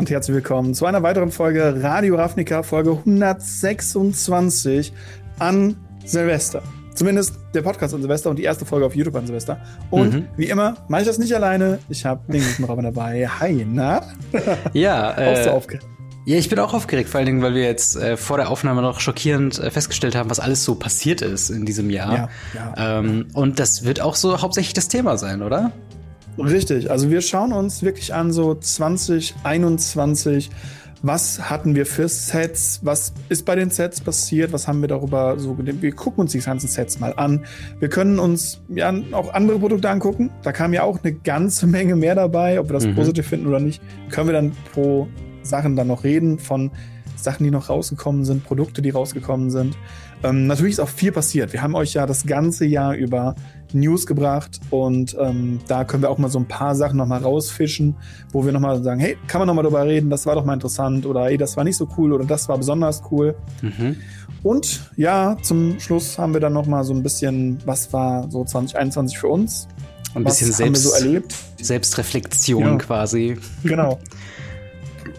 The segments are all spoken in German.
und herzlich willkommen zu einer weiteren Folge Radio Ravnica, Folge 126 an Silvester. Zumindest der Podcast an Silvester und die erste Folge auf YouTube an Silvester. Und mhm. wie immer mache ich das nicht alleine. Ich habe den guten Robin dabei. Hi, na? Ja, äh, aufgeregt? Ja, ich bin auch aufgeregt, vor allen Dingen, weil wir jetzt äh, vor der Aufnahme noch schockierend äh, festgestellt haben, was alles so passiert ist in diesem Jahr. Ja, ja. Ähm, und das wird auch so hauptsächlich das Thema sein, oder? Richtig, also wir schauen uns wirklich an so 2021, was hatten wir für Sets, was ist bei den Sets passiert, was haben wir darüber so gedacht. Wir gucken uns die ganzen Sets mal an. Wir können uns ja auch andere Produkte angucken. Da kam ja auch eine ganze Menge mehr dabei, ob wir das mhm. positiv finden oder nicht, können wir dann pro Sachen dann noch reden von Sachen, die noch rausgekommen sind, Produkte, die rausgekommen sind. Ähm, natürlich ist auch viel passiert. Wir haben euch ja das ganze Jahr über News gebracht und ähm, da können wir auch mal so ein paar Sachen nochmal rausfischen, wo wir nochmal sagen, hey, kann man nochmal drüber reden, das war doch mal interessant oder hey, das war nicht so cool oder das war besonders cool. Mhm. Und ja, zum Schluss haben wir dann nochmal so ein bisschen, was war so 2021 für uns? Ein bisschen selbst, so erlebt? Selbstreflexion ja. quasi. Genau.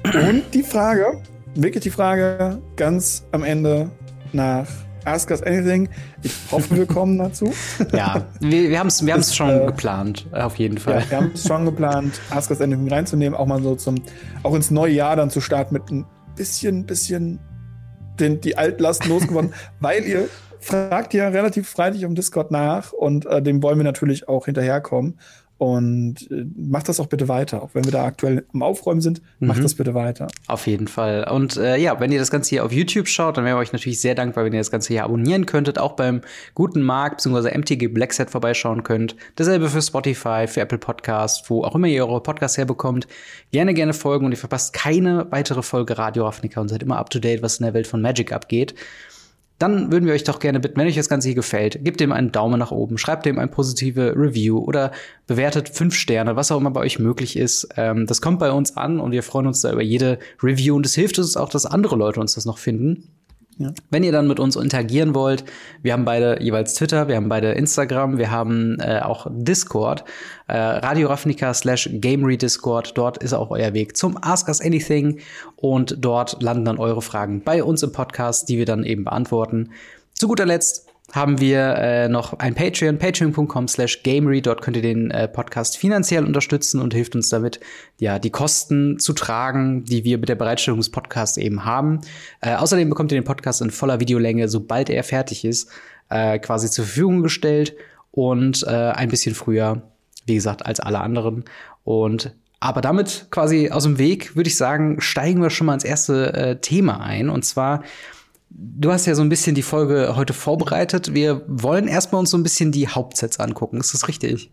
Und die Frage, wirklich die Frage ganz am Ende nach Ask Us Anything. Ich hoffe, wir kommen dazu. ja, wir, wir haben es wir schon äh, geplant, auf jeden Fall. Ja, wir haben es schon geplant, Ask Us Anything reinzunehmen, auch mal so zum, auch ins neue Jahr dann zu starten mit ein bisschen, bisschen den, die Altlasten losgeworden, weil ihr fragt ja relativ freilich um Discord nach und äh, dem wollen wir natürlich auch hinterherkommen. Und äh, macht das auch bitte weiter. Auch wenn wir da aktuell im Aufräumen sind, mhm. macht das bitte weiter. Auf jeden Fall. Und äh, ja, wenn ihr das Ganze hier auf YouTube schaut, dann wären wir euch natürlich sehr dankbar, wenn ihr das Ganze hier abonnieren könntet, auch beim guten Markt bzw. MTG Blackset vorbeischauen könnt. Dasselbe für Spotify, für Apple Podcast, wo auch immer ihr eure Podcasts herbekommt. Gerne, gerne folgen und ihr verpasst keine weitere Folge Radio Ravnica und seid immer up to date, was in der Welt von Magic abgeht dann würden wir euch doch gerne bitten, wenn euch das Ganze hier gefällt, gebt dem einen Daumen nach oben, schreibt dem ein positive Review oder bewertet fünf Sterne, was auch immer bei euch möglich ist. Ähm, das kommt bei uns an und wir freuen uns da über jede Review und es hilft uns auch, dass andere Leute uns das noch finden. Ja. Wenn ihr dann mit uns interagieren wollt, wir haben beide jeweils Twitter, wir haben beide Instagram, wir haben äh, auch Discord, äh, Radio Ravnica slash Gamery Discord. Dort ist auch euer Weg zum Ask Us Anything und dort landen dann eure Fragen bei uns im Podcast, die wir dann eben beantworten. Zu guter Letzt haben wir äh, noch ein Patreon, patreon.com slash gamery. Dort könnt ihr den äh, Podcast finanziell unterstützen und hilft uns damit, ja, die Kosten zu tragen, die wir mit der Bereitstellung des Podcasts eben haben. Äh, außerdem bekommt ihr den Podcast in voller Videolänge, sobald er fertig ist, äh, quasi zur Verfügung gestellt und äh, ein bisschen früher, wie gesagt, als alle anderen. Und aber damit quasi aus dem Weg, würde ich sagen, steigen wir schon mal ins erste äh, Thema ein. Und zwar Du hast ja so ein bisschen die Folge heute vorbereitet. Wir wollen erstmal uns so ein bisschen die Hauptsets angucken. Ist das richtig?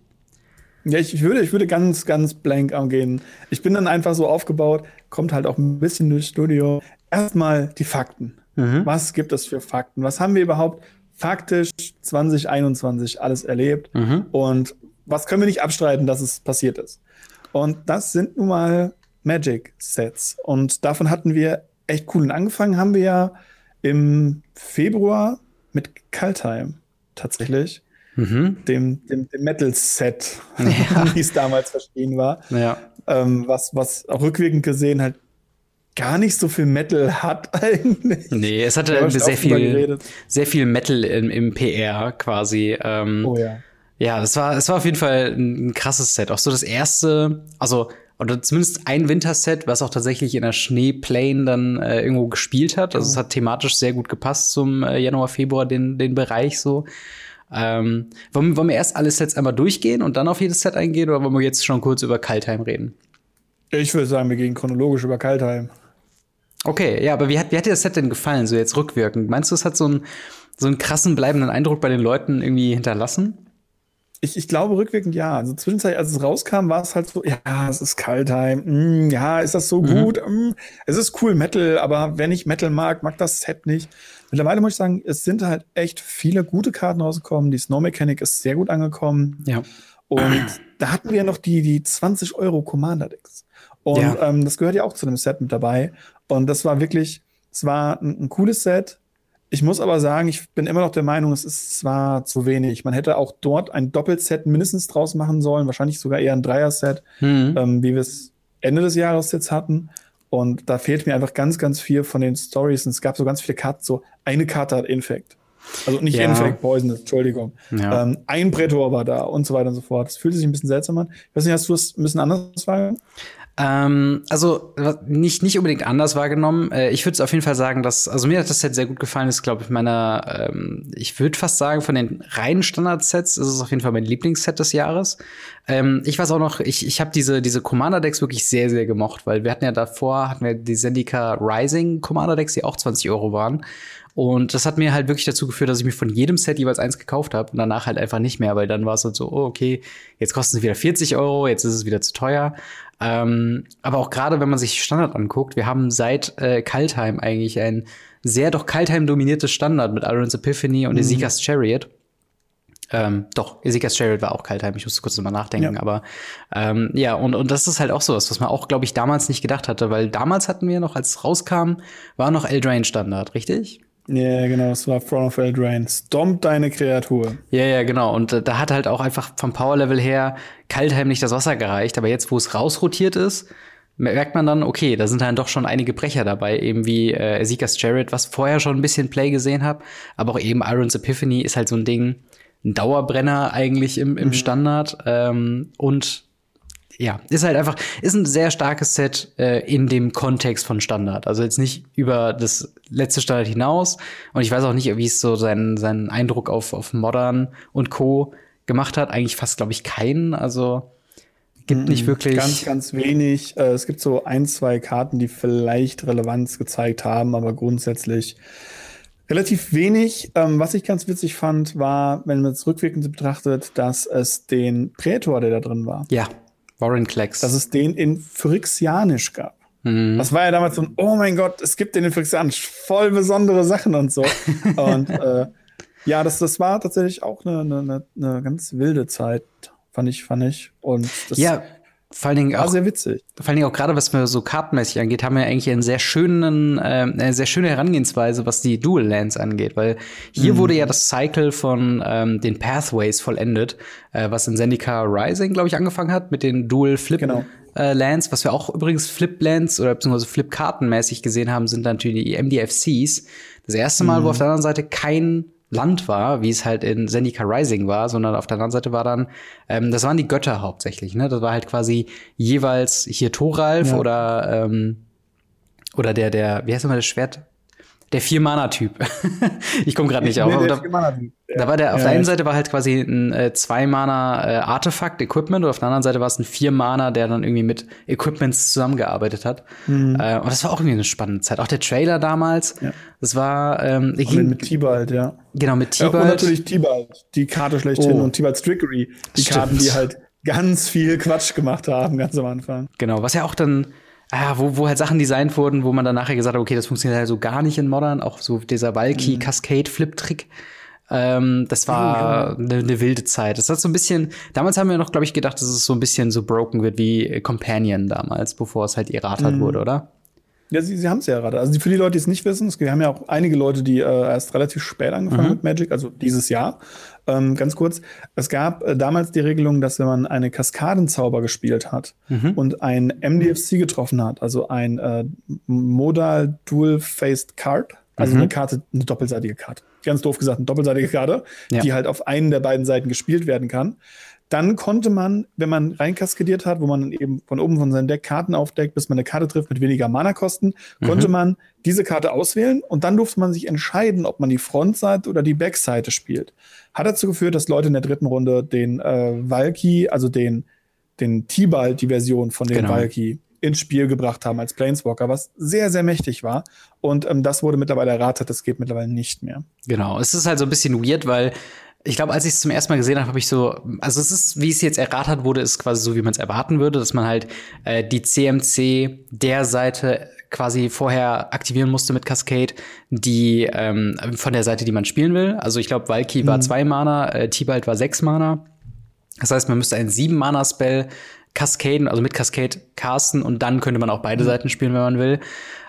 Ja, ich würde, ich würde ganz, ganz blank angehen. Ich bin dann einfach so aufgebaut, kommt halt auch ein bisschen durchs Studio. Erstmal die Fakten. Mhm. Was gibt es für Fakten? Was haben wir überhaupt faktisch 2021 alles erlebt? Mhm. Und was können wir nicht abstreiten, dass es passiert ist? Und das sind nun mal Magic-Sets. Und davon hatten wir echt cool. Und angefangen haben wir ja im Februar mit Kaltheim tatsächlich. Mhm. Dem, dem, dem Metal-Set, ja. wie es damals verschrien war. Ja. Ähm, was, was auch rückwirkend gesehen halt gar nicht so viel Metal hat eigentlich. Nee, es hatte sehr viel, sehr viel Metal im, im PR quasi. Ähm, oh ja. Ja, das war, es war auf jeden Fall ein krasses Set. Auch so das erste, also oder zumindest ein Winterset, was auch tatsächlich in der Schneeplane dann äh, irgendwo gespielt hat. Also es hat thematisch sehr gut gepasst zum äh, Januar, Februar, den, den Bereich so. Ähm, wollen, wollen wir erst alle Sets einmal durchgehen und dann auf jedes Set eingehen oder wollen wir jetzt schon kurz über Kaltheim reden? Ich würde sagen, wir gehen chronologisch über Kaltheim. Okay, ja, aber wie hat, wie hat dir das Set denn gefallen, so jetzt rückwirkend? Meinst du, es hat so einen, so einen krassen bleibenden Eindruck bei den Leuten irgendwie hinterlassen? Ich, ich glaube rückwirkend ja. Also zwischenzeitlich, als es rauskam, war es halt so, ja, es ist Kaltheim, mm, ja, ist das so mhm. gut? Mm, es ist cool Metal, aber wer nicht Metal mag, mag das Set nicht. Mittlerweile muss ich sagen, es sind halt echt viele gute Karten rausgekommen. Die Snow Mechanic ist sehr gut angekommen. Ja. Und da hatten wir ja noch die, die 20 Euro Commander Decks. Und ja. ähm, das gehört ja auch zu dem Set mit dabei. Und das war wirklich, es war ein, ein cooles Set ich muss aber sagen, ich bin immer noch der Meinung, es ist zwar zu wenig. Man hätte auch dort ein Doppelset mindestens draus machen sollen, wahrscheinlich sogar eher ein Dreier-Set, mhm. ähm, wie wir es Ende des Jahres jetzt hatten. Und da fehlt mir einfach ganz, ganz viel von den Stories. Und es gab so ganz viele Karten, so eine Karte hat Infect. Also nicht ja. Infect, Poisonous, Entschuldigung. Ja. Ähm, ein Prätor war da und so weiter und so fort. Das fühlte sich ein bisschen seltsam an. Ich weiß nicht, hast du es ein bisschen anders wahrgenommen? Ähm, also nicht, nicht unbedingt anders wahrgenommen. Äh, ich würde auf jeden Fall sagen, dass, also mir hat das Set sehr gut gefallen. Ist, glaube ich, meiner, ähm, ich würde fast sagen, von den reinen Standard-Sets ist es auf jeden Fall mein Lieblingsset des Jahres. Ähm, ich weiß auch noch, ich, ich habe diese, diese Commander-Decks wirklich sehr, sehr gemocht, weil wir hatten ja davor, hatten wir die Zendika Rising Commander-Decks, die auch 20 Euro waren. Und das hat mir halt wirklich dazu geführt, dass ich mir von jedem Set jeweils eins gekauft habe und danach halt einfach nicht mehr, weil dann war es halt so, oh, okay, jetzt kosten sie wieder 40 Euro, jetzt ist es wieder zu teuer. Ähm, aber auch gerade, wenn man sich Standard anguckt, wir haben seit äh, Kaltheim eigentlich ein sehr doch Kaltheim dominiertes Standard mit Iron's Epiphany und mhm. Ezekiel's Chariot. Ähm, doch, Ezekiel's Chariot war auch Kaltheim, ich musste kurz drüber nachdenken, ja. aber ähm, ja, und, und das ist halt auch sowas, was man auch, glaube ich, damals nicht gedacht hatte, weil damals hatten wir noch, als es rauskam, war noch Eldraine Standard, richtig? Ja, yeah, genau, es war Throne of Eldraine. Stomp deine Kreatur. Ja, ja, genau. Und äh, da hat halt auch einfach vom Powerlevel her kaltheimlich das Wasser gereicht. Aber jetzt, wo es rausrotiert ist, merkt man dann, okay, da sind dann doch schon einige Brecher dabei, eben wie äh, Ezekiel's Jared, was vorher schon ein bisschen Play gesehen habe. Aber auch eben Iron's Epiphany ist halt so ein Ding, ein Dauerbrenner eigentlich im, im mhm. Standard. Ähm, und ja, ist halt einfach, ist ein sehr starkes Set äh, in dem Kontext von Standard. Also jetzt nicht über das letzte Standard hinaus. Und ich weiß auch nicht, wie es so seinen, seinen Eindruck auf, auf Modern und Co. gemacht hat. Eigentlich fast, glaube ich, keinen. Also gibt nicht wirklich. Ganz, ganz wenig. Äh, es gibt so ein, zwei Karten, die vielleicht Relevanz gezeigt haben, aber grundsätzlich relativ wenig. Ähm, was ich ganz witzig fand, war, wenn man es rückwirkend betrachtet, dass es den Prätor, der da drin war. Ja Warren Klecks. Dass es den in Phyrexianisch gab. Mhm. Das war ja damals so ein, oh mein Gott, es gibt den in Phyrexianisch. Voll besondere Sachen und so. und äh, ja, das, das war tatsächlich auch eine, eine, eine ganz wilde Zeit, fand ich, fand ich. Und das, ja, vor allen Dingen auch sehr witzig. Vor allen Dingen auch gerade was mir so kartenmäßig angeht, haben wir eigentlich einen sehr schönen, äh, eine sehr schöne Herangehensweise, was die Dual Lands angeht, weil hier mhm. wurde ja das Cycle von ähm, den Pathways vollendet, äh, was in Zendika Rising, glaube ich, angefangen hat mit den Dual Flip genau. äh, Lands, was wir auch übrigens Flip Lands oder beziehungsweise Flip Kartenmäßig gesehen haben, sind natürlich die MDFCs. Das erste Mal, mhm. wo auf der anderen Seite kein Land war, wie es halt in Zendika Rising war, sondern auf der anderen Seite war dann, ähm, das waren die Götter hauptsächlich, ne? Das war halt quasi jeweils hier Thoralf ja. oder ähm, oder der, der, wie heißt immer das Schwert? Der Vier-Mana-Typ. ich komme gerade nicht auf. Nee, da, da war der, auf ja, der einen Seite war halt quasi ein äh, Zwei-Mana-Artefakt, äh, Equipment, und auf der anderen Seite war es ein Vier-Mana, der dann irgendwie mit Equipments zusammengearbeitet hat. Mhm. Äh, und das war auch irgendwie eine spannende Zeit. Auch der Trailer damals, ja. das war ähm, ich ging, mit Tibalt, ja. Genau, mit Tibalt. Ja, und natürlich Tibalt, die Karte schlechthin oh. und Tibalt's Trickery, die Stimmt. Karten, die halt ganz viel Quatsch gemacht haben, ganz am Anfang. Genau, was ja auch dann ah, wo, wo halt Sachen designt wurden, wo man dann nachher gesagt hat, okay, das funktioniert halt so gar nicht in Modern, auch so dieser Valky mhm. Cascade Flip Trick. Ähm, das war eine, eine wilde Zeit. Das hat so ein bisschen, damals haben wir noch, glaube ich, gedacht, dass es so ein bisschen so broken wird wie Companion damals, bevor es halt erratet mhm. wurde, oder? Ja, sie, sie haben es ja gerade. Also für die Leute, die es nicht wissen, wir haben ja auch einige Leute, die äh, erst relativ spät angefangen mhm. mit Magic, also dieses Jahr. Ähm, ganz kurz, es gab äh, damals die Regelung, dass wenn man eine Kaskadenzauber gespielt hat mhm. und ein MDFC getroffen hat, also ein äh, Modal Dual-Faced Card, also mhm. eine Karte, eine doppelseitige Karte, ganz doof gesagt, eine doppelseitige Karte, ja. die halt auf einen der beiden Seiten gespielt werden kann, dann konnte man, wenn man reinkaskadiert hat, wo man eben von oben von seinem Deck Karten aufdeckt, bis man eine Karte trifft mit weniger Mana-Kosten, mhm. konnte man diese Karte auswählen und dann durfte man sich entscheiden, ob man die Frontseite oder die Backseite spielt. Hat dazu geführt, dass Leute in der dritten Runde den äh, Valky, also den, den Tibalt, die Version von dem genau. Valky, ins Spiel gebracht haben als Planeswalker, was sehr, sehr mächtig war. Und ähm, das wurde mittlerweile erratet, das geht mittlerweile nicht mehr. Genau, es ist halt so ein bisschen weird, weil ich glaube, als ich es zum ersten Mal gesehen habe, habe ich so, also es ist, wie es jetzt erratet wurde, ist quasi so, wie man es erwarten würde, dass man halt äh, die CMC der Seite quasi vorher aktivieren musste mit Cascade, die ähm, von der Seite, die man spielen will. Also ich glaube, Valky mhm. war zwei Mana, äh, Tibalt war sechs Mana. Das heißt, man müsste einen sieben Mana Spell Cascaden, also mit Cascade casten und dann könnte man auch beide mhm. Seiten spielen, wenn man will.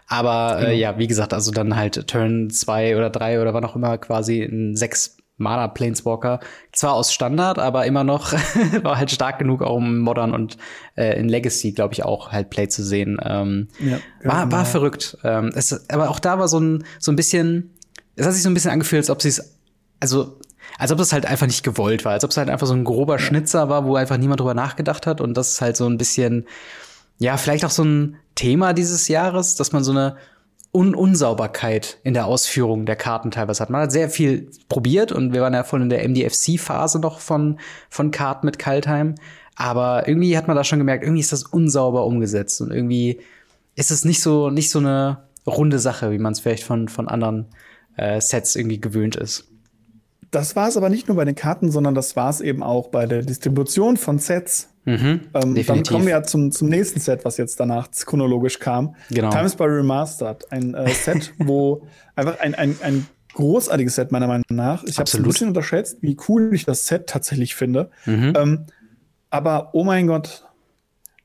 Aber äh, genau. ja, wie gesagt, also dann halt Turn 2 oder 3 oder wann auch immer quasi ein 6 Mana Planeswalker. Zwar aus Standard, aber immer noch war halt stark genug, auch um Modern und äh, in Legacy, glaube ich, auch halt Play zu sehen. Ähm, ja, war, genau. war verrückt. Ähm, es, aber auch da war so ein, so ein bisschen, es hat sich so ein bisschen angefühlt, als ob sie es, also als ob das halt einfach nicht gewollt war, als ob es halt einfach so ein grober. Schnitzer war, wo einfach niemand drüber nachgedacht hat und das ist halt so ein bisschen, ja, vielleicht auch so ein Thema dieses Jahres, dass man so eine Un Unsauberkeit in der Ausführung der Karten teilweise hat. Man hat sehr viel probiert und wir waren ja voll in der MDFC-Phase noch von, von Karten mit Kaltheim. Aber irgendwie hat man da schon gemerkt, irgendwie ist das unsauber umgesetzt und irgendwie ist es nicht so, nicht so eine runde Sache, wie man es vielleicht von, von anderen äh, Sets irgendwie gewöhnt ist. Das war es aber nicht nur bei den Karten, sondern das war es eben auch bei der Distribution von Sets. Mhm, ähm, dann kommen wir ja zum, zum nächsten Set, was jetzt danach chronologisch kam. Genau. Times by Remastered. Ein äh, Set, wo einfach ein, ein, ein großartiges Set, meiner Meinung nach. Ich habe es ein bisschen unterschätzt, wie cool ich das Set tatsächlich finde. Mhm. Ähm, aber oh mein Gott,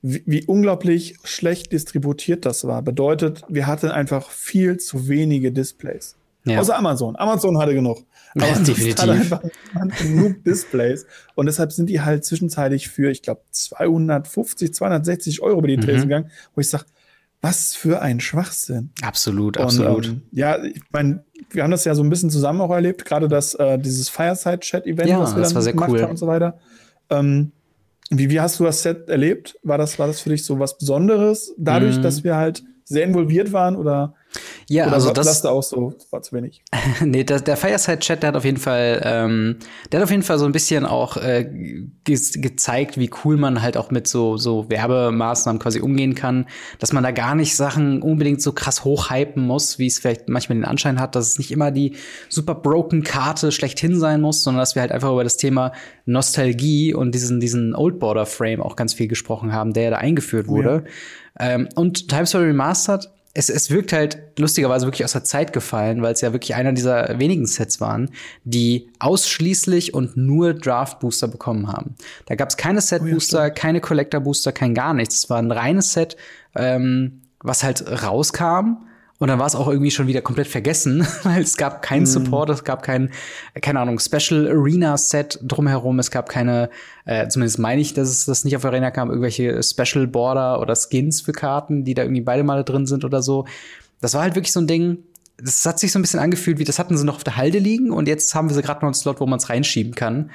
wie, wie, unglaublich schlecht distributiert das war. Bedeutet, wir hatten einfach viel zu wenige Displays. Ja. Außer Amazon. Amazon hatte genug. Aber ja, definitiv. hatte einfach genug Displays. Und deshalb sind die halt zwischenzeitlich für, ich glaube, 250, 260 Euro den mhm. Tresen gegangen, wo ich sage, was für ein Schwachsinn. Absolut, absolut. Und, ähm, ja, ich meine, wir haben das ja so ein bisschen zusammen auch erlebt, gerade das, äh, dieses Fireside-Chat-Event, ja, was wir dann gemacht cool. haben und so weiter. Ähm, wie, wie hast du das Set erlebt? War das, war das für dich so was Besonderes, dadurch, mm. dass wir halt sehr involviert waren oder ja, Oder also das, das auch so, war zu wenig. nee, das, der Fireside-Chat, der hat auf jeden Fall, ähm, der hat auf jeden Fall so ein bisschen auch äh, ge gezeigt, wie cool man halt auch mit so, so Werbemaßnahmen quasi umgehen kann, dass man da gar nicht Sachen unbedingt so krass hochhypen muss, wie es vielleicht manchmal den Anschein hat, dass es nicht immer die super broken Karte schlechthin sein muss, sondern dass wir halt einfach über das Thema Nostalgie und diesen, diesen Old Border Frame auch ganz viel gesprochen haben, der da eingeführt wurde. Ja. Ähm, und Times Story Remastered es, es wirkt halt lustigerweise wirklich aus der Zeit gefallen, weil es ja wirklich einer dieser wenigen Sets waren, die ausschließlich und nur Draft Booster bekommen haben. Da gab es keine Set Booster, oh ja, keine Collector Booster, kein gar nichts. Es war ein reines Set, ähm, was halt rauskam und dann war es auch irgendwie schon wieder komplett vergessen, weil es gab keinen mhm. Support, es gab kein, keine Ahnung, Special Arena Set drumherum, es gab keine, äh, zumindest meine ich, dass es das nicht auf Arena kam, irgendwelche Special Border oder Skins für Karten, die da irgendwie beide Male drin sind oder so. Das war halt wirklich so ein Ding, das hat sich so ein bisschen angefühlt, wie das hatten sie noch auf der Halde liegen und jetzt haben wir sie gerade noch einen Slot, wo man es reinschieben kann.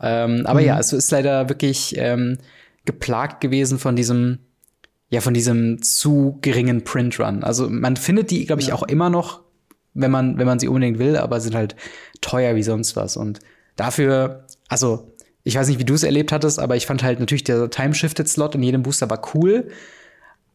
Ähm, aber mhm. ja, es ist leider wirklich ähm, geplagt gewesen von diesem ja von diesem zu geringen Print Run. Also man findet die, glaube ich, ja. auch immer noch, wenn man wenn man sie unbedingt will, aber sind halt teuer wie sonst was. Und dafür, also ich weiß nicht, wie du es erlebt hattest, aber ich fand halt natürlich der Time-Shifted-Slot in jedem Booster war cool.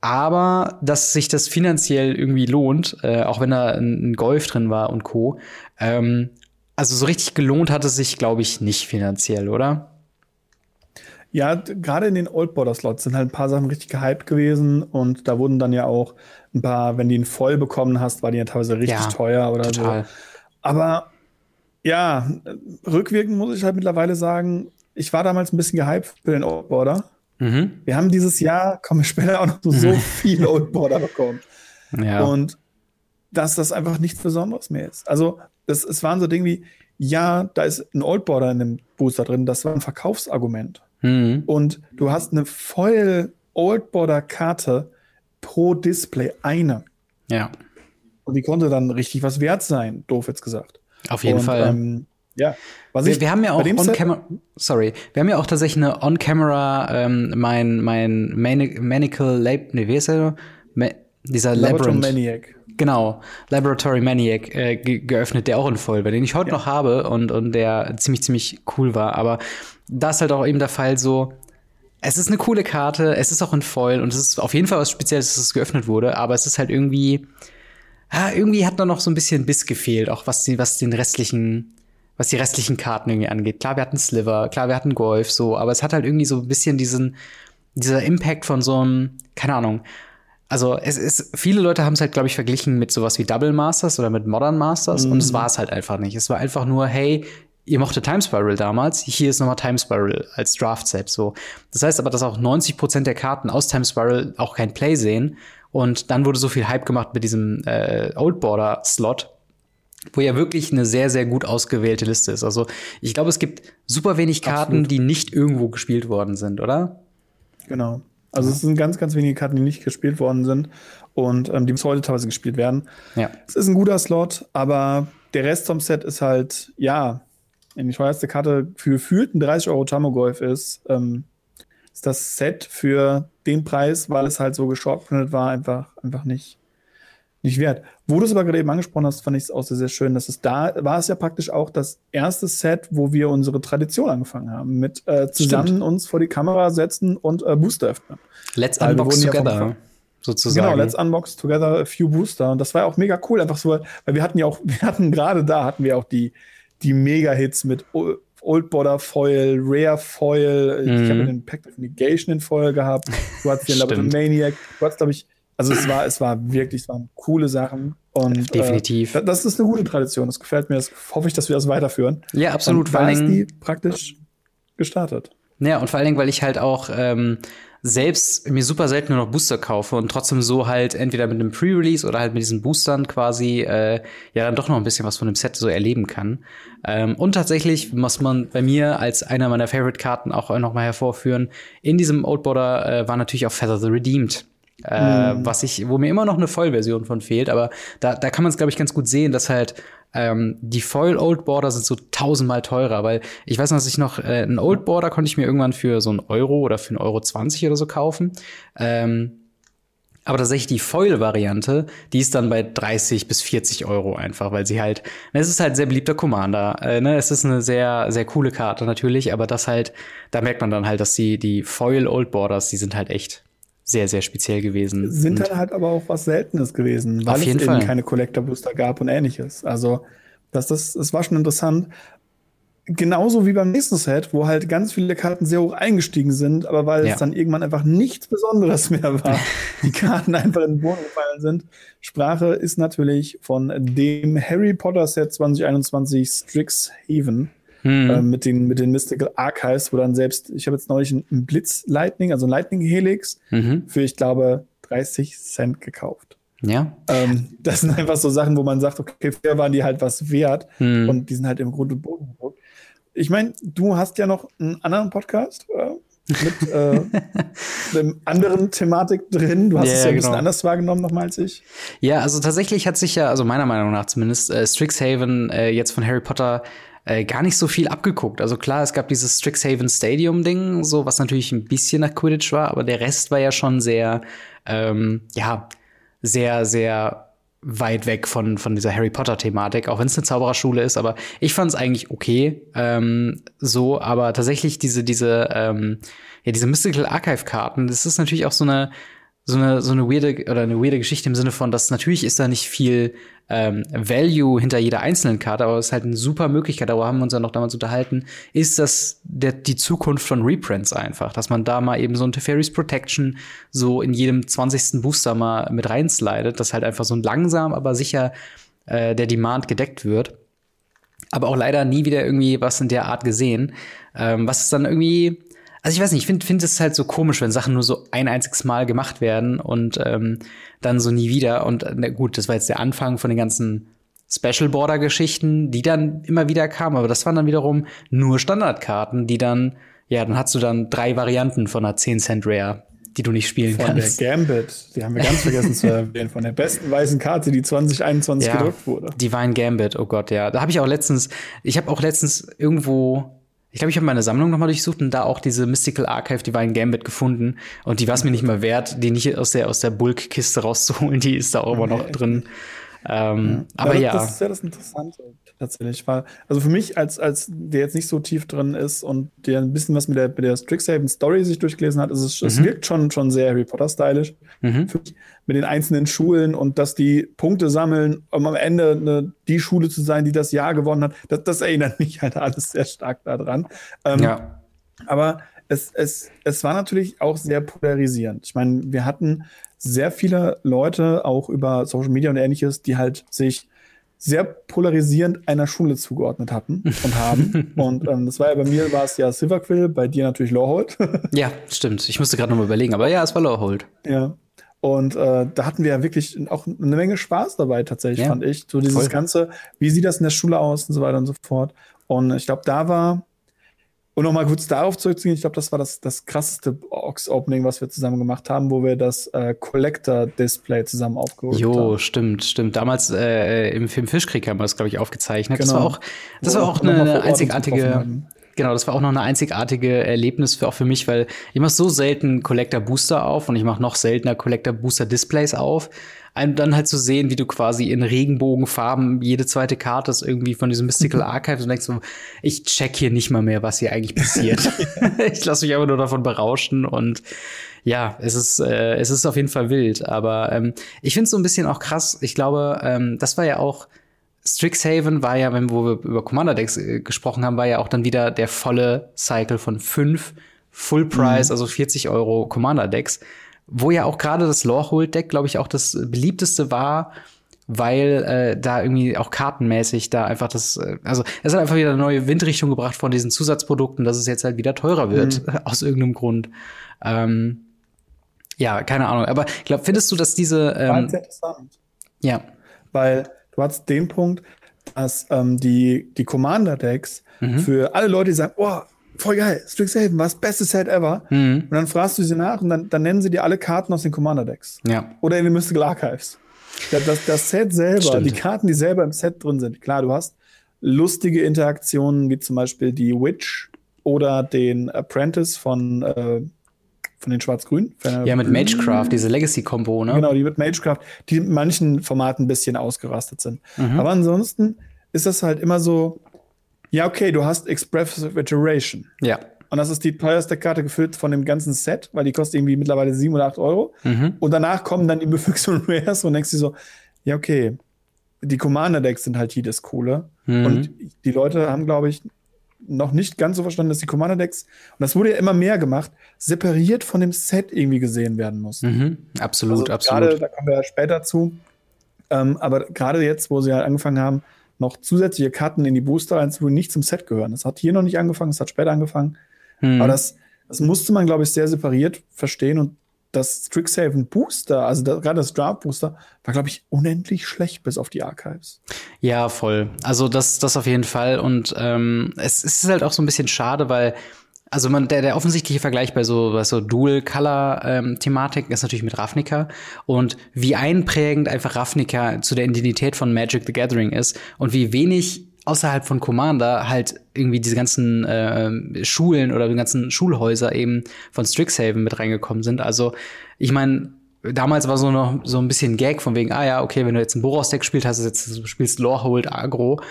Aber dass sich das finanziell irgendwie lohnt, äh, auch wenn da ein, ein, Golf drin war und Co. Ähm, also so richtig gelohnt hat es sich, glaube ich, nicht finanziell, oder? Ja, gerade in den Old Border Slots sind halt ein paar Sachen richtig gehypt gewesen und da wurden dann ja auch ein paar, wenn du ihn voll bekommen hast, war die ja teilweise richtig ja, teuer oder total. so. Aber ja, rückwirkend muss ich halt mittlerweile sagen, ich war damals ein bisschen gehypt für den Old Border. Mhm. Wir haben dieses Jahr, kommen wir später auch noch so, so viele Old Border bekommen. Ja. Und dass das einfach nichts Besonderes mehr ist. Also, es, es waren so Dinge wie, ja, da ist ein Old Border in dem Booster drin, das war ein Verkaufsargument. Mhm. Und du hast eine voll Old Border Karte pro Display, eine. Ja. Und die konnte dann richtig was wert sein, doof jetzt gesagt. Auf jeden und, Fall. Ähm, ja. Was wir, ich, wir haben ja auch on-camera, sorry, wir haben ja auch tatsächlich eine on-camera, ähm, mein, mein Manical Lab, nee, wie ist er? Ma dieser Labyrinth. Maniac. Genau, Laboratory Maniac äh, ge geöffnet, der auch in Voll, den ich heute ja. noch habe und, und der ziemlich, ziemlich cool war. Aber da ist halt auch eben der Fall so, es ist eine coole Karte, es ist auch in Foil und es ist auf jeden Fall was Spezielles, dass es geöffnet wurde, aber es ist halt irgendwie, ja, irgendwie hat da noch so ein bisschen Biss gefehlt, auch was, die, was den restlichen, was die restlichen Karten irgendwie angeht. Klar, wir hatten Sliver, klar, wir hatten Golf, so, aber es hat halt irgendwie so ein bisschen diesen, dieser Impact von so einem, keine Ahnung, also es ist, viele Leute haben es halt, glaube ich, verglichen mit sowas wie Double Masters oder mit Modern Masters mhm. und es war es halt einfach nicht. Es war einfach nur, hey, ihr mochte Time Spiral damals, hier ist nochmal Time Spiral als Draft-Set. So. Das heißt aber, dass auch 90% der Karten aus Time Spiral auch kein Play sehen. Und dann wurde so viel Hype gemacht mit diesem äh, Old Border Slot, wo ja wirklich eine sehr, sehr gut ausgewählte Liste ist. Also ich glaube, es gibt super wenig Karten, Absolut. die nicht irgendwo gespielt worden sind, oder? Genau. Also es sind ganz, ganz wenige Karten, die nicht gespielt worden sind und ähm, die bis heute teilweise gespielt werden. Ja. Es ist ein guter Slot, aber der Rest vom Set ist halt, ja, die teuerste Karte für gefühlten 30 Euro Tamogolf ist, ähm, ist das Set für den Preis, weil es halt so geshortprintet war, einfach, einfach nicht, nicht wert. Wo du es aber gerade eben angesprochen hast, fand ich es auch sehr, sehr schön, dass es da war es ja praktisch auch das erste Set, wo wir unsere Tradition angefangen haben, mit äh, zusammen Stimmt. uns vor die Kamera setzen und äh, Booster öffnen. Let's also unbox together. sozusagen. Genau, let's unbox together a few Booster. Und das war auch mega cool, einfach so, weil wir hatten ja auch, wir hatten gerade da, hatten wir auch die, die Mega-Hits mit Old Border Foil, Rare Foil. Mhm. Ich habe den Pact of Negation in Foil gehabt. Du hattest den Labyrinth Maniac. Du hattest, glaube ich, also es war, es war wirklich, es waren coole Sachen. Und, Definitiv. Äh, das ist eine gute Tradition. Das gefällt mir. Das hoffe ich, dass wir das weiterführen. Ja, absolut. Und da ist die praktisch gestartet. Ja, und vor allen Dingen, weil ich halt auch ähm, selbst mir super selten nur noch Booster kaufe und trotzdem so halt entweder mit einem Pre-Release oder halt mit diesen Boostern quasi äh, ja dann doch noch ein bisschen was von dem Set so erleben kann. Ähm, und tatsächlich muss man bei mir als einer meiner Favorite-Karten auch noch mal hervorführen, in diesem Old Border äh, war natürlich auch Feather the Redeemed. Äh, mm. was ich, wo mir immer noch eine Vollversion von fehlt, aber da, da kann man es, glaube ich, ganz gut sehen, dass halt ähm, die Foil Old Border sind so tausendmal teurer, weil ich weiß noch, dass ich noch äh, einen Old Border konnte ich mir irgendwann für so einen Euro oder für einen Euro 20 oder so kaufen. Ähm, aber tatsächlich die Foil-Variante, die ist dann bei 30 bis 40 Euro einfach, weil sie halt, es ist halt sehr beliebter Commander. Äh, ne? Es ist eine sehr, sehr coole Karte natürlich, aber das halt, da merkt man dann halt, dass die, die Foil Old Borders, die sind halt echt sehr, sehr speziell gewesen. Sind dann halt aber auch was Seltenes gewesen, weil es eben Fall. keine Collector Booster gab und ähnliches. Also, das, das, das war schon interessant. Genauso wie beim nächsten Set, wo halt ganz viele Karten sehr hoch eingestiegen sind, aber weil ja. es dann irgendwann einfach nichts Besonderes mehr war, die Karten einfach in den Boden gefallen sind. Sprache ist natürlich von dem Harry Potter Set 2021 Strixhaven hm. äh, mit, den, mit den Mystical Archives, wo dann selbst, ich habe jetzt neulich einen Blitz Lightning, also ein Lightning Helix, mhm. für ich glaube 30 Cent gekauft. Ja. Ähm, das sind einfach so Sachen, wo man sagt, okay, früher waren die halt was wert hm. und die sind halt im Grunde Boden. Ich meine, du hast ja noch einen anderen Podcast äh, mit äh, einem anderen Thematik drin. Du hast yeah, es ja ein bisschen genau. anders wahrgenommen nochmal als ich. Ja, also tatsächlich hat sich ja, also meiner Meinung nach zumindest, äh, Strixhaven äh, jetzt von Harry Potter äh, gar nicht so viel abgeguckt. Also klar, es gab dieses Strixhaven Stadium Ding, so was natürlich ein bisschen nach Quidditch war, aber der Rest war ja schon sehr, ähm, ja, sehr, sehr weit weg von, von dieser Harry Potter-Thematik, auch wenn es eine Zaubererschule ist, aber ich fand es eigentlich okay. Ähm, so, aber tatsächlich diese, diese, ähm, ja, diese Mystical Archive-Karten, das ist natürlich auch so eine, so eine, so eine weirde oder eine weirde Geschichte im Sinne von, dass natürlich ist da nicht viel ähm, Value hinter jeder einzelnen Karte, aber es ist halt eine super Möglichkeit, darüber haben wir uns ja noch damals unterhalten, ist das der, die Zukunft von Reprints einfach, dass man da mal eben so ein Teferi's Protection so in jedem 20. Booster mal mit reinslidet, dass halt einfach so ein langsam, aber sicher äh, der Demand gedeckt wird. Aber auch leider nie wieder irgendwie was in der Art gesehen, ähm, was dann irgendwie also ich weiß nicht, ich finde find es halt so komisch, wenn Sachen nur so ein einziges Mal gemacht werden und ähm, dann so nie wieder. Und na gut, das war jetzt der Anfang von den ganzen Special Border Geschichten, die dann immer wieder kamen, aber das waren dann wiederum nur Standardkarten, die dann, ja, dann hast du dann drei Varianten von einer 10 Cent Rare, die du nicht spielen von kannst. Von der Gambit, die haben wir ganz vergessen zu erwähnen, von der besten weißen Karte, die 2021 ja, gedruckt wurde. Divine Gambit, oh Gott, ja. Da habe ich auch letztens, ich habe auch letztens irgendwo ich glaube, ich habe meine Sammlung nochmal durchsucht und da auch diese Mystical Archive Divine Gambit gefunden. Und die war es mir nicht mal wert, die nicht aus der, aus der Bulk-Kiste rauszuholen. Die ist da auch immer noch drin. Ähm, ja. Aber ja. Das ist ja das Interessante tatsächlich. Weil, also für mich, als, als der jetzt nicht so tief drin ist und der ein bisschen was mit der, mit der Strixhaven Story sich durchgelesen hat, ist es, mhm. es wirkt schon, schon sehr Harry Potter-stylisch. Mhm. Mit den einzelnen Schulen und dass die Punkte sammeln, um am Ende eine, die Schule zu sein, die das Jahr gewonnen hat. Das, das erinnert mich halt alles sehr stark daran. Ähm, ja. Aber es, es, es war natürlich auch sehr polarisierend. Ich meine, wir hatten sehr viele Leute auch über Social Media und ähnliches, die halt sich sehr polarisierend einer Schule zugeordnet hatten und haben. und ähm, das war ja bei mir war es ja Silverquill, bei dir natürlich Lawhold. ja, stimmt. Ich musste gerade noch mal überlegen, aber ja, es war Lawhold. Ja. Und äh, da hatten wir ja wirklich auch eine Menge Spaß dabei, tatsächlich, Ja, fand ich. So dieses voll. Ganze, wie sieht das in der Schule aus und so weiter und so fort. Und ich glaube, da war, und nochmal kurz darauf zurückzugehen, ich glaube, das war das, das krasseste Box-Opening, was wir zusammen gemacht haben, wo wir das äh, Collector-Display zusammen aufgeholt Jo, haben. stimmt, stimmt. Damals äh, im Film Fischkrieg haben wir das, glaube ich, aufgezeichnet. Das Genau. war auch, das Wo war wir auch noch mal vor eine einzigartige, genau, das war auch noch eine einzigartige Erlebnis für, auch für mich, weil ich mache so selten Collector Booster auf und ich mache noch seltener Collector Booster Displays auf. Und dann halt zu sehen, wie du quasi in Regenbogenfarben jede zweite Karte ist irgendwie von diesem Mystical Archives und denkst so, ich check hier nicht mal mehr, was hier eigentlich passiert. ich lasse mich einfach nur davon berauschen und ja, es ist, äh, es ist auf jeden Fall wild. Aber ähm, ich finde es so ein bisschen auch krass. Ich glaube, ähm, das war ja auch Strixhaven war ja, wenn wo wir über Commander Decks äh, gesprochen haben, war ja auch dann wieder der volle Cycle von fünf Full Price, also 40 Euro Commander Decks, wo ja auch gerade das Lorehold Deck, glaube ich, auch das beliebteste war, weil äh, da irgendwie auch kartenmäßig da einfach das, äh, also es hat einfach wieder eine neue Windrichtung gebracht von diesen Zusatzprodukten, dass es jetzt halt wieder teurer wird aus irgendeinem Grund. Ähm, ja, keine Ahnung. Aber ich glaube, findest du, dass diese ähm, interessant. ja weil du hast den Punkt, dass ähm, die, die Commander-Decks Mhm. für alle Leute, die sagen, oh, voll geil, Strixhaven, was beste Set ever. Mhm. Und dann fragst du sie nach und dann, dann nennen sie dir alle Karten aus den Commander-Decks. ja Oder in den Mystical Archives. Das, das, das Set selber, Stimmt. die Karten, die selber im Set drin sind. Klar, du hast lustige Interaktionen, wie zum Beispiel die Witch oder den Apprentice von, äh, von den Schwarz-Grün. Ja, mit Magecraft, diese Legacy-Kombo, ne? Genau, die mit Magecraft, die in manchen Formaten ein bisschen ausgerastet sind. Mhm. Aber ansonsten ist das halt immer so, ja, okay, du hast Expressive Iteration. Ja. Und das ist die teuerste Karte gefüllt von dem ganzen Set, weil die kostet irgendwie mittlerweile 7 oder 8 Euro. Mhm. Und danach kommen dann die Mythics und Rares und denkst dir so, ja, okay, die Commander-Decks sind halt hier das Coole. Mhm. Und die Leute haben, glaube ich, noch nicht ganz so verstanden, dass die Commander-Decks, und das wurde ja immer mehr gemacht, separiert von dem Set irgendwie gesehen werden mussten. Mhm. Absolut, Also absolut. Gerade, da kommen wir ja später zu. Ähm, aber gerade jetzt, wo sie halt angefangen haben, noch zusätzliche Karten in die Booster die nicht zum Set gehören. Das hat hier noch nicht angefangen, das hat später angefangen. Mhm. Aber das, das musste man, glaube ich, sehr separiert verstehen. Und das Strixhaven Booster, also da, gerade das Draft Booster, war, glaube ich, unendlich schlecht bis auf die Archives. Ja, voll. Also das, das auf jeden Fall. Und ähm, es, es ist halt auch so ein bisschen schade, weil also man, der, der offensichtliche Vergleich bei so, bei so Dual-Color-Thematik ist natürlich mit Ravnica und wie einprägend einfach Ravnica zu der Identität von Magic the Gathering ist und wie wenig außerhalb von Commander halt irgendwie diese ganzen äh, Schulen oder die ganzen Schulhäuser eben von Strixhaven mit reingekommen sind. Also ich meine, damals war so noch so ein bisschen Gag von wegen, ah ja, okay, wenn du jetzt ein Boros-Deck spielst, hast jetzt, spielst Lorehold Agro.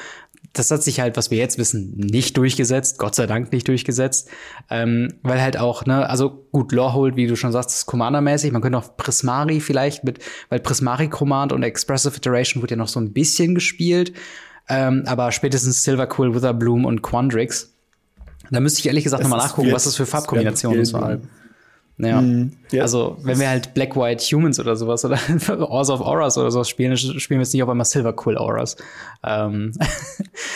Das hat sich halt, was wir jetzt wissen, nicht durchgesetzt, Gott sei Dank nicht durchgesetzt. Ähm, weil halt auch, ne, also gut, Lorehold, wie du schon sagst, ist Commander-mäßig. Man könnte auch Prismari vielleicht mit, weil Prismari Command und Expressive Iteration wird ja noch so ein bisschen gespielt. Ähm, aber spätestens Silverquill, Witherbloom und Quandrix. Da müsste ich ehrlich gesagt nochmal nachgucken, wird- was das für Farbkombinationen waren. Bleiben. Ja. Mhm. Ja. Also, wenn wir halt Black White Humans oder sowas oder Ors of Auras oder sowas spielen, spielen wir jetzt nicht auf einmal Silver Quill Auras. Ähm,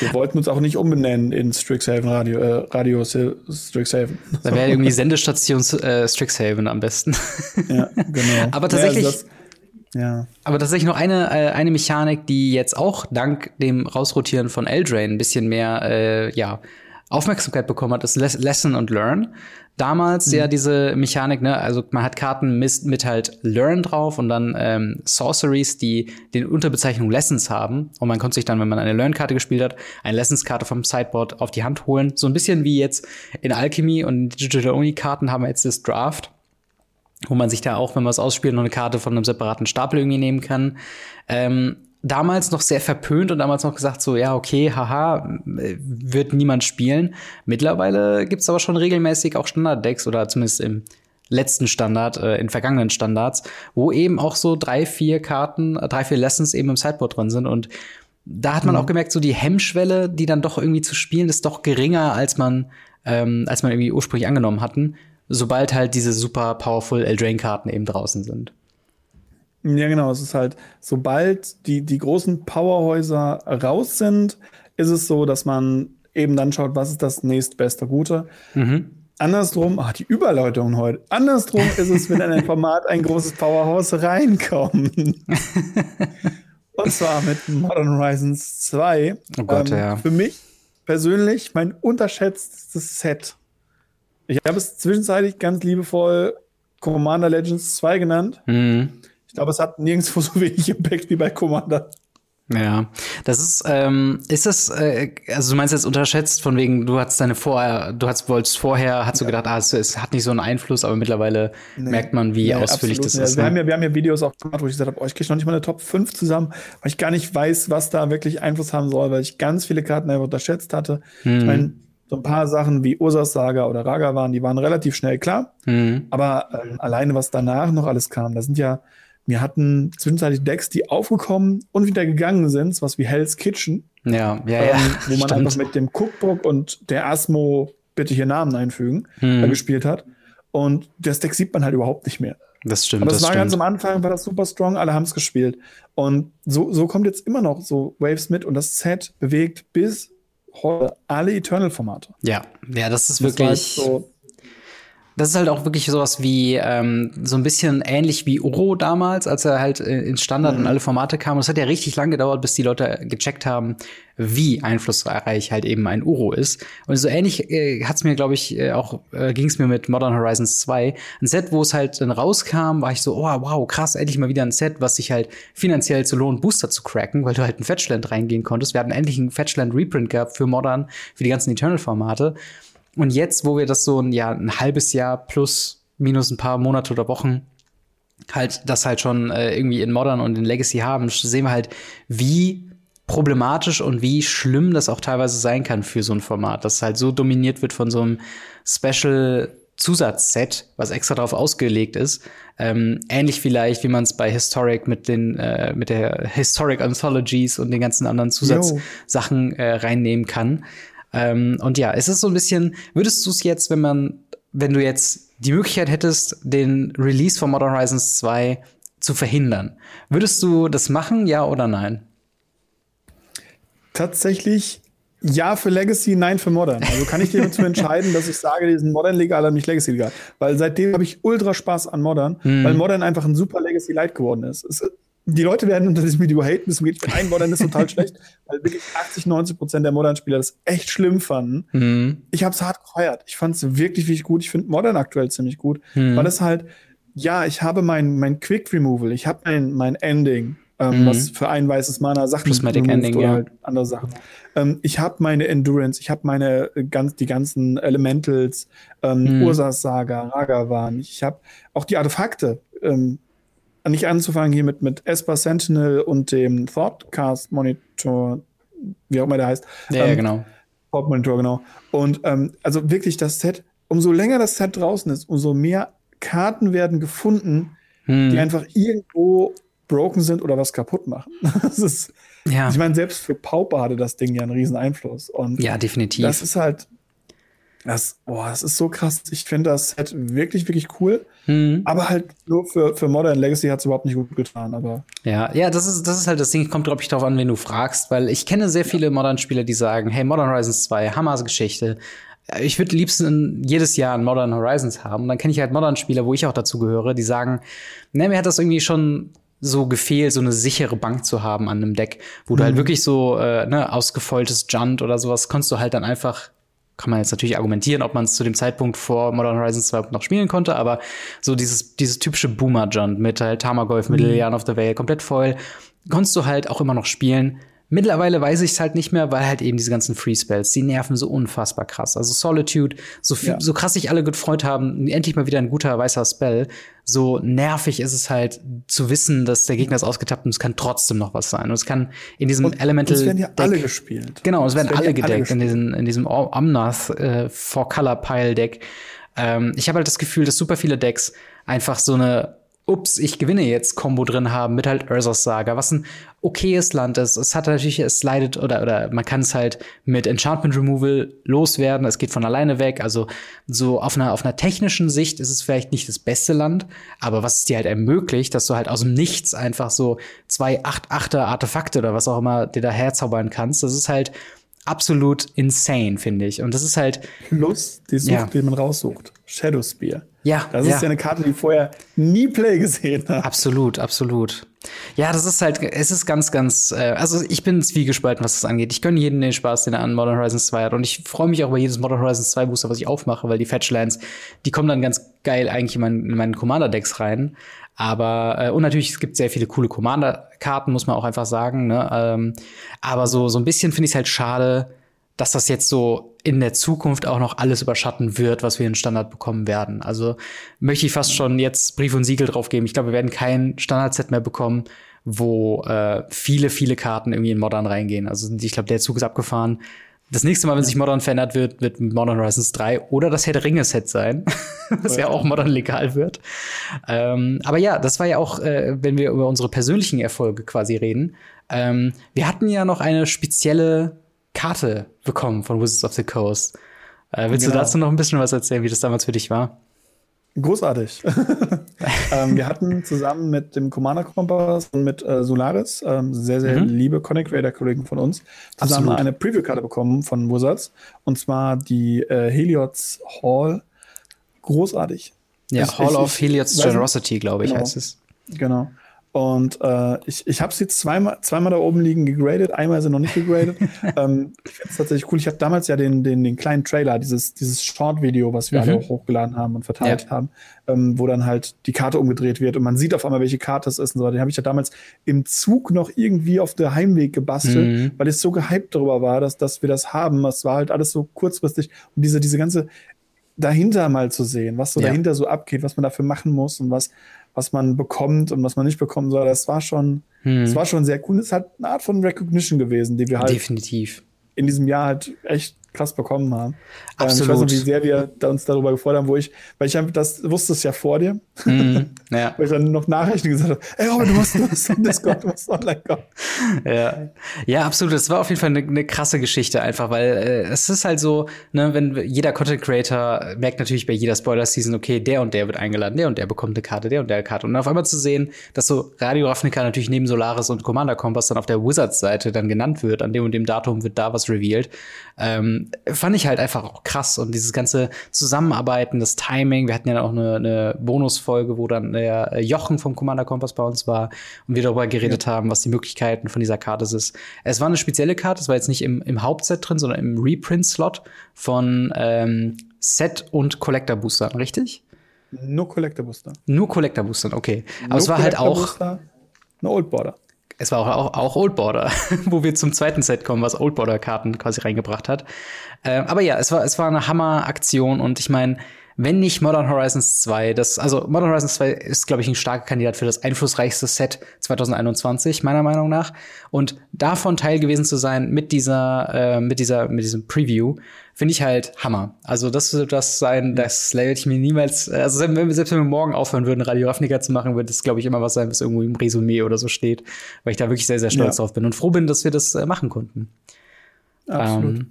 Wir wollten uns auch nicht umbenennen in Strixhaven Radio, äh, Radio Sil- Strixhaven. da wäre irgendwie Sendestation äh, Strixhaven am besten. ja, genau. Aber tatsächlich- Ja, also ja. Aber tatsächlich noch eine, äh, eine Mechanik, die jetzt auch dank dem Rausrotieren von Eldrain ein bisschen mehr äh, ja, Aufmerksamkeit bekommen hat, ist Les Lesson und Learn. Damals ja diese Mechanik, ne, also man hat Karten mit, mit halt Learn drauf und dann ähm, Sorceries, die den Unterbezeichnung Lessons haben. Und man konnte sich dann, wenn man eine Learn-Karte gespielt hat, eine Lessons-Karte vom Sideboard auf die Hand holen. So ein bisschen wie jetzt in Alchemy und Digital Only-Karten haben wir jetzt das Draft wo man sich da auch, wenn man es ausspielt, noch eine Karte von einem separaten Stapel irgendwie nehmen kann. Ähm, damals noch sehr verpönt und damals noch gesagt, so, ja, okay, haha, wird niemand spielen. Mittlerweile gibt's aber schon regelmäßig auch Standarddecks oder zumindest im letzten Standard, äh, in vergangenen Standards, wo eben auch so drei, vier Karten, äh, drei, vier Lessons eben im Sideboard drin sind und da hat man auch gemerkt, so die Hemmschwelle, die dann doch irgendwie zu spielen, ist doch geringer, als man, ähm, als man irgendwie ursprünglich angenommen hatten, sobald halt diese super powerful Eldraine-Karten eben draußen sind. Ja, genau. Es ist halt, sobald die, die großen Powerhäuser raus sind, ist es so, dass man eben dann schaut, was ist das nächstbeste Gute. Mhm. andersrum, ach, die Überleitung heute. Andersrum ist es, wenn in ein Format ein großes Powerhouse reinkommt. Und zwar mit Modern Horizons 2. Oh Gott, ähm, ja. Für mich persönlich mein unterschätztes Set. Ich habe es zwischenzeitlich ganz liebevoll Commander Legends 2 genannt. Mhm. Ich glaube, es hat nirgendwo so wenig Impact wie bei Commander. Ja, das ist, ähm, ist das, äh, also du meinst jetzt unterschätzt, von wegen, du hast deine vorher, du hast wolltest vorher, hast du gedacht, ah, es, es, hat nicht so einen Einfluss, aber mittlerweile nee, merkt man, wie nee, ausführlich das ist. Also wir, ne? haben ja, wir haben ja Videos auch gemacht, wo ich gesagt habe, oh, ich kriege noch nicht mal eine Top 5 zusammen, weil ich gar nicht weiß, was da wirklich Einfluss haben soll, weil ich ganz viele Karten einfach unterschätzt hatte. Hm. Ich meine, so ein paar Sachen wie Ursas Saga oder Raga waren, die waren relativ schnell klar. Hm. Aber ähm, alleine, was danach noch alles kam, da sind ja wir hatten zwischenzeitlich Decks, die aufgekommen und wieder gegangen sind, was wie Hell's Kitchen. Ja, ja, ja. Ähm, wo man stimmt. einfach mit dem Cookbook und der Asmo, bitte hier Namen einfügen, hm. gespielt hat. Und das Deck sieht man halt überhaupt nicht mehr. Das stimmt. Aber das, das war stimmt. ganz am Anfang, war das super strong, alle haben es gespielt. Und so, so kommt jetzt immer noch so Waves mit und das Set bewegt bis heute alle Eternal-Formate. Ja, ja, das ist das wirklich. So, das ist halt auch wirklich sowas wie ähm, so ein bisschen ähnlich wie Uro damals, als er halt äh, ins Standard mhm. und alle Formate kam. Und es hat ja richtig lang gedauert, bis die Leute gecheckt haben, wie einflussreich halt eben ein Uro ist. Und so ähnlich äh, hat's mir, glaube ich, äh, auch äh, ging es mir mit Modern Horizons 2. Ein Set, wo es halt dann rauskam, war ich so, oh wow, krass, endlich mal wieder ein Set, was sich halt finanziell zu lohnt, Booster zu cracken, weil du halt ein Fetchland reingehen konntest. Wir hatten endlich einen Fetchland Reprint gehabt für Modern, für die ganzen Eternal-Formate. Und jetzt, wo wir das so ein, ja, ein halbes Jahr plus minus ein paar Monate oder Wochen halt das halt schon äh, irgendwie in Modern und in Legacy haben, sehen wir halt, wie problematisch und wie schlimm das auch teilweise sein kann für so ein Format, das halt so dominiert wird von so einem Special Zusatzset, was extra darauf ausgelegt ist. Ähm, ähnlich vielleicht, wie man es bei Historic mit den äh, mit der Historic Anthologies und den ganzen anderen Zusatzsachen äh, reinnehmen kann. Ähm, und ja, es ist so ein bisschen, würdest du es jetzt, wenn man, wenn du jetzt die Möglichkeit hättest, den Release von Modern Horizons 2 zu verhindern, würdest du das machen, ja oder nein? Tatsächlich ja für Legacy, nein für Modern. Also kann ich dir dazu entscheiden, dass ich sage, die sind Modern legal, aber nicht Legacy legal. Weil seitdem habe ich ultra Spaß an Modern, mhm. weil Modern einfach ein super Legacy Light geworden ist. Es, die Leute werden unter diesem Video haten, bis geht ein Modern ist total schlecht, weil wirklich 80, 90 Prozent der Modern-Spieler das echt schlimm fanden. Mhm. Ich habe es hart gefeiert. Ich fand es wirklich, wirklich gut. Ich finde Modern aktuell ziemlich gut, mhm. weil es halt, ja, ich habe mein, mein Quick Removal, ich habe mein, mein Ending, ähm, mhm. was für ein weißes Mana Sachen Prismatic Ending, oder ja. halt andere Sachen. Ähm, ich habe meine Endurance, ich habe meine ganz die ganzen Elementals, ähm, mhm. Ursas Saga, Ragavan, ich habe auch die Artefakte. Ähm, nicht anzufangen hier mit, mit Esper Sentinel und dem Thoughtcast Monitor, wie auch immer der heißt. Ja, ähm, ja genau. Thought Monitor, genau. Und ähm, also wirklich das Set, umso länger das Set draußen ist, umso mehr Karten werden gefunden, hm. die einfach irgendwo broken sind oder was kaputt machen. das ist, ja. ich meine, selbst für Pauper hatte das Ding ja einen riesen Einfluss. Und ja, definitiv. Das ist halt, das, boah, das ist so krass. Ich finde das Set wirklich, wirklich cool. Mhm. Aber halt nur für, für Modern Legacy hat es überhaupt nicht gut getan. Aber ja, ja, das ist, das ist halt das Ding. Kommt, glaube ich, darauf an, wen du fragst, weil ich kenne sehr viele Modern-Spieler, die sagen: Hey, Modern Horizons 2, Hammers Geschichte. Ich würde liebsten jedes Jahr ein Modern Horizons haben. Und dann kenne ich halt Modern-Spieler, wo ich auch dazu gehöre, die sagen: Ne, mir hat das irgendwie schon so gefehlt, so eine sichere Bank zu haben an einem Deck, wo mhm. du halt mhm. wirklich so äh, ne, ausgefeultes Junt oder sowas konntest du halt dann einfach kann man jetzt natürlich argumentieren, ob man es zu dem Zeitpunkt vor Modern Horizons 2 noch spielen konnte, aber so dieses, dieses typische Boomer-Junt mit halt Tamagolf, mhm. Middle of the Vale, komplett voll, konntest du halt auch immer noch spielen. Mittlerweile weiß ich es halt nicht mehr, weil halt eben diese ganzen Free Spells, die nerven so unfassbar krass. Also Solitude, so, viel, ja. so krass sich alle gefreut haben, endlich mal wieder ein guter weißer Spell. So nervig ist es halt zu wissen, dass der Gegner ist ausgetappt und es kann trotzdem noch was sein. Und es kann in diesem und, Elemental. Und es werden ja Deck, alle gespielt. Genau, es, es werden, werden, alle gedeckt alle in, diesem, in diesem Omnath äh, Four Color Pile Deck. Ähm, ich habe halt das Gefühl, dass super viele Decks einfach so eine ups, ich gewinne jetzt Combo drin haben mit halt Ursos Saga, was ein okayes Land ist. Es hat natürlich, es slidet oder, oder man kann es halt mit Enchantment Removal loswerden. Es geht von alleine weg. Also so auf einer, auf einer technischen Sicht ist es vielleicht nicht das beste Land, aber was es dir halt ermöglicht, dass du halt aus dem Nichts einfach so zwei 8-8er Artefakte oder was auch immer dir da herzaubern kannst, das ist halt absolut insane, finde ich. Und das ist halt. Plus die Sucht, ja. die man raussucht. Shadow Spear. Ja. Das ist ja eine Karte, die vorher nie Play gesehen hat. Absolut, absolut. Ja, das ist halt, es ist ganz, ganz, äh, also ich bin zwiegespalten, was das angeht. Ich gönne jeden den Spaß, den er an Modern Horizons 2 hat. Und ich freue mich auch über jedes Modern Horizons 2 Booster, was ich aufmache, weil die Fetchlands, die kommen dann ganz geil eigentlich in, mein, in meinen Commander-Decks rein. Aber, äh, und natürlich, es gibt sehr viele coole Commander-Karten, muss man auch einfach sagen. Ne? Ähm, aber so, so ein bisschen finde ich es halt schade, dass das jetzt so in der Zukunft auch noch alles überschatten wird, was wir in Standard bekommen werden. Also möchte ich fast schon jetzt Brief und Siegel drauf geben. Ich glaube, wir werden kein Standard-Set mehr bekommen, wo äh, viele, viele Karten irgendwie in Modern reingehen. Also ich glaube, der Zug ist abgefahren. Das nächste Mal, wenn sich Modern verändert wird, wird Modern Horizons 3 oder das Herr der Ringe-Set sein, ja. ja auch Modern legal wird. Ähm, aber ja, das war ja auch, äh, wenn wir über unsere persönlichen Erfolge quasi reden. Ähm, wir hatten ja noch eine spezielle Karte bekommen von Wizards of the Coast. Äh, willst genau. du dazu noch ein bisschen was erzählen, wie das damals für dich war? Großartig. ähm, wir hatten zusammen mit dem Commander Kompass und mit äh, Solaris, ähm, sehr, sehr mhm. liebe Content Creator Kollegen von uns, zusammen Absolut. eine Preview-Karte bekommen von Wizards. Und zwar die äh, Heliots Hall. Großartig. Ja, ich, Hall ich, of Heliots Generosity, glaube ich, genau, heißt es. Genau. Und äh, ich, ich habe sie zweimal, zweimal da oben liegen gegradet, einmal ist sie noch nicht gegradet. ähm, ich finde es tatsächlich cool. Ich habe damals ja den, den, den kleinen Trailer, dieses, dieses Short-Video, was wir mhm. alle auch hochgeladen haben und verteilt ja. haben, ähm, wo dann halt die Karte umgedreht wird und man sieht auf einmal, welche Karte es ist und so weiter. Den habe ich ja damals im Zug noch irgendwie auf der Heimweg gebastelt, mhm. weil ich so gehypt darüber war, dass, dass wir das haben. Es war halt alles so kurzfristig und diese, diese ganze dahinter mal zu sehen, was so ja. dahinter so abgeht, was man dafür machen muss und was, was man bekommt und was man nicht bekommen soll. Das war schon, hm. das war schon sehr cool. Das ist halt eine Art von Recognition gewesen, die wir halt definitiv in diesem Jahr halt echt krass bekommen haben. Absolut. Ähm, ich weiß nicht, wie sehr wir da uns darüber gefreut haben, wo ich, weil ich hab, das wusste es ja vor dir, mm, ja. weil ich dann noch Nachrichten gesagt habe, ey, Robin, du musst, du musst Discord, du musst online kommen. Ja. ja, absolut. Das war auf jeden Fall eine, eine krasse Geschichte einfach, weil äh, es ist halt so, ne, wenn jeder Content Creator merkt natürlich bei jeder Spoiler-Season, okay, der und der wird eingeladen, der und der bekommt eine Karte, der und der eine Karte. Und auf einmal zu sehen, dass so Radio Ravnica natürlich neben Solaris und Commander Kompass dann auf der Wizards-Seite dann genannt wird, an dem und dem Datum wird da was revealed, ähm, fand ich halt einfach auch krass. Und dieses ganze Zusammenarbeiten, das Timing, wir hatten ja auch eine, eine Bonusfolge, wo dann der Jochen vom Commander Kompass bei uns war und wir darüber geredet ja. haben, was die Möglichkeiten von dieser Karte ist. Es war eine spezielle Karte, es war jetzt nicht im, im Hauptset drin, sondern im Reprint-Slot von ähm, Set und Collector Boostern, richtig? Nur Collector Booster. Nur Collector Boostern, okay. Aber Nur es war halt auch. eine Old Border es war auch, auch Old Border, wo wir zum zweiten Set kommen, was Old Border Karten quasi reingebracht hat. Ähm, aber ja, es war, es war eine Hammer-Aktion und ich meine, wenn nicht Modern Horizons 2, das, also Modern Horizons 2 ist, glaube ich, ein starker Kandidat für das einflussreichste Set 2021, meiner Meinung nach. Und davon Teil gewesen zu sein mit dieser, äh, mit dieser, mit diesem Preview, finde ich halt Hammer. Also das wird das sein, das werde ich mir niemals, also selbst wenn, wir, selbst wenn wir morgen aufhören würden, Radio Ravnica zu machen, wird das, glaube ich, immer was sein, was irgendwo im Resümee oder so steht, weil ich da wirklich sehr, sehr stolz ja. drauf bin und froh bin, dass wir das äh, machen konnten. Absolut. Ähm,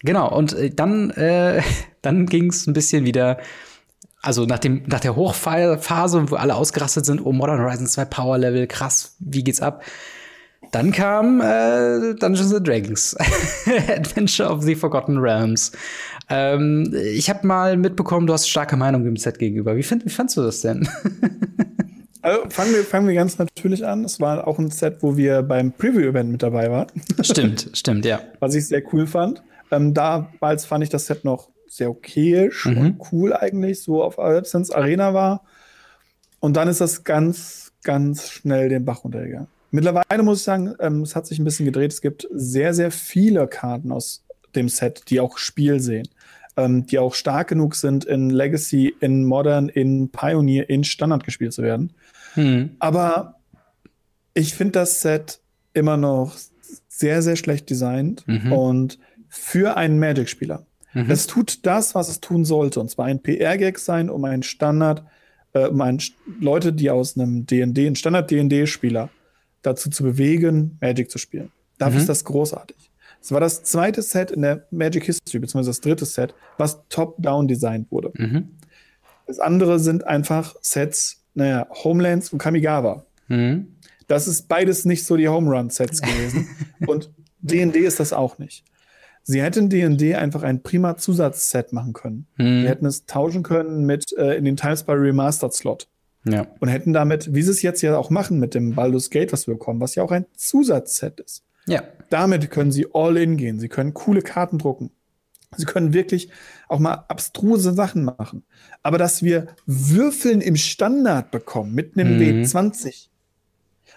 Genau, und äh, dann, äh, dann ging es ein bisschen wieder, also nach, dem, nach der Hochphase, wo alle ausgerastet sind, oh, Modern Horizon 2 Power Level, krass, wie geht's ab? Dann kam äh, Dungeons and Dragons, Adventure of the Forgotten Realms. Ähm, ich habe mal mitbekommen, du hast starke Meinung dem Set gegenüber. Wie, find, wie fandst du das denn? also fangen wir, fangen wir ganz natürlich an. Es war auch ein Set, wo wir beim Preview-Event mit dabei waren. Stimmt, stimmt, ja. Was ich sehr cool fand. Ähm, damals fand ich das Set noch sehr okayisch mhm. und cool eigentlich, so auf Absence Arena war. Und dann ist das ganz, ganz schnell den Bach runtergegangen. Mittlerweile muss ich sagen, ähm, es hat sich ein bisschen gedreht. Es gibt sehr, sehr viele Karten aus dem Set, die auch Spiel sehen, ähm, die auch stark genug sind, in Legacy, in Modern, in Pioneer, in Standard gespielt zu werden. Mhm. Aber ich finde das Set immer noch sehr, sehr schlecht designt mhm. und für einen Magic-Spieler. Mhm. Es tut das, was es tun sollte, und zwar ein PR-Gag sein, um einen Standard, äh, um einen Leute, die aus einem D&D, einen Standard-D&D-Spieler dazu zu bewegen, Magic zu spielen. Dafür mhm. ist das großartig. Es war das zweite Set in der Magic History, beziehungsweise das dritte Set, was top-down designt wurde. Mhm. Das andere sind einfach Sets, naja, Homelands und Kamigawa. Mhm. Das ist beides nicht so die Home Run-Sets gewesen. und D&D ist das auch nicht. Sie hätten D&D einfach ein prima Zusatzset machen können. Hm. Wir hätten es tauschen können mit äh, in den Times by Remastered Slot. Ja. Und hätten damit, wie sie es jetzt ja auch machen mit dem Baldur's Gate, was wir bekommen, was ja auch ein Zusatzset ist. Ja. Damit können sie all in gehen. Sie können coole Karten drucken. Sie können wirklich auch mal abstruse Sachen machen. Aber dass wir Würfeln im Standard bekommen mit einem Mhm. W20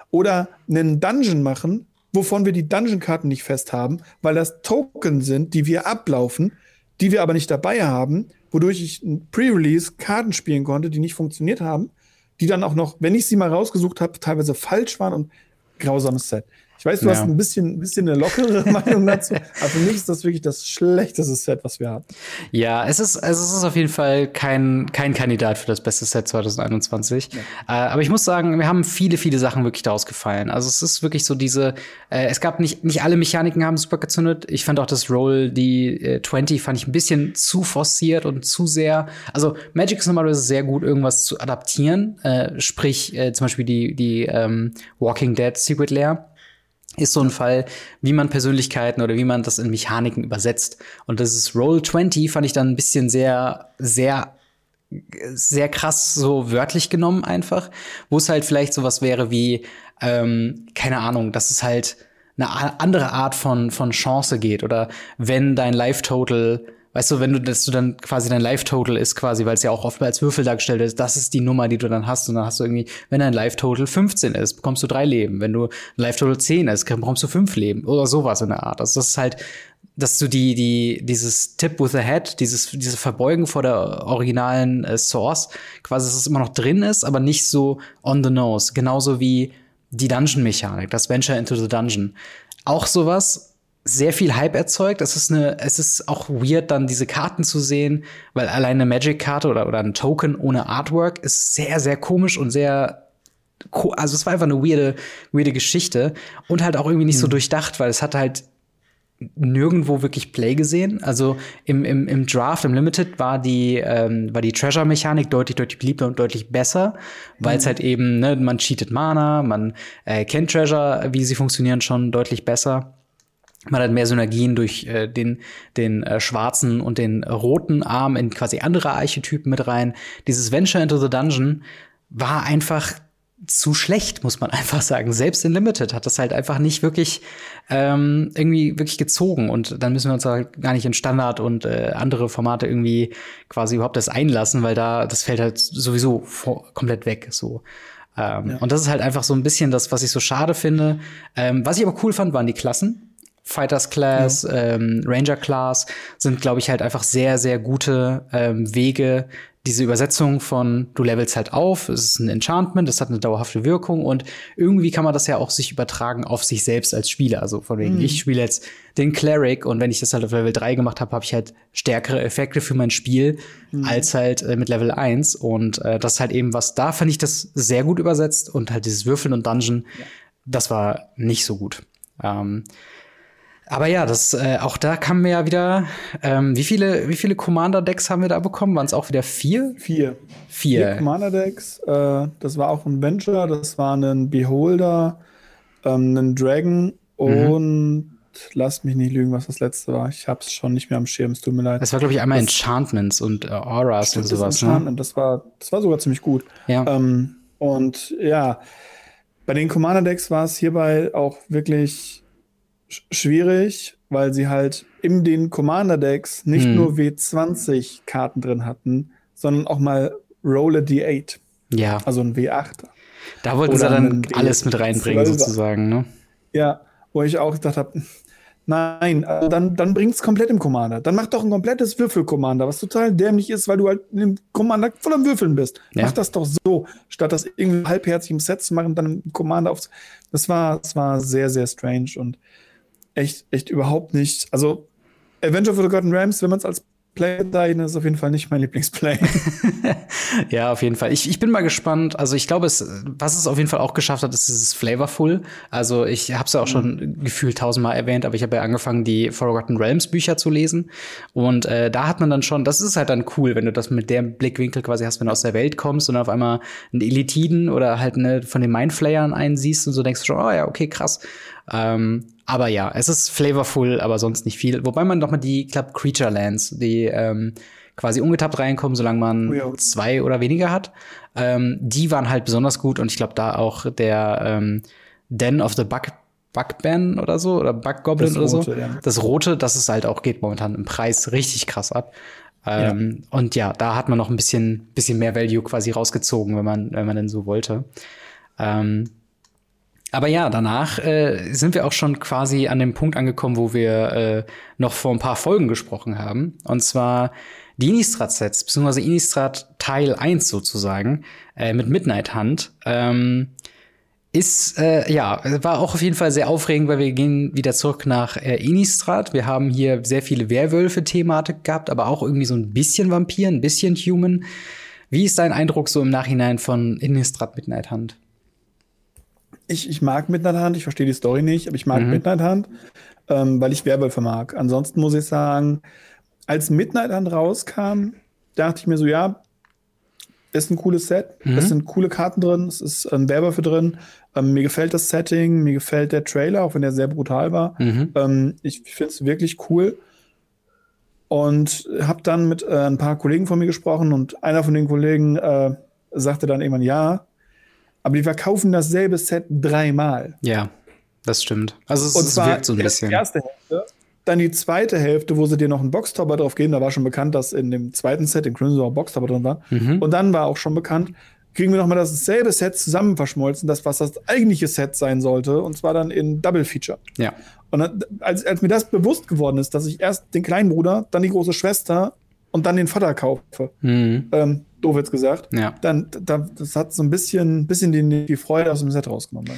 oder einen Dungeon machen, wovon wir die Dungeon-Karten nicht fest haben, weil das Token sind, die wir ablaufen, die wir aber nicht dabei haben, wodurch ich Pre-Release Karten spielen konnte, die nicht funktioniert haben, die dann auch noch, wenn ich sie mal rausgesucht habe, teilweise falsch waren und grausames Set. Ich weiß, du Ja. hast ein bisschen, ein bisschen eine lockere Meinung dazu, aber für mich ist das wirklich das schlechteste Set, was wir haben. Ja, es ist, also es ist auf jeden Fall kein, kein Kandidat für das beste Set 2021. Äh, aber ich muss sagen, wir haben viele, viele Sachen wirklich daraus gefallen. Also es ist wirklich so diese, äh, es gab nicht, nicht alle Mechaniken haben super gezündet. Ich fand auch das Roll, die äh, 20 fand ich ein bisschen zu forciert und zu sehr. Also Magic ist normalerweise sehr gut, irgendwas zu adaptieren. Äh, sprich, äh, zum Beispiel die, die ähm, Walking Dead Secret Lair ist so ein Fall, wie man Persönlichkeiten oder wie man das in Mechaniken übersetzt. Und das ist Roll 20 fand ich dann ein bisschen sehr, sehr, sehr krass so wörtlich genommen einfach, wo es halt vielleicht sowas wäre wie, ähm, keine Ahnung, dass es halt eine andere Art von, von Chance geht. Oder wenn dein Life-Total Weißt du, wenn du, dass du dann quasi dein Life-Total ist quasi, weil es ja auch oft als Würfel dargestellt ist, das ist die Nummer, die du dann hast. Und dann hast du irgendwie, wenn dein Life-Total 15 ist, bekommst du drei Leben. Wenn du ein Life-Total 10 ist, bekommst du fünf Leben. Oder sowas in der Art. Also das ist halt, dass du die, die, dieses Tip with the Head, dieses, diese Verbeugen vor der originalen äh, Source, quasi, dass es immer noch drin ist, aber nicht so on the nose. Genauso wie die Dungeon-Mechanik, das Venture into the Dungeon. Auch sowas, sehr viel Hype erzeugt. Es ist eine, es ist auch weird, dann diese Karten zu sehen, weil alleine eine Magic-Karte oder, oder ein Token ohne Artwork ist sehr, sehr komisch und sehr also es war einfach eine weirde, weirde Geschichte und halt auch irgendwie nicht so durchdacht, weil es hat halt nirgendwo wirklich Play gesehen. Also im, im, im Draft, im Limited war die, ähm, war die Treasure-Mechanik deutlich, deutlich beliebter und deutlich besser, weil es halt eben, ne, man cheatet Mana, man äh, kennt Treasure, wie sie funktionieren, schon deutlich besser. Man hat mehr Synergien durch äh, den, den äh, schwarzen und den roten Arm in quasi andere Archetypen mit rein. Dieses Venture into the Dungeon war einfach zu schlecht, muss man einfach sagen. Selbst in Limited hat das halt einfach nicht wirklich ähm, irgendwie wirklich gezogen. Und dann müssen wir uns halt gar nicht in Standard und äh, andere Formate irgendwie quasi überhaupt das einlassen, weil da das fällt halt sowieso komplett weg. So. Ähm, Und das ist halt einfach so ein bisschen das, was ich so schade finde. Ähm, was ich aber cool fand, waren die Klassen. Fighters Class, ähm, Ranger Class sind, glaube ich, halt einfach sehr, sehr gute ähm, Wege. Diese Übersetzung von du levelst halt auf, es ist ein Enchantment, es hat eine dauerhafte Wirkung und irgendwie kann man das ja auch sich übertragen auf sich selbst als Spieler. Also von wegen, ich spiele jetzt den Cleric und wenn ich das halt auf Level 3 gemacht habe, habe ich halt stärkere Effekte für mein Spiel als halt äh, mit Level 1. Und äh, das ist halt eben was, da fand ich das sehr gut übersetzt und halt dieses Würfeln und Dungeon, das war nicht so gut. Ähm, aber ja, das äh, auch da kamen wir ja wieder. Ähm, wie viele wie viele Commander Decks haben wir da bekommen? Waren es auch wieder vier? Vier. Vier Vier. Commander Decks. Äh, das war auch ein Venture, das war ein Beholder, ähm, ein Dragon und lasst mich nicht lügen, was das letzte war. Ich hab's schon nicht mehr am Schirm, es tut mir leid. Das war glaube ich einmal Das- Enchantments und äh, Auras und sowas. Ne? Enchantment, das war, das war sogar ziemlich gut. Ja. Ähm, und ja, bei den Commander Decks war es hierbei auch wirklich schwierig, weil sie halt in den Commander Decks nicht Hm. nur W20 Karten drin hatten, sondern auch mal Roll a D8, ja. also ein W8. Da wollten sie oder dann einen alles mit reinbringen D12er. sozusagen. Ne? Ja, wo ich auch gedacht habe, nein, also dann, dann bring's komplett im Commander. Dann mach doch ein komplettes Würfel-Commander, was total dämlich ist, weil du halt dem Commander voll am Würfeln bist. Ja. Mach das doch so, statt das irgendwie halbherzig im Set zu machen, dann im Commander auf. Das war, das war sehr, sehr strange und echt, echt überhaupt nicht. Also, Adventure of the Forgotten Rams, wenn man es als Play bezeichnet, ist auf jeden Fall nicht mein Lieblingsplay. Ja, auf jeden Fall. Ich, ich bin mal gespannt. Also ich glaube, es, was es auf jeden Fall auch geschafft hat, ist dieses Flavorful. Also ich habe es ja auch schon gefühlt tausendmal erwähnt, aber ich habe ja angefangen, die Forgotten Realms Bücher zu lesen. Und äh, da hat man dann schon, das ist halt dann cool, wenn du das mit dem Blickwinkel quasi hast, wenn du aus der Welt kommst und auf einmal einen Elitiden oder halt eine von den Mindflayern einsiehst und so denkst du schon, oh ja, okay, krass. Ähm, aber ja, es ist flavorful, aber sonst nicht viel. Wobei man doch mal die, glaube, Creature Lands, die ähm, quasi ungetappt reinkommen, solange man Oh ja. zwei oder weniger hat. Ähm, die waren halt besonders gut und ich glaube da auch der ähm, Den of the Bug Bugban oder so oder Bug Goblin Das oder so. Ja. Das rote, das ist halt auch geht momentan im Preis richtig krass ab. Ähm, Und ja, da hat man noch ein bisschen bisschen mehr Value quasi rausgezogen, wenn man wenn man denn so wollte. Ähm, aber ja, danach äh, sind wir auch schon quasi an dem Punkt angekommen, wo wir äh, noch vor ein paar Folgen gesprochen haben. Und zwar die Innistrad-Sets, beziehungsweise Innistrad Teil 1 sozusagen, äh, mit Midnight Hunt. Ähm, ist, äh, ja, war auch auf jeden Fall sehr aufregend, weil wir gehen wieder zurück nach äh, Innistrad. Wir haben hier sehr viele Werwölfe-Thematik gehabt, aber auch irgendwie so ein bisschen Vampir, ein bisschen Human. Wie ist dein Eindruck so im Nachhinein von Innistrad Midnight Hunt? Ich, ich mag Midnight Hunt, ich verstehe die Story nicht, aber ich mag Mhm. Midnight Hunt, ähm, weil ich Werwölfe mag. Ansonsten muss ich sagen, als Midnight Hunt rauskam, dachte ich mir so, ja, ist ein cooles Set. Mhm. Es sind coole Karten drin, es ist ähm, Werwölfe drin. Ähm, mir gefällt das Setting, mir gefällt der Trailer, auch wenn der sehr brutal war. Mhm. Ähm, ich finde es wirklich cool. Und habe dann mit äh, ein paar Kollegen von mir gesprochen und einer von den Kollegen äh, sagte dann irgendwann, ja, aber die verkaufen dasselbe Set dreimal. Ja, das stimmt. Also es, Und zwar wirkt so ein bisschen. die erste Hälfte, dann die zweite Hälfte, wo sie dir noch einen Boxtopper drauf geben. Da war schon bekannt, dass in dem zweiten Set in Crimson auch Boxtopper drin war. Mhm. Und dann war auch schon bekannt, kriegen wir noch mal dasselbe Set zusammen verschmolzen, das was das eigentliche Set sein sollte, und zwar dann in Double Feature. Ja. Und als, als mir das bewusst geworden ist, dass ich erst den kleinen Bruder, dann die große Schwester und dann den Vater kaufe, Mhm. ähm, doof jetzt gesagt, Ja. dann da, das hat so ein bisschen, bisschen die, die Freude aus dem Set rausgenommen.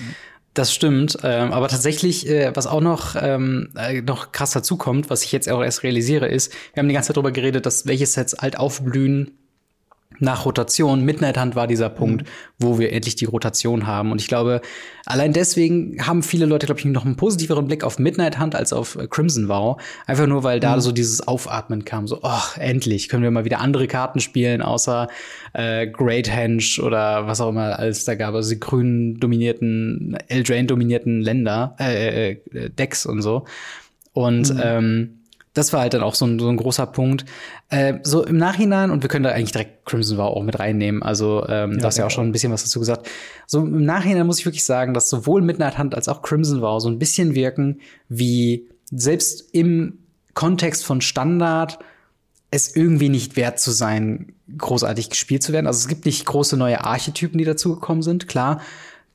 Das stimmt, ähm, aber tatsächlich, äh, was auch noch, ähm, äh, noch krass dazukommt, was ich jetzt auch erst realisiere, ist, wir haben die ganze Zeit darüber geredet, dass welche Sets alt aufblühen nach Rotation. Midnight Hunt war dieser Punkt, wo wir endlich die Rotation haben. Und ich glaube, allein deswegen haben viele Leute, glaube ich, noch einen positiveren Blick auf Midnight Hunt als auf äh, Crimson Vow. Einfach nur, weil da so dieses Aufatmen kam. So, oh, endlich können wir mal wieder andere Karten spielen, außer äh, Great Henge oder was auch immer alles da gab. Also die grün dominierten, Eldraine dominierten Länder, äh, äh, Decks und so. Und ähm, das war halt dann auch so ein, so ein großer Punkt. Äh, so im Nachhinein, und wir können da eigentlich direkt Crimson Vow auch mit reinnehmen, also ähm, du hast ja auch schon ein bisschen was dazu gesagt. So im Nachhinein muss ich wirklich sagen, dass sowohl Midnight Hunt als auch Crimson Vow so ein bisschen wirken wie selbst im Kontext von Standard es irgendwie nicht wert zu sein, großartig gespielt zu werden. Also es gibt nicht große neue Archetypen, die dazugekommen sind, klar.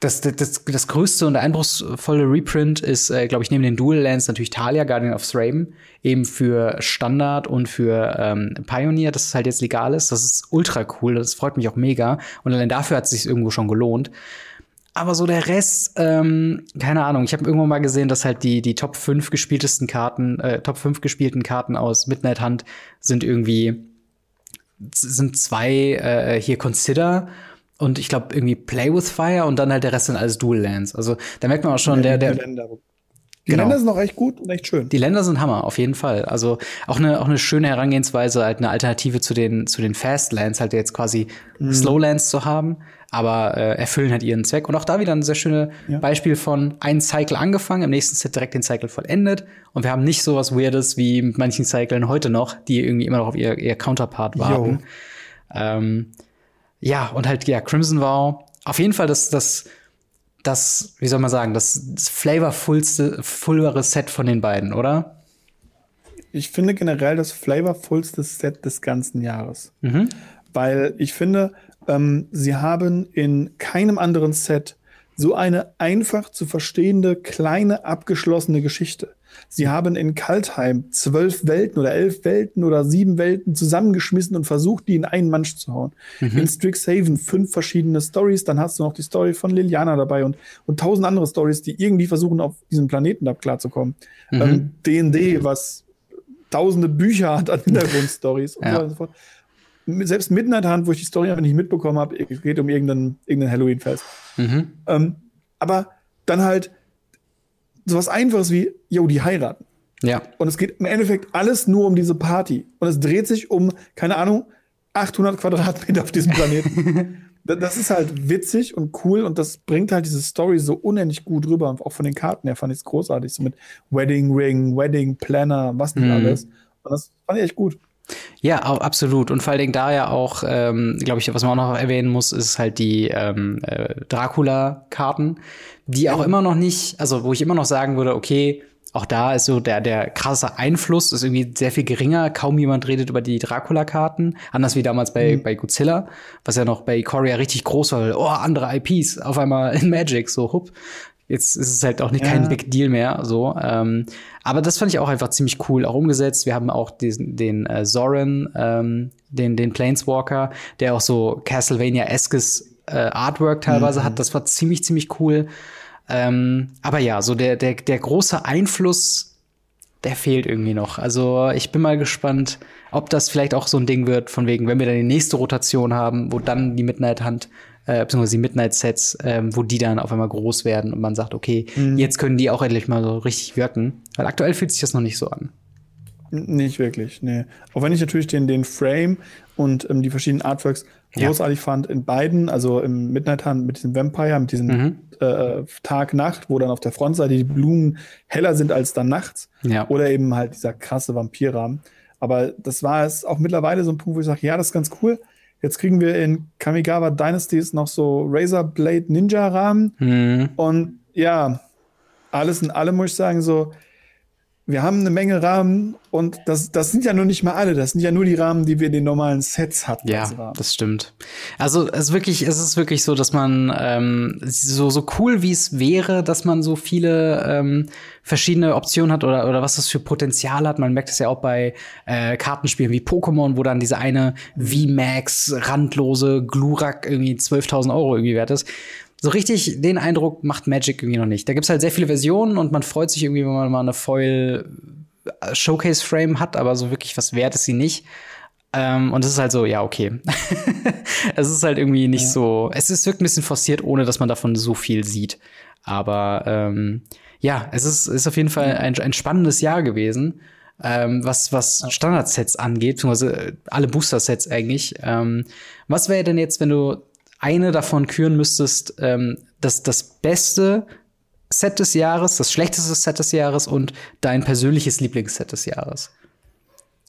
Das, das, das, größte und eindrucksvolle Reprint ist, äh, glaube ich, neben den Dual Lands natürlich Talia, Guardian of Thraben, eben für Standard und für ähm, Pioneer, dass es halt jetzt legal ist. Das ist ultra cool, das freut mich auch mega. Und allein dafür hat es sich irgendwo schon gelohnt. Aber so der Rest, ähm, keine Ahnung. Ich habe irgendwann mal gesehen, dass halt die, die Top 5 gespieltesten Karten, äh, Top 5 gespielten Karten aus Midnight Hunt sind irgendwie, sind zwei äh, hier Consider und ich glaube irgendwie Play with Fire und dann halt der Rest sind alles Dual Lands. Also da merkt man auch schon, der, die der, Länder. Die Genau. Länder sind auch echt gut und echt schön. die Länder sind Hammer, auf jeden Fall. Also auch eine, auch eine schöne Herangehensweise, halt eine Alternative zu den, zu den Fastlands, halt jetzt quasi Slowlands zu haben, aber äh, erfüllen halt ihren Zweck. Und auch da wieder ein sehr schönes Ja. Beispiel von ein Cycle angefangen, im nächsten Set direkt den Cycle vollendet. Und wir haben nicht so was Weirdes wie mit manchen Cyclen heute noch, die irgendwie immer noch auf ihr, ihr Counterpart warten. Ähm, ja, und halt, ja, Crimson Vow, auf jeden Fall das, das, das, wie soll man sagen, das, das flavorvollste, fullere Set von den beiden, oder? Ich finde generell das flavorvollste Set des ganzen Jahres. Mhm. Weil ich finde, ähm, sie haben in keinem anderen Set so eine einfach zu verstehende, kleine, abgeschlossene Geschichte. Sie haben in Kaltheim zwölf Welten oder elf Welten oder sieben Welten zusammengeschmissen und versucht, die in einen Mansch zu hauen. In Strixhaven fünf verschiedene Stories, dann hast du noch die Story von Liliana dabei und, und tausend andere Stories, die irgendwie versuchen, auf diesem Planeten da klarzukommen. Ähm, D&D, was tausende Bücher hat an Hintergrundstories und so Ja. weiter und so fort. Selbst Midnight Hunt, wo ich die Story einfach nicht mitbekommen habe, es geht um irgendein, irgendein Halloween-Fest. Mhm. Ähm, aber dann halt sowas Einfaches wie, yo, die heiraten. Ja. Und es geht im Endeffekt alles nur um diese Party. Und es dreht sich um, keine Ahnung, 800 Quadratmeter auf diesem Planeten. das ist halt witzig und cool und das bringt halt diese Story so unendlich gut rüber. Auch von den Karten her fand ich es großartig. So mit Wedding Ring, Wedding Planner, was nicht mhm. alles. Und das fand ich echt gut. Ja, absolut. Und vor allen Dingen da ja auch, ähm, glaube ich, was man auch noch erwähnen muss, ist halt die ähm, äh, Dracula-Karten, die auch immer noch nicht, also wo ich immer noch sagen würde, okay, auch da ist so der, der krasse Einfluss ist irgendwie sehr viel geringer. Kaum jemand redet über die Dracula-Karten. Anders wie damals bei, mhm. bei Godzilla, was ja noch bei Ikoria richtig groß war. Oh, andere IPs auf einmal in Magic, so hupp. Jetzt ist es halt auch nicht ja. kein Big Deal mehr, so. Ähm, aber das fand ich auch einfach ziemlich cool, auch umgesetzt. Wir haben auch diesen, den äh, Zoran, ähm, den, den Planeswalker, der auch so Castlevania-eskes äh, Artwork teilweise mhm. hat. Das war ziemlich, ziemlich cool. Ähm, aber ja, so der, der, der große Einfluss, der fehlt irgendwie noch. Also ich bin mal gespannt, ob das vielleicht auch so ein Ding wird, von wegen, wenn wir dann die nächste Rotation haben, wo dann die Midnight Hand äh, beziehungsweise die Midnight-Sets, ähm, wo die dann auf einmal groß werden und man sagt, okay, mhm. jetzt können die auch endlich mal so richtig wirken. Weil aktuell fühlt sich das noch nicht so an. Nicht wirklich, nee. Auch wenn ich natürlich den, den Frame und ähm, die verschiedenen Artworks großartig ja. fand in beiden, also im Midnight Hunt mit diesem Vampire, mit diesem mhm. äh, Tag-Nacht, wo dann auf der Frontseite die Blumen heller sind als dann nachts. Ja. Oder eben halt dieser krasse Vampirrahmen. Aber das war es auch mittlerweile so ein Punkt, wo ich sage, ja, das ist ganz cool. Jetzt kriegen wir in Kamigawa Dynasties noch so Razor Blade Ninja Rahmen. Mhm. Und ja, alles in allem muss ich sagen, so, wir haben eine Menge Rahmen und das, das sind ja nur nicht mal alle, das sind ja nur die Rahmen, die wir in den normalen Sets hatten. Ja, das stimmt. Also es ist wirklich, es ist wirklich so, dass man ähm, so, so cool wie es wäre, dass man so viele ähm, verschiedene Optionen hat oder, oder was das für Potenzial hat. Man merkt es ja auch bei äh, Kartenspielen wie Pokémon, wo dann diese eine V-Max randlose Glurak irgendwie 12.000 Euro irgendwie wert ist so richtig den Eindruck macht Magic irgendwie noch nicht. Da gibt's halt sehr viele Versionen und man freut sich irgendwie, wenn man mal eine Foil äh, Showcase Frame hat, aber so wirklich was wert ist sie nicht. Ähm, und es ist halt so, ja, okay. es ist halt irgendwie nicht ja. so, es ist wirkt ein bisschen forciert, ohne dass man davon so viel sieht. Aber ähm, ja, es ist, ist auf jeden Fall ein, ein spannendes Jahr gewesen. Ähm, was, was Standardsets angeht, beziehungsweise alle Booster-Sets eigentlich. Ähm, was wäre denn jetzt, wenn du eine davon küren müsstest, ähm, das, das beste Set des Jahres, das schlechteste Set des Jahres und dein persönliches Lieblingsset des Jahres?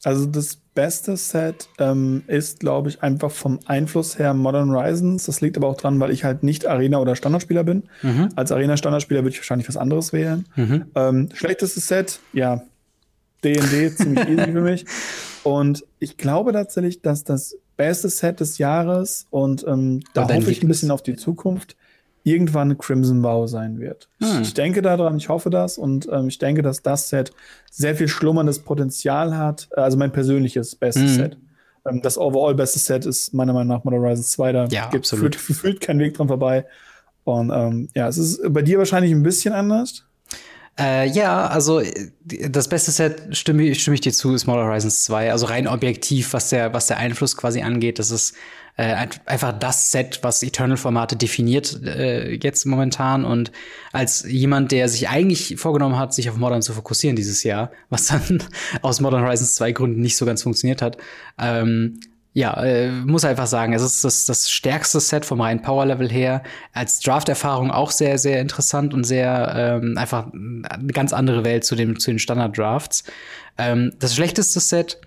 Also das beste Set ähm, ist, glaube ich, einfach vom Einfluss her Modern Horizons. Das liegt aber auch dran, weil ich halt nicht Arena- oder Standardspieler bin. Mhm. Als Arena-Standardspieler würde ich wahrscheinlich was anderes wählen. Mhm. Ähm, schlechtestes Set, ja, D&D, ziemlich easy für mich. Und ich glaube tatsächlich, dass das beste Set des Jahres und ähm, da hoffe ich ein bisschen auf die Zukunft irgendwann Crimson Vow sein wird. Hm. Ich denke daran, ich hoffe das und ähm, ich denke, dass das Set sehr viel schlummerndes Potenzial hat. Also mein persönliches bestes hm. Set. Ähm, das overall beste Set ist meiner Meinung nach Modern Horizon 2. Da ja, gibt es gefühlt keinen Weg dran vorbei. Und ähm, ja, es ist bei dir wahrscheinlich ein bisschen anders. Äh, ja, also das beste Set, stimme, stimme ich dir zu, ist Modern Horizons 2. Also rein objektiv, was der, was der Einfluss quasi angeht, das ist äh, einfach das Set, was Eternal-Formate definiert äh, jetzt momentan. Und als jemand, der sich eigentlich vorgenommen hat, sich auf Modern zu fokussieren dieses Jahr, was dann aus Modern Horizons 2 Gründen nicht so ganz funktioniert hat, ähm, ja, äh, muss einfach sagen, es ist das, das stärkste Set vom reinen Power-Level her. Als Draft-Erfahrung auch sehr, sehr interessant und sehr ähm, einfach eine ganz andere Welt zu, dem, zu den Standard-Drafts. Ähm, das schlechteste Set,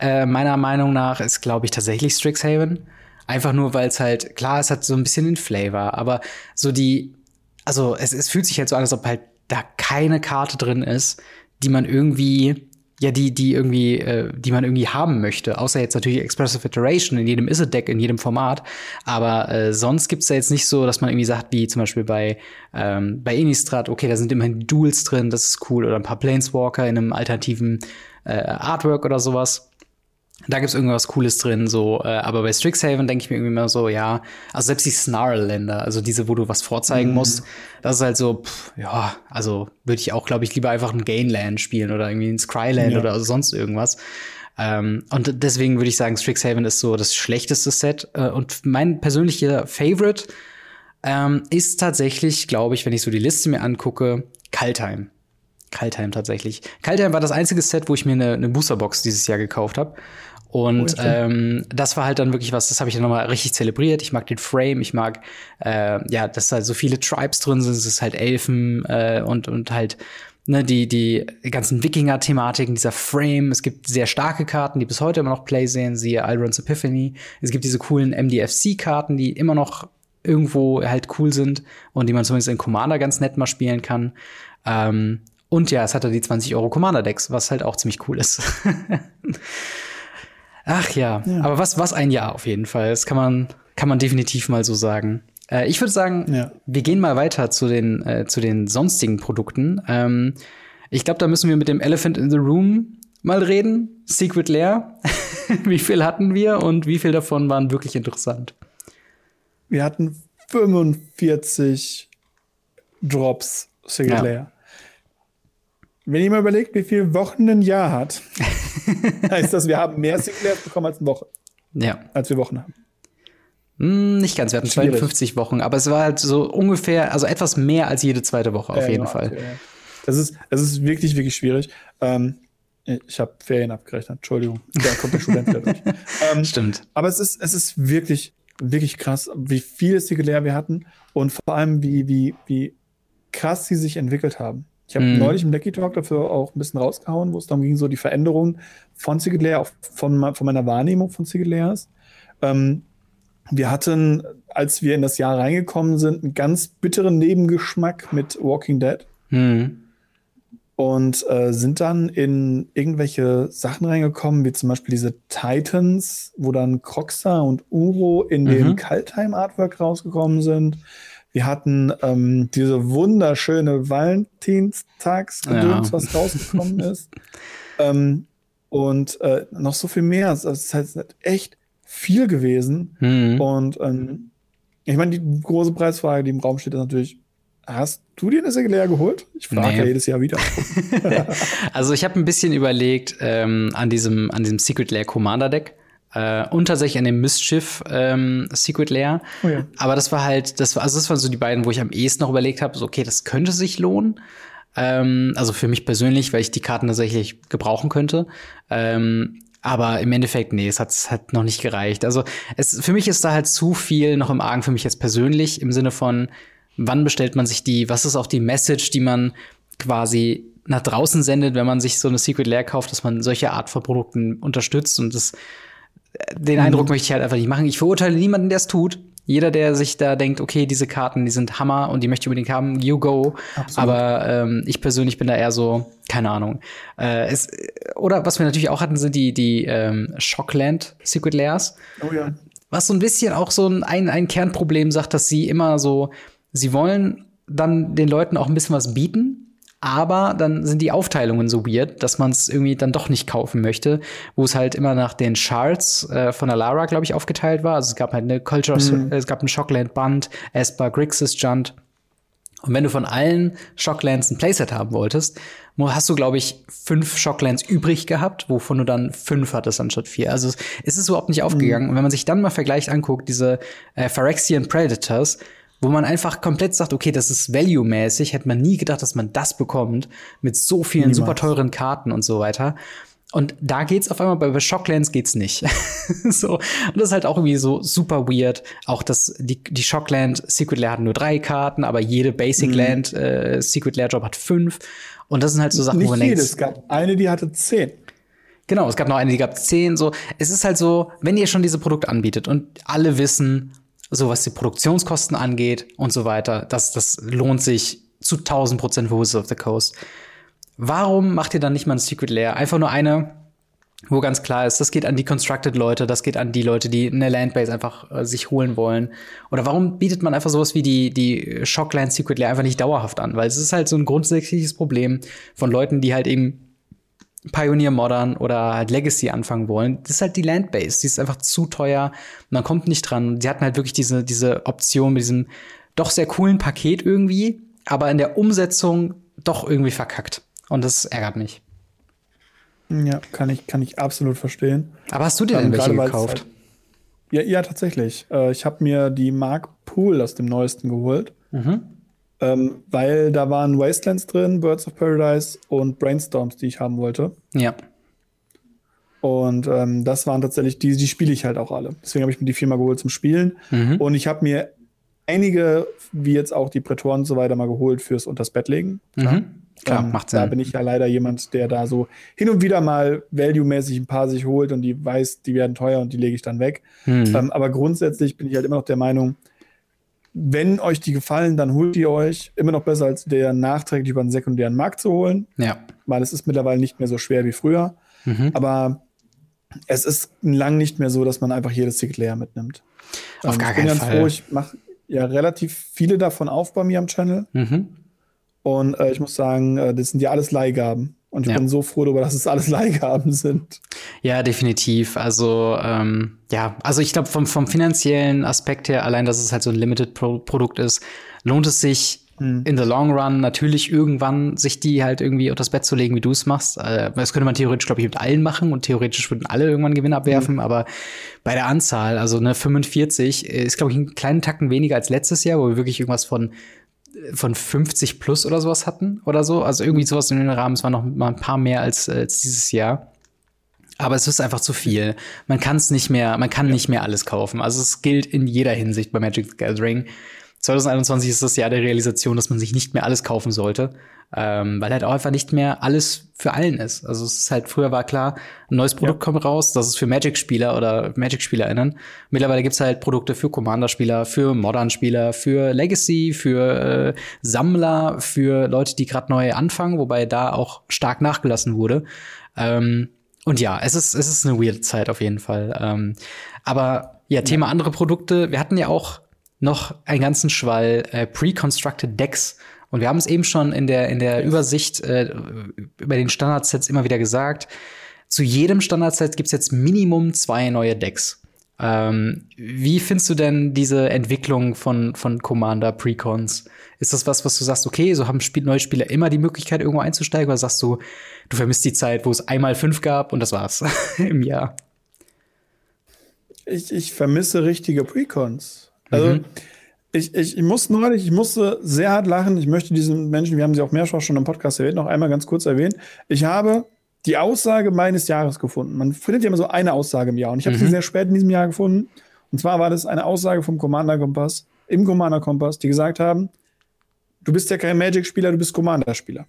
äh, meiner Meinung nach, ist, glaube ich, tatsächlich Strixhaven. Einfach nur, weil es halt, klar, es hat so ein bisschen den Flavor, aber so die, also es, es fühlt sich halt so an, als ob halt da keine Karte drin ist, die man irgendwie ja, die, die irgendwie, äh, die man irgendwie haben möchte. Außer jetzt natürlich Expressive Iteration in jedem Is-It-Deck, in jedem Format. Aber äh, sonst gibt's da jetzt nicht so, dass man irgendwie sagt, wie zum Beispiel bei, ähm, bei Innistrad, okay, da sind immerhin Duels drin, das ist cool. Oder ein paar Planeswalker in einem alternativen äh, Artwork oder sowas. Da gibt's irgendwas Cooles drin, so, äh, aber bei Strixhaven denke ich mir irgendwie immer so, ja, also selbst die Snarl-Länder, also diese, wo du was vorzeigen mhm. musst, das ist halt so, pff, ja, also würde ich auch, glaube ich, lieber einfach ein Gainland spielen oder irgendwie ein Scryland ja. oder sonst irgendwas. Ähm, und deswegen würde ich sagen, Strixhaven ist so das schlechteste Set. Äh, und mein persönlicher Favorite ähm, ist tatsächlich, glaube ich, wenn ich so die Liste mir angucke, Kaltheim. Kaltheim tatsächlich. Kaltheim war das einzige Set, wo ich mir eine, eine Boosterbox dieses Jahr gekauft habe. Und oh, ähm, das war halt dann wirklich was, das habe ich dann nochmal richtig zelebriert. Ich mag den Frame, ich mag, äh, ja, dass da so viele Tribes drin sind, es ist halt Elfen äh, und, und halt ne, die, die ganzen Wikinger-Thematiken, dieser Frame. Es gibt sehr starke Karten, die bis heute immer noch Play sehen, siehe Iron's Epiphany. Es gibt diese coolen MDFC-Karten, die immer noch irgendwo halt cool sind und die man zumindest in Commander ganz nett mal spielen kann. Ähm, und ja, es hatte die 20 Euro Commander-Decks, was halt auch ziemlich cool ist. Ach ja. ja, aber was, was ein Jahr auf jeden Fall. Das kann man, kann man definitiv mal so sagen. Äh, ich würde sagen, ja. wir gehen mal weiter zu den, äh, zu den sonstigen Produkten. Ähm, ich glaube, da müssen wir mit dem Elephant in the Room mal reden. Secret Lair. wie viel hatten wir und wie viel davon waren wirklich interessant? Wir hatten 45 Drops Secret ja. Lair. Wenn ihr mal überlegt, wie viele Wochen ein Jahr hat, heißt das, wir haben mehr Singulares bekommen als eine Woche. Ja. Als wir Wochen haben. Hm, nicht ganz, wir hatten Schwierig. 52 Wochen, aber es war halt so ungefähr, also etwas mehr als jede zweite Woche auf ja, jeden Fall. Okay. Das ist, es ist wirklich, wirklich schwierig. Ähm, ich habe Ferien abgerechnet, Entschuldigung. Da kommt der Student wieder durch. Ähm, Stimmt. Aber es ist, es ist wirklich, wirklich krass, wie viele Singulär wir hatten und vor allem, wie, wie, wie krass sie sich entwickelt haben. Ich habe mhm. neulich im Lecky Talk dafür auch ein bisschen rausgehauen, wo es darum ging, so die Veränderung von Sigelair, auch von, von meiner Wahrnehmung von Sigelair ist. Ähm, wir hatten, als wir in das Jahr reingekommen sind, einen ganz bitteren Nebengeschmack mit Walking Dead. Mhm. Und äh, sind dann in irgendwelche Sachen reingekommen, wie zum Beispiel diese Titans, wo dann Croxa und Uro in mhm. dem Kaltheim-Artwork rausgekommen sind. Wir hatten ähm, diese wunderschöne Valentinstagsgedöns, ja. was rausgekommen ist. ähm, und äh, noch so viel mehr. Also, es ist halt echt viel gewesen. Mhm. Und ähm, ich meine, die große Preisfrage, die im Raum steht, ist natürlich, Hast du dir eine Segler geholt? Ich frage nee. ja jedes Jahr wieder. also ich habe ein bisschen überlegt ähm, an diesem an diesem Secret Lair Commander Deck äh, und tatsächlich an dem Mischief ähm, Secret Lair. Oh ja. Aber das war halt, das war, also das waren so die beiden, wo ich am ehesten noch überlegt habe, so, okay, das könnte sich lohnen. Ähm, also für mich persönlich, weil ich die Karten tatsächlich gebrauchen könnte. Ähm, aber im Endeffekt, nee, es hat, es hat noch nicht gereicht. Also es, für mich ist da halt zu viel noch im Argen für mich jetzt persönlich, im Sinne von, wann bestellt man sich die, was ist auch die Message, die man quasi nach draußen sendet, wenn man sich so eine Secret Lair kauft, dass man solche Art von Produkten unterstützt und das den mhm. Eindruck möchte ich halt einfach nicht machen. Ich verurteile niemanden, der es tut. Jeder, der sich da denkt, okay, diese Karten, die sind Hammer und die möchte ich unbedingt haben, you go. Absolut. Aber ähm, ich persönlich bin da eher so, keine Ahnung. Äh, es, oder was wir natürlich auch hatten, sind die, die ähm, Shockland Secret Layers. Oh ja. Was so ein bisschen auch so ein, ein, ein Kernproblem sagt, dass sie immer so, sie wollen dann den Leuten auch ein bisschen was bieten, aber dann sind die Aufteilungen so weird, dass man es irgendwie dann doch nicht kaufen möchte, wo es halt immer nach den Charts äh, von der Lara, glaube ich, aufgeteilt war. Also es gab halt eine Culture, mhm. es gab ein Shockland Band, Esper, Grixis Junt. Und wenn du von allen Shocklands ein Playset haben wolltest, hast du, glaube ich, fünf Shocklands übrig gehabt, wovon du dann fünf hattest anstatt vier. Also es ist überhaupt nicht aufgegangen. Mhm. Und wenn man sich dann mal vergleicht anguckt, diese äh, Phyrexian Predators, wo man einfach komplett sagt, okay, das ist value-mäßig, hätte man nie gedacht, dass man das bekommt mit so vielen Niemals. super teuren Karten und so weiter. Und da geht's auf einmal, bei Shocklands geht's nicht. so. Und das ist halt auch irgendwie so super weird. Auch das, die, die Shockland Secret Lair hat nur drei Karten, aber jede Basic mhm. Land äh, Secret Lair Job hat fünf. Und das sind halt so Sachen, nicht wo man denkt. Es gab eine, die hatte zehn. Genau, es gab noch eine, die gab zehn. So, es ist halt so, wenn ihr schon diese Produkte anbietet und alle wissen, so was die Produktionskosten angeht und so weiter. Das, das lohnt sich zu 1000 Prozent für Wizards of the Coast. Warum macht ihr dann nicht mal ein Secret Lair? Einfach nur eine, wo ganz klar ist, das geht an die Constructed-Leute, das geht an die Leute, die eine Landbase einfach äh, sich holen wollen. Oder warum bietet man einfach sowas wie die, die Shockland Secret Lair einfach nicht dauerhaft an? Weil es ist halt so ein grundsätzliches Problem von Leuten, die halt eben Pioneer Modern oder halt Legacy anfangen wollen, das ist halt die Landbase. Die ist einfach zu teuer. Man kommt nicht dran. Die hatten halt wirklich diese, diese Option mit diesem doch sehr coolen Paket irgendwie, aber in der Umsetzung doch irgendwie verkackt. Und das ärgert mich. Ja, kann ich, kann ich absolut verstehen. Aber hast du dir denn welche gekauft? Halt, ja, ja, tatsächlich. Äh, ich habe mir die Mark Pool aus dem neuesten geholt. Mhm. Ähm, weil da waren Wastelands drin, Birds of Paradise und Brainstorms, die ich haben wollte. Ja. Und ähm, das waren tatsächlich, die, die spiele ich halt auch alle. Deswegen habe ich mir die Firma geholt zum Spielen. Mhm. Und ich habe mir einige, wie jetzt auch die Prätoren und so weiter, mal geholt fürs Unters Bett legen. Mhm. Klar, ähm, macht Sinn. Da bin ich ja leider jemand, der da so hin und wieder mal value-mäßig ein paar sich holt und die weiß, die werden teuer und die lege ich dann weg. Mhm. Ähm, aber grundsätzlich bin ich halt immer noch der Meinung, wenn euch die gefallen, dann holt ihr euch. Immer noch besser, als der nachträglich über einen sekundären Markt zu holen. Ja. Weil es ist mittlerweile nicht mehr so schwer wie früher. Mhm. Aber es ist lang nicht mehr so, dass man einfach jedes Ticket leer mitnimmt. Auf ähm, gar keinen Fall. Ich bin ganz froh, ich mache ja relativ viele davon auf bei mir am Channel. Mhm. Und äh, ich muss sagen, äh, das sind ja alles Leihgaben. Und ich ja. bin so froh darüber, dass es alles Leihgaben sind. Ja, definitiv. Also, ähm, ja, also ich glaube, vom, vom finanziellen Aspekt her, allein, dass es halt so ein Limited-Produkt ist, lohnt es sich hm. in the long run natürlich irgendwann sich die halt irgendwie unter das Bett zu legen, wie du es machst. Äh, das könnte man theoretisch, glaube ich, mit allen machen und theoretisch würden alle irgendwann Gewinn abwerfen, mhm. aber bei der Anzahl, also ne, 45 ist, glaube ich, einen kleinen Tacken weniger als letztes Jahr, wo wir wirklich irgendwas von von 50 plus oder sowas hatten oder so. Also irgendwie sowas in den Rahmen. Es war noch mal ein paar mehr als, als dieses Jahr. Aber es ist einfach zu viel. Man kann es nicht mehr, man kann ja. nicht mehr alles kaufen. Also es gilt in jeder Hinsicht bei Magic the Gathering. 2021 ist das Jahr der Realisation, dass man sich nicht mehr alles kaufen sollte, ähm, weil halt auch einfach nicht mehr alles für allen ist. Also es ist halt früher war klar, ein neues Produkt ja. kommt raus, das ist für Magic-Spieler oder Magic-SpielerInnen. Mittlerweile gibt's halt Produkte für Commander-Spieler, für Modern-Spieler, für Legacy, für äh, Sammler, für Leute, die gerade neu anfangen, wobei da auch stark nachgelassen wurde. Ähm, und ja, es ist, es ist eine weird Zeit auf jeden Fall. Ähm, aber ja, Thema ja. andere Produkte. Wir hatten ja auch noch einen ganzen Schwall äh, pre-constructed Decks. Und wir haben es eben schon in der, in der Übersicht äh, über den Standardsets immer wieder gesagt. Zu jedem Standardset gibt es jetzt Minimum zwei neue Decks. Ähm, wie findest du denn diese Entwicklung von, von Commander Precons? Ist das was, was du sagst, okay, so haben Spiel neue Spieler immer die Möglichkeit, irgendwo einzusteigen? Oder sagst du, du vermisst die Zeit, wo es einmal fünf gab und das war's im Jahr? Ich, ich vermisse richtige Precons. Also mhm. Ich, ich, ich muss neulich, ich musste sehr hart lachen. Ich möchte diesen Menschen, wir haben sie auch mehrfach schon im Podcast erwähnt, noch einmal ganz kurz erwähnen. Ich habe die Aussage meines Jahres gefunden. Man findet ja immer so eine Aussage im Jahr und ich habe mhm. sie sehr spät in diesem Jahr gefunden. Und zwar war das eine Aussage vom Commander Kompass, im Commander Kompass, die gesagt haben, du bist ja kein Magic-Spieler, du bist Commander-Spieler.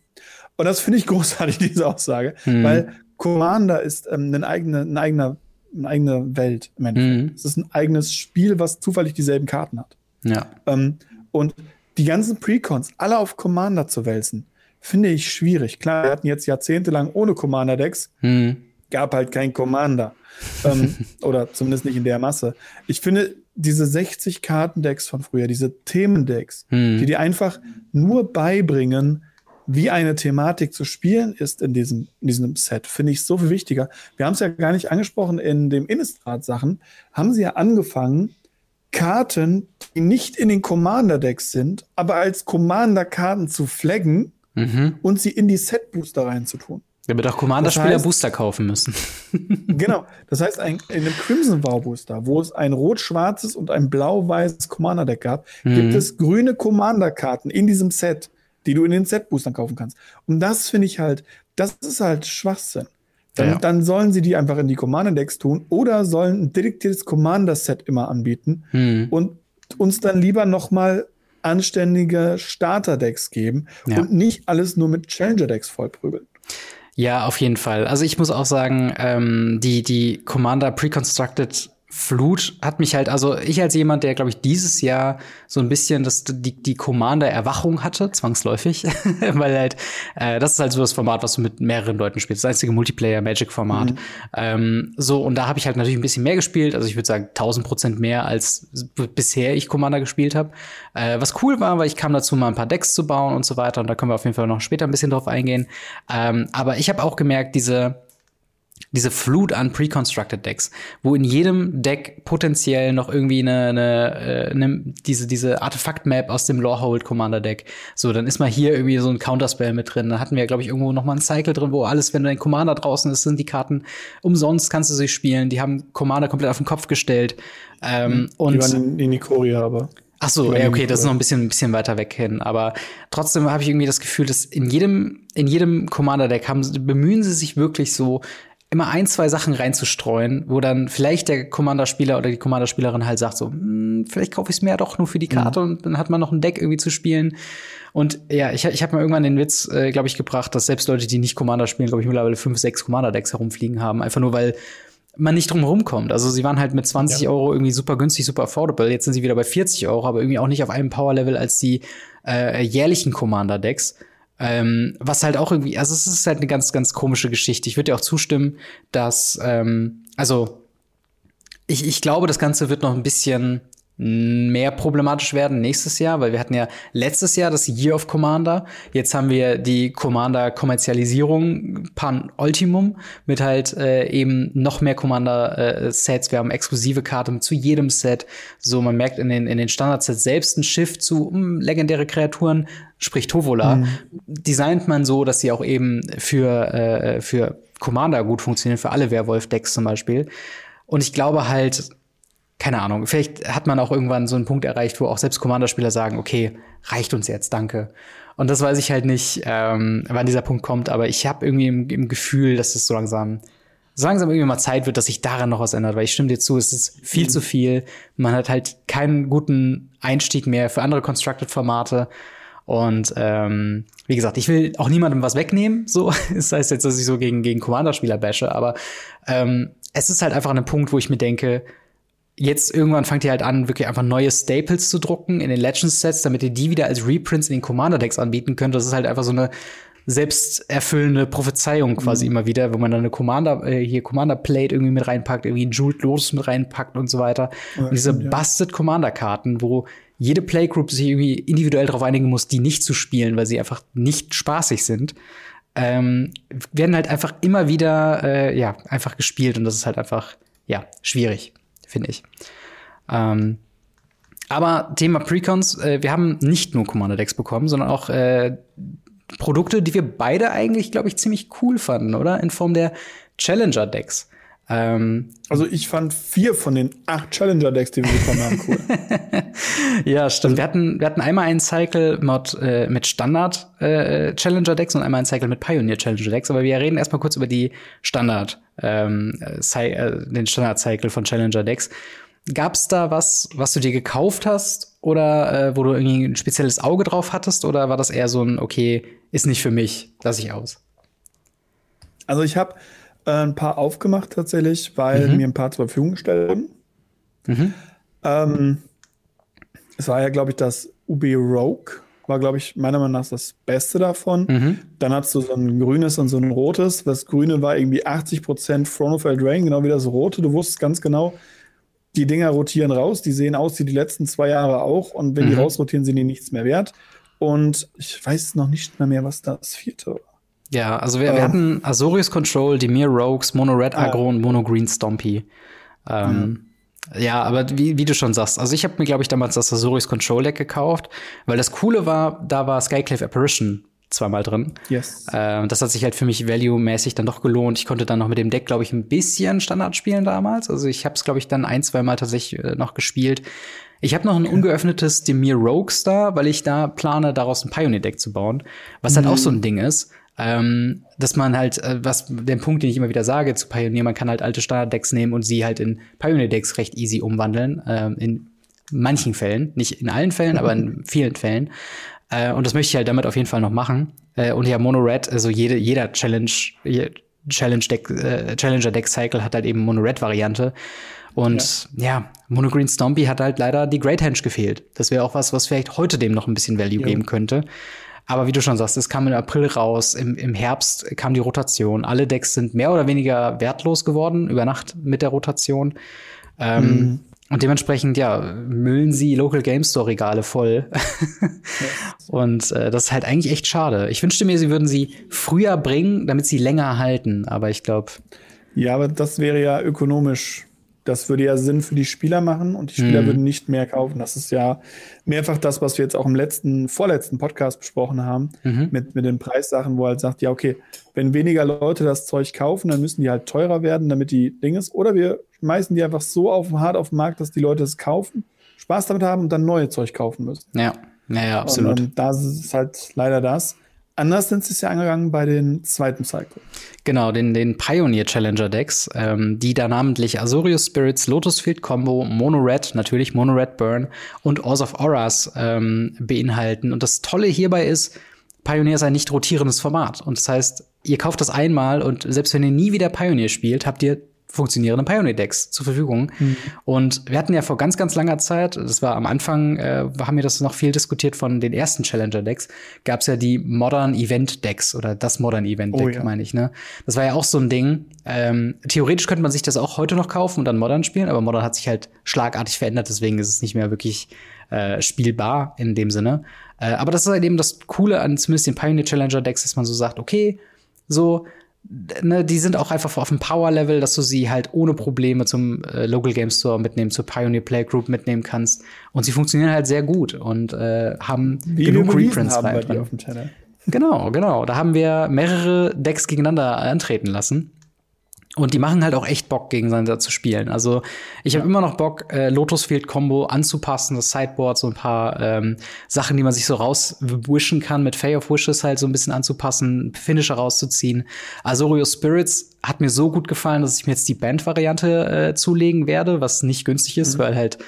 Und das finde ich großartig, diese Aussage, mhm. weil Commander ist ähm, ein, eigener, ein eigener eine eigene Welt im Endeffekt. Mhm. Es ist ein eigenes Spiel, was zufällig dieselben Karten hat. Ja. Ähm, und die ganzen Precons alle auf Commander zu wälzen, finde ich schwierig. Klar, wir hatten jetzt jahrzehntelang ohne Commander-Decks, mhm. gab halt kein Commander. ähm, oder zumindest nicht in der Masse. Ich finde, diese 60 Kartendecks von früher, diese Themendecks, mhm. die dir einfach nur beibringen, wie eine Thematik zu spielen ist in diesem, in diesem Set, finde ich so viel wichtiger. Wir haben es ja gar nicht angesprochen in dem Innistrad-Sachen, haben sie ja angefangen, Karten, die nicht in den Commander-Decks sind, aber als Commander-Karten zu flaggen mhm. und sie in die Set-Booster reinzutun. Damit auch Commander-Spieler das heißt, Booster kaufen müssen. genau. Das heißt, ein, in einem Crimson Wow Booster, wo es ein rot-schwarzes und ein blau-weißes Commander-Deck gab, mhm. gibt es grüne Commander-Karten in diesem Set die du in den Set-Boostern kaufen kannst. Und das finde ich halt, das ist halt Schwachsinn. Dann, ja. dann, sollen sie die einfach in die Commander-Decks tun oder sollen ein dediziertes Commander-Set immer anbieten hm. und uns dann lieber noch mal anständige Starter-Decks geben ja. und nicht alles nur mit Challenger-Decks vollprügeln. Ja, auf jeden Fall. Also ich muss auch sagen, ähm, die, die Commander Pre-Constructed Flut hat mich halt, also ich als jemand, der, glaube ich, dieses Jahr so ein bisschen das, die, die Commander-Erwachung hatte, zwangsläufig, weil halt, äh, das ist halt so das Format, was du mit mehreren Leuten spielst, das einzige Multiplayer-Magic-Format. Mhm. Ähm, so, und da habe ich halt natürlich ein bisschen mehr gespielt, also ich würde sagen 1000 Prozent mehr, als bisher ich Commander gespielt habe. Äh, was cool war, weil ich kam dazu, mal ein paar Decks zu bauen und so weiter, und da können wir auf jeden Fall noch später ein bisschen drauf eingehen. Ähm, aber ich habe auch gemerkt, diese diese Flut an pre-constructed Decks, wo in jedem Deck potenziell noch irgendwie eine, eine, äh, eine diese diese Artefakt-Map aus dem Lorehold Commander Deck. So, dann ist mal hier irgendwie so ein Counterspell mit drin. Dann hatten wir glaube ich irgendwo noch mal ein Cycle drin, wo alles, wenn dein Commander draußen ist, sind die Karten umsonst kannst du sie spielen. Die haben Commander komplett auf den Kopf gestellt. Ähm, mhm. und die waren in Nikoria aber. Ach so, ja, okay, das ist noch ein bisschen, ein bisschen weiter weg hin. Aber trotzdem habe ich irgendwie das Gefühl, dass in jedem, in jedem Commander-Deck haben, bemühen sie sich wirklich so, immer ein, zwei Sachen reinzustreuen, wo dann vielleicht der Commander-Spieler oder die Commander-Spielerin halt sagt so, hm, vielleicht kaufe ich es mir ja doch nur für die Karte mhm. und dann hat man noch ein Deck irgendwie zu spielen. Und ja, ich, ich habe mal irgendwann den Witz, äh, glaube ich, gebracht, dass selbst Leute, die nicht Commander spielen, glaube ich, mittlerweile fünf, sechs Commander-Decks herumfliegen haben. Einfach nur, weil man nicht drum herum kommt. Also sie waren halt mit 20 ja. Euro irgendwie super günstig, super affordable. Jetzt sind sie wieder bei 40 Euro, aber irgendwie auch nicht auf einem Power-Level als die äh, jährlichen Commander-Decks. Ähm, was halt auch irgendwie, also es ist halt eine ganz, ganz komische Geschichte. Ich würde dir auch zustimmen, dass, ähm, also ich, ich glaube, das Ganze wird noch ein bisschen mehr problematisch werden nächstes Jahr, weil wir hatten ja letztes Jahr das Year of Commander. Jetzt haben wir die Commander-Kommerzialisierung Pan Ultimum mit halt äh, eben noch mehr Commander-Sets. wir haben exklusive Karten zu jedem Set. So, man merkt in den, in den Standard-Sets selbst ein Shift zu mh, hm, legendäre Kreaturen, sprich Tovola. Mhm. Designt man so, dass sie auch eben für, äh, für Commander gut funktionieren, für alle Werwolf-Decks zum Beispiel. Und ich glaube halt, keine Ahnung, vielleicht hat man auch irgendwann so einen Punkt erreicht, wo auch selbst Commander-Spieler sagen, okay, reicht uns jetzt, danke. Und das weiß ich halt nicht, ähm, wann dieser Punkt kommt, aber ich habe irgendwie im, im, Gefühl, dass es so langsam, so langsam irgendwie mal Zeit wird, dass sich daran noch was ändert, weil ich stimme dir zu, es ist viel mhm. zu viel. Man hat halt keinen guten Einstieg mehr für andere Constructed-Formate. Und ähm, wie gesagt, ich will auch niemandem was wegnehmen. So, das heißt jetzt, dass ich so gegen, gegen Commander-Spieler bashe, aber ähm, es ist halt einfach ein Punkt, wo ich mir denke, jetzt irgendwann fangt ihr halt an, wirklich einfach neue Staples zu drucken in den Legends-Sets, damit ihr die wieder als Reprints in den Commander-Decks anbieten könnt. Das ist halt einfach so eine selbsterfüllende Prophezeiung quasi mhm. immer wieder, wo man dann eine Commander, äh, hier Commander Plate irgendwie mit reinpackt, irgendwie ein Jeweled Lotus mit reinpackt und so weiter. Ja, und diese ja. Busted Commander-Karten, wo jede Playgroup sich irgendwie individuell darauf einigen muss, die nicht zu spielen, weil sie einfach nicht spaßig sind, ähm, werden halt einfach immer wieder, äh, ja, einfach gespielt und das ist halt einfach, ja, schwierig finde ich. Ähm, aber Thema Precons, äh, wir haben nicht nur Commander Decks bekommen, sondern auch äh, Produkte, die wir beide eigentlich, glaube ich, ziemlich cool fanden, oder? In Form der Challenger Decks. Ähm, also ich fand vier von den acht Challenger-Decks, die wir bekommen haben, cool. ja, stimmt. Wir hatten, wir hatten einmal einen Cycle-Mod äh, mit Standard äh, Challenger-Decks und einmal einen Cycle mit Pioneer Challenger-Decks. Aber wir reden erstmal kurz über die Standard, ähm, äh, den Standard-Cycle von Challenger-Decks. Gab's da was, was du dir gekauft hast oder äh, wo du irgendwie ein spezielles Auge drauf hattest? Oder war das eher so ein, okay, ist nicht für mich, lass ich aus? Also ich habe äh, ein paar aufgemacht tatsächlich, weil mhm. mir ein paar zur Verfügung gestellt wurden. Mhm. Ähm, es war ja, glaube ich, das UB Rogue, war, glaube ich, meiner Meinung nach das Beste davon. Mhm. Dann hast du so ein grünes und so ein rotes. Das grüne war irgendwie 80% Throne of Eldraine, genau wie das rote. Du wusstest ganz genau, die Dinger rotieren raus. Die sehen aus wie die letzten zwei Jahre auch. Und wenn mhm. die rausrotieren, sind die nichts mehr wert. Und ich weiß noch nicht mehr, mehr was das vierte war. Ja, also wir, ähm, wir hatten Azorius Control, Dimir Rogues, Mono Red. Agro und Mono Green Stompy. Ähm, mhm. Ja, aber wie, wie du schon sagst, also ich habe mir, glaube ich, damals das Azorius Control Deck gekauft, weil das Coole war, da war Skyclave Apparition zweimal drin. Yes. Äh, das hat sich halt für mich value-mäßig dann doch gelohnt. Ich konnte dann noch mit dem Deck, glaube ich, ein bisschen Standard spielen damals. Also ich habe es, glaube ich, dann ein, zwei Mal tatsächlich äh, noch gespielt. Ich habe noch ein ungeöffnetes Demir Rogues da, weil ich da plane, daraus ein Pioneer-Deck zu bauen. Was mhm. halt auch so ein Ding ist. Ähm, dass man halt, äh, was den Punkt, den ich immer wieder sage zu Pioneer, man kann halt alte Standard-Decks nehmen und sie halt in Pioneer-Decks recht easy umwandeln. Ähm, in manchen Fällen, nicht in allen Fällen, aber in vielen Fällen. Äh, und das möchte ich halt damit auf jeden Fall noch machen. Äh, und ja, Mono Red, also jede, jeder Challenge, Challenge Deck, äh, Challenger Deck Cycle hat halt eben Mono Red Variante. Und ja, ja Mono Green Stompy hat halt leider die Great Henge gefehlt. Das wäre auch was, was vielleicht heute dem noch ein bisschen Value ja. geben könnte. Aber wie du schon sagst, es kam im April raus, im, im Herbst kam die Rotation. Alle Decks sind mehr oder weniger wertlos geworden über Nacht mit der Rotation. Ähm, mhm. Und dementsprechend, ja, müllen sie Local Game Store Regale voll. und äh, das ist halt eigentlich echt schade. Ich wünschte mir, sie würden sie früher bringen, damit sie länger halten. Aber ich glaube. Ja, aber das wäre ja ökonomisch das würde ja Sinn für die Spieler machen und die Spieler mhm. würden nicht mehr kaufen. Das ist ja mehrfach das, was wir jetzt auch im letzten, vorletzten Podcast besprochen haben, mhm. mit, mit den Preissachen, wo halt sagt, ja, okay, wenn weniger Leute das Zeug kaufen, dann müssen die halt teurer werden, damit die Ding ist. Oder wir schmeißen die einfach so auf, hart auf den Markt, dass die Leute es kaufen, Spaß damit haben und dann neue Zeug kaufen müssen. Ja, ja, ja absolut. Und, und das ist halt leider das. Anders sind sie es ja angegangen bei den zweiten Cycle. Genau, den, den Pioneer Challenger Decks, ähm, die da namentlich Azorius Spirits, Lotus Field Combo, Mono Red, natürlich Mono Red Burn und Oars of Auras ähm, beinhalten. Und das Tolle hierbei ist, Pioneer ist ein nicht rotierendes Format. Und das heißt, ihr kauft das einmal und selbst wenn ihr nie wieder Pioneer spielt, habt ihr funktionierende Pioneer-Decks zur Verfügung. Mhm. Und wir hatten ja vor ganz, ganz langer Zeit, das war am Anfang, äh, haben wir das noch viel diskutiert von den ersten Challenger-Decks, gab es ja die Modern Event-Decks oder das Modern Event-Deck, oh, ja. meine ich, ne? Das war ja auch so ein Ding. Ähm, theoretisch könnte man sich das auch heute noch kaufen und dann Modern spielen, aber Modern hat sich halt schlagartig verändert, deswegen ist es nicht mehr wirklich äh, spielbar in dem Sinne. Äh, aber das ist halt eben das Coole an zumindest den Pioneer Challenger Decks, dass man so sagt, okay, so ne, die sind auch einfach auf dem Power-Level, dass du sie halt ohne Probleme zum äh, Local Game Store mitnehmen, zur Pioneer Playgroup mitnehmen kannst. Und sie funktionieren halt sehr gut und äh, haben Wie genug Reprints haben bei dir auf dem Channel. Genau, genau. Da haben wir mehrere Decks gegeneinander antreten lassen. Und die machen halt auch echt Bock, gegeneinander zu spielen. Also ich habe immer noch Bock, äh, Lotus Field Combo anzupassen, das Sideboard, so ein paar ähm, Sachen, die man sich so rauswischen kann, mit Fay of Wishes halt so ein bisschen anzupassen, Finisher rauszuziehen. Azorius Spirits hat mir so gut gefallen, dass ich mir jetzt die Band-Variante äh, zulegen werde, was nicht günstig ist, mhm. weil halt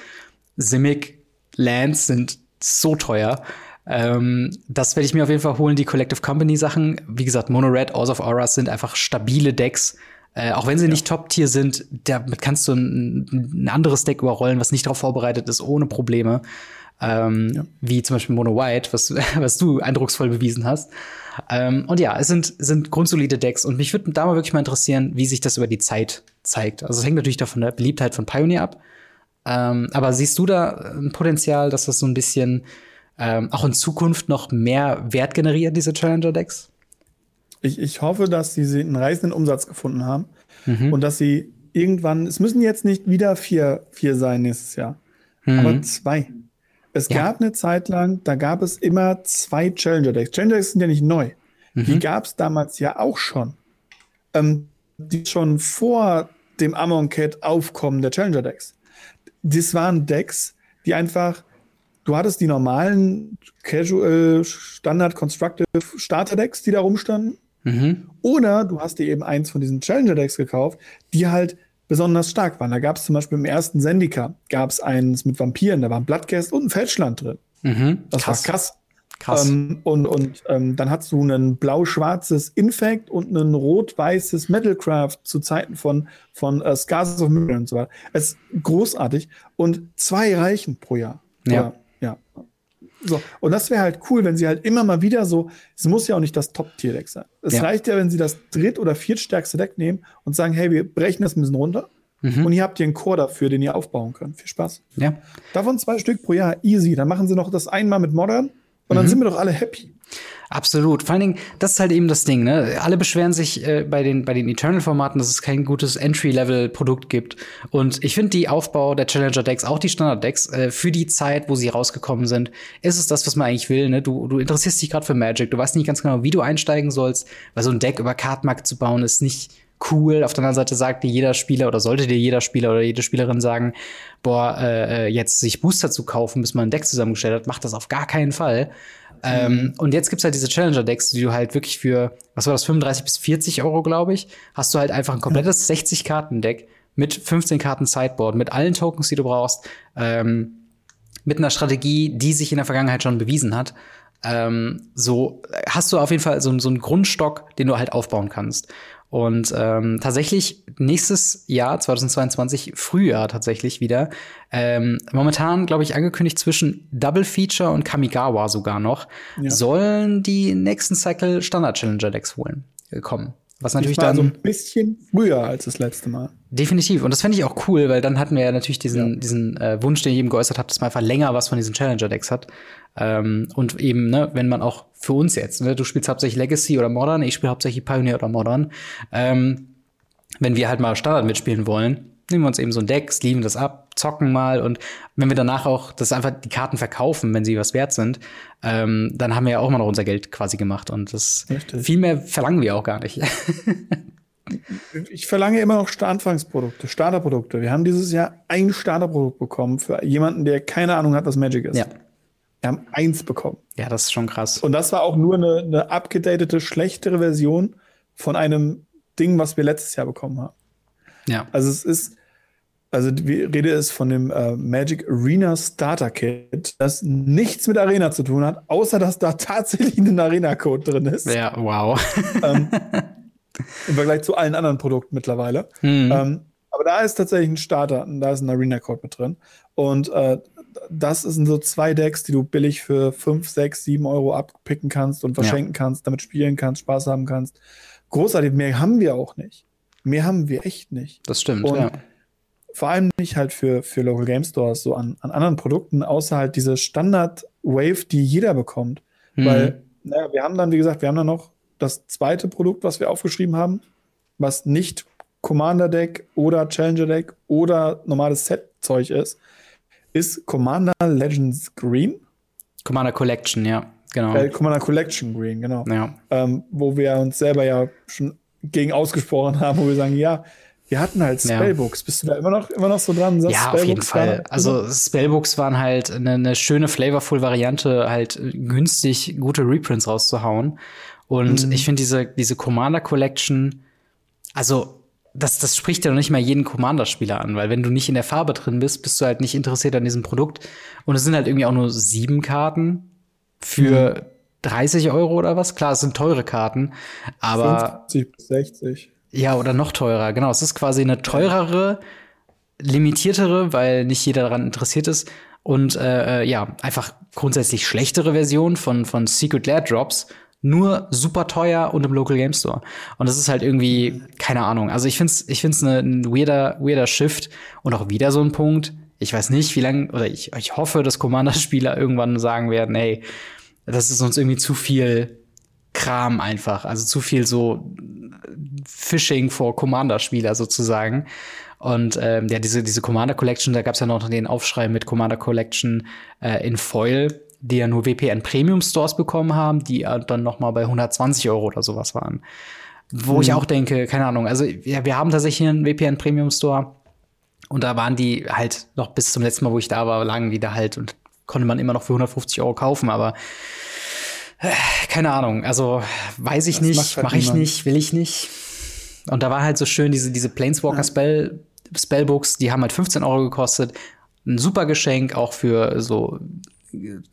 Simic Lands sind so teuer. Ähm, das werde ich mir auf jeden Fall holen, die Collective Company Sachen. Wie gesagt, Mono Red, Ours of Auras sind einfach stabile Decks äh, auch wenn sie ja. nicht Top-Tier sind, damit kannst du ein, ein, anderes Deck überrollen, was nicht darauf vorbereitet ist, ohne Probleme. Ähm, ja. Wie zum Beispiel Mono White, was, was du eindrucksvoll bewiesen hast. Ähm, und ja, es sind, sind grundsolide Decks und mich würde da mal wirklich mal interessieren, wie sich das über die Zeit zeigt. Also es hängt natürlich davon der Beliebtheit von Pioneer ab. Ähm, aber siehst du da ein Potenzial, dass das so ein bisschen ähm, auch in Zukunft noch mehr Wert generiert, diese Challenger-Decks? Ich, ich hoffe, dass sie einen reißenden Umsatz gefunden haben mhm. und dass sie irgendwann, es müssen jetzt nicht wieder vier, vier sein nächstes Jahr, mhm. aber zwei. Es ja. gab eine Zeit lang, da gab es immer zwei Challenger Decks. Challenger Decks sind ja nicht neu. Mhm. Die gab es damals ja auch schon. Ähm, die schon vor dem Amon Cat Aufkommen der Challenger Decks. Das waren Decks, die einfach, du hattest die normalen Casual Standard Constructive Starter Decks, die da rumstanden. Mhm. Oder du hast dir eben eins von diesen Challenger-Decks gekauft, die halt besonders stark waren. Da gab es zum Beispiel im ersten Sendika gab es eins mit Vampiren, da war ein Bloodcast und ein Feldschland drin. Mhm. Das krass. war krass. Krass. Ähm, und und ähm, dann hast du ein blau-schwarzes Infect und ein rot-weißes Metalcraft zu Zeiten von, von uh, Scars of Mirror und so weiter. Es ist großartig. Und zwei reichen pro Jahr. Ja. ja. So, und das wäre halt cool, wenn sie halt immer mal wieder so, es muss ja auch nicht das Top-Tier-Deck sein. Es ja. reicht ja, wenn sie das dritt- oder viertstärkste Deck nehmen und sagen, hey, wir brechen das ein bisschen runter. Mhm. Und hier habt ihr einen Core dafür, den ihr aufbauen könnt. Viel Spaß. Ja. Davon zwei Stück pro Jahr, easy. Dann machen sie noch das einmal mit Modern und dann mhm. sind wir doch alle happy. Absolut. Vor allen Dingen, das ist halt eben das Ding, ne? Alle beschweren sich äh, bei den, bei den Eternal-Formaten, dass es kein gutes Entry-Level-Produkt gibt. Und ich finde die Aufbau der Challenger-Decks, auch die Standard-Decks, äh, für die Zeit, wo sie rausgekommen sind, ist es das, was man eigentlich will, ne? Du, du interessierst dich gerade für Magic, du weißt nicht ganz genau, wie du einsteigen sollst, weil so ein Deck über Kartmarkt zu bauen, ist nicht cool. Auf der anderen Seite sagt dir jeder Spieler oder sollte dir jeder Spieler oder jede Spielerin sagen, boah, äh, äh jetzt sich Booster zu kaufen, bis man ein Deck zusammengestellt hat, macht das auf gar keinen Fall. Ähm, mhm. und jetzt gibt's halt diese Challenger-Decks, die du halt wirklich für, was war das, 35 bis 40 Euro, glaube ich, hast du halt einfach ein komplettes 60-Karten-Deck mit 15 Karten Sideboard, mit allen Tokens, die du brauchst, ähm, mit einer Strategie, die sich in der Vergangenheit schon bewiesen hat. Ähm, so hast du auf jeden Fall so, so einen Grundstock, den du halt aufbauen kannst. Und ähm, tatsächlich nächstes Jahr, 2022, Frühjahr tatsächlich wieder, ähm, momentan, glaube ich, angekündigt zwischen Double Feature und Kamigawa sogar noch, ja. sollen die nächsten Cycle Standard Challenger Decks holen, äh, kommen. Was natürlich dann so ein bisschen früher als das letzte Mal. Definitiv. Und das fände ich auch cool, weil dann hatten wir ja natürlich diesen, ja. diesen äh, Wunsch, den ich eben geäußert habe, dass man einfach länger was von diesen Challenger-Decks hat. Ähm, und eben, ne, wenn man auch für uns jetzt, ne, du spielst hauptsächlich Legacy oder Modern, ich spiele hauptsächlich Pioneer oder Modern. Ähm, wenn wir halt mal Standard mitspielen wollen, nehmen wir uns eben so ein Deck, sleeven das ab, zocken mal und wenn wir danach auch das einfach die Karten verkaufen, wenn sie was wert sind, ähm, dann haben wir ja auch mal noch unser Geld quasi gemacht und das Richtig. viel mehr verlangen wir auch gar nicht. ich verlange immer noch Anfangsprodukte, Starterprodukte. Wir haben dieses Jahr ein Starterprodukt bekommen für jemanden, der keine Ahnung hat, was Magic ist. Ja. Wir haben eins bekommen. Ja, das ist schon krass. Und das war auch nur eine, eine abgedatete, schlechtere Version von einem Ding, was wir letztes Jahr bekommen haben. Ja. Also es ist, also die Rede ist von dem äh, Magic Arena Starter Kit, das nichts mit Arena zu tun hat, außer dass da tatsächlich ein Arena-Code drin ist. Ja, wow. ähm, Im Vergleich zu allen anderen Produkten mittlerweile. Mhm. Ähm, aber da ist tatsächlich ein Starter, und da ist ein Arena-Code mit drin. Und äh, das sind so zwei Decks, die du billig für 5, 6, 7 Euro abpicken kannst und verschenken ja. kannst, damit spielen kannst, Spaß haben kannst. Großartig, mehr haben wir auch nicht. Mehr haben wir echt nicht. Das stimmt, und ja. Vor allem nicht halt für, für Local Game Stores, so an, an anderen Produkten, außer halt diese Standard-Wave, die jeder bekommt. Mhm. Weil, naja, wir haben dann, wie gesagt, wir haben dann noch das zweite Produkt, was wir aufgeschrieben haben, was nicht Commander Deck oder Challenger Deck oder normales Set-Zeug ist, ist Commander Legends Green. Commander Collection, ja, genau. Äh, Commander Collection Green, genau. Ja. Ähm, wo wir uns selber ja schon gegen ausgesprochen haben, wo wir sagen, ja, wir hatten halt Spellbooks. Ja. Bist du da immer noch, immer noch so dran? ja, Spellbooks auf jeden Fall. Also Spellbooks waren halt eine, eine schöne Flavorful-Variante, halt günstig gute Reprints rauszuhauen. Und mhm. ich finde diese, diese Commander Collection, also das, das spricht ja noch nicht mal jeden Commander-Spieler an, weil wenn du nicht in der Farbe drin bist, bist du halt nicht interessiert an diesem Produkt. Und es sind halt irgendwie auch nur sieben Karten für mhm. 30 Euro oder was. Klar, es sind teure Karten, aber 50 bis 60. Ja, oder noch teurer. Genau, es ist quasi eine teurere, limitiertere, weil nicht jeder daran interessiert ist. Und äh, äh ja, einfach grundsätzlich schlechtere Version von, von Secret Lair Drops nur super teuer und im Local Game Store. Und das ist halt irgendwie, keine Ahnung. Also ich find's, ich find's ne, ein weirder, weirder Shift und auch wieder so ein Punkt. Ich weiß nicht, wie lange, oder ich, ich hoffe, dass Commander-Spieler irgendwann sagen werden, hey, das ist uns irgendwie zu viel Kram einfach. Also zu viel so Phishing vor Commander-Spieler sozusagen. Und ähm, ja, diese, diese Commander Collection, da gab's ja noch den Aufschrei mit Commander Collection äh, in Foil die ja nur WPN Premium Stores bekommen haben, die dann noch mal bei 120 Euro oder sowas waren. Wo mhm. ich auch denke, keine Ahnung, also ja, wir haben tatsächlich einen WPN Premium Store und da waren die halt noch bis zum letzten Mal, wo ich da war, lagen die da halt und konnte man immer noch für 150 Euro kaufen, aber äh, keine Ahnung, also weiß ich das nicht, halt mache ich nicht, will ich nicht. Und da war halt so schön diese, diese Planeswalker. Spell, Spellbooks, die haben halt 15 Euro gekostet. Ein super Geschenk, auch für so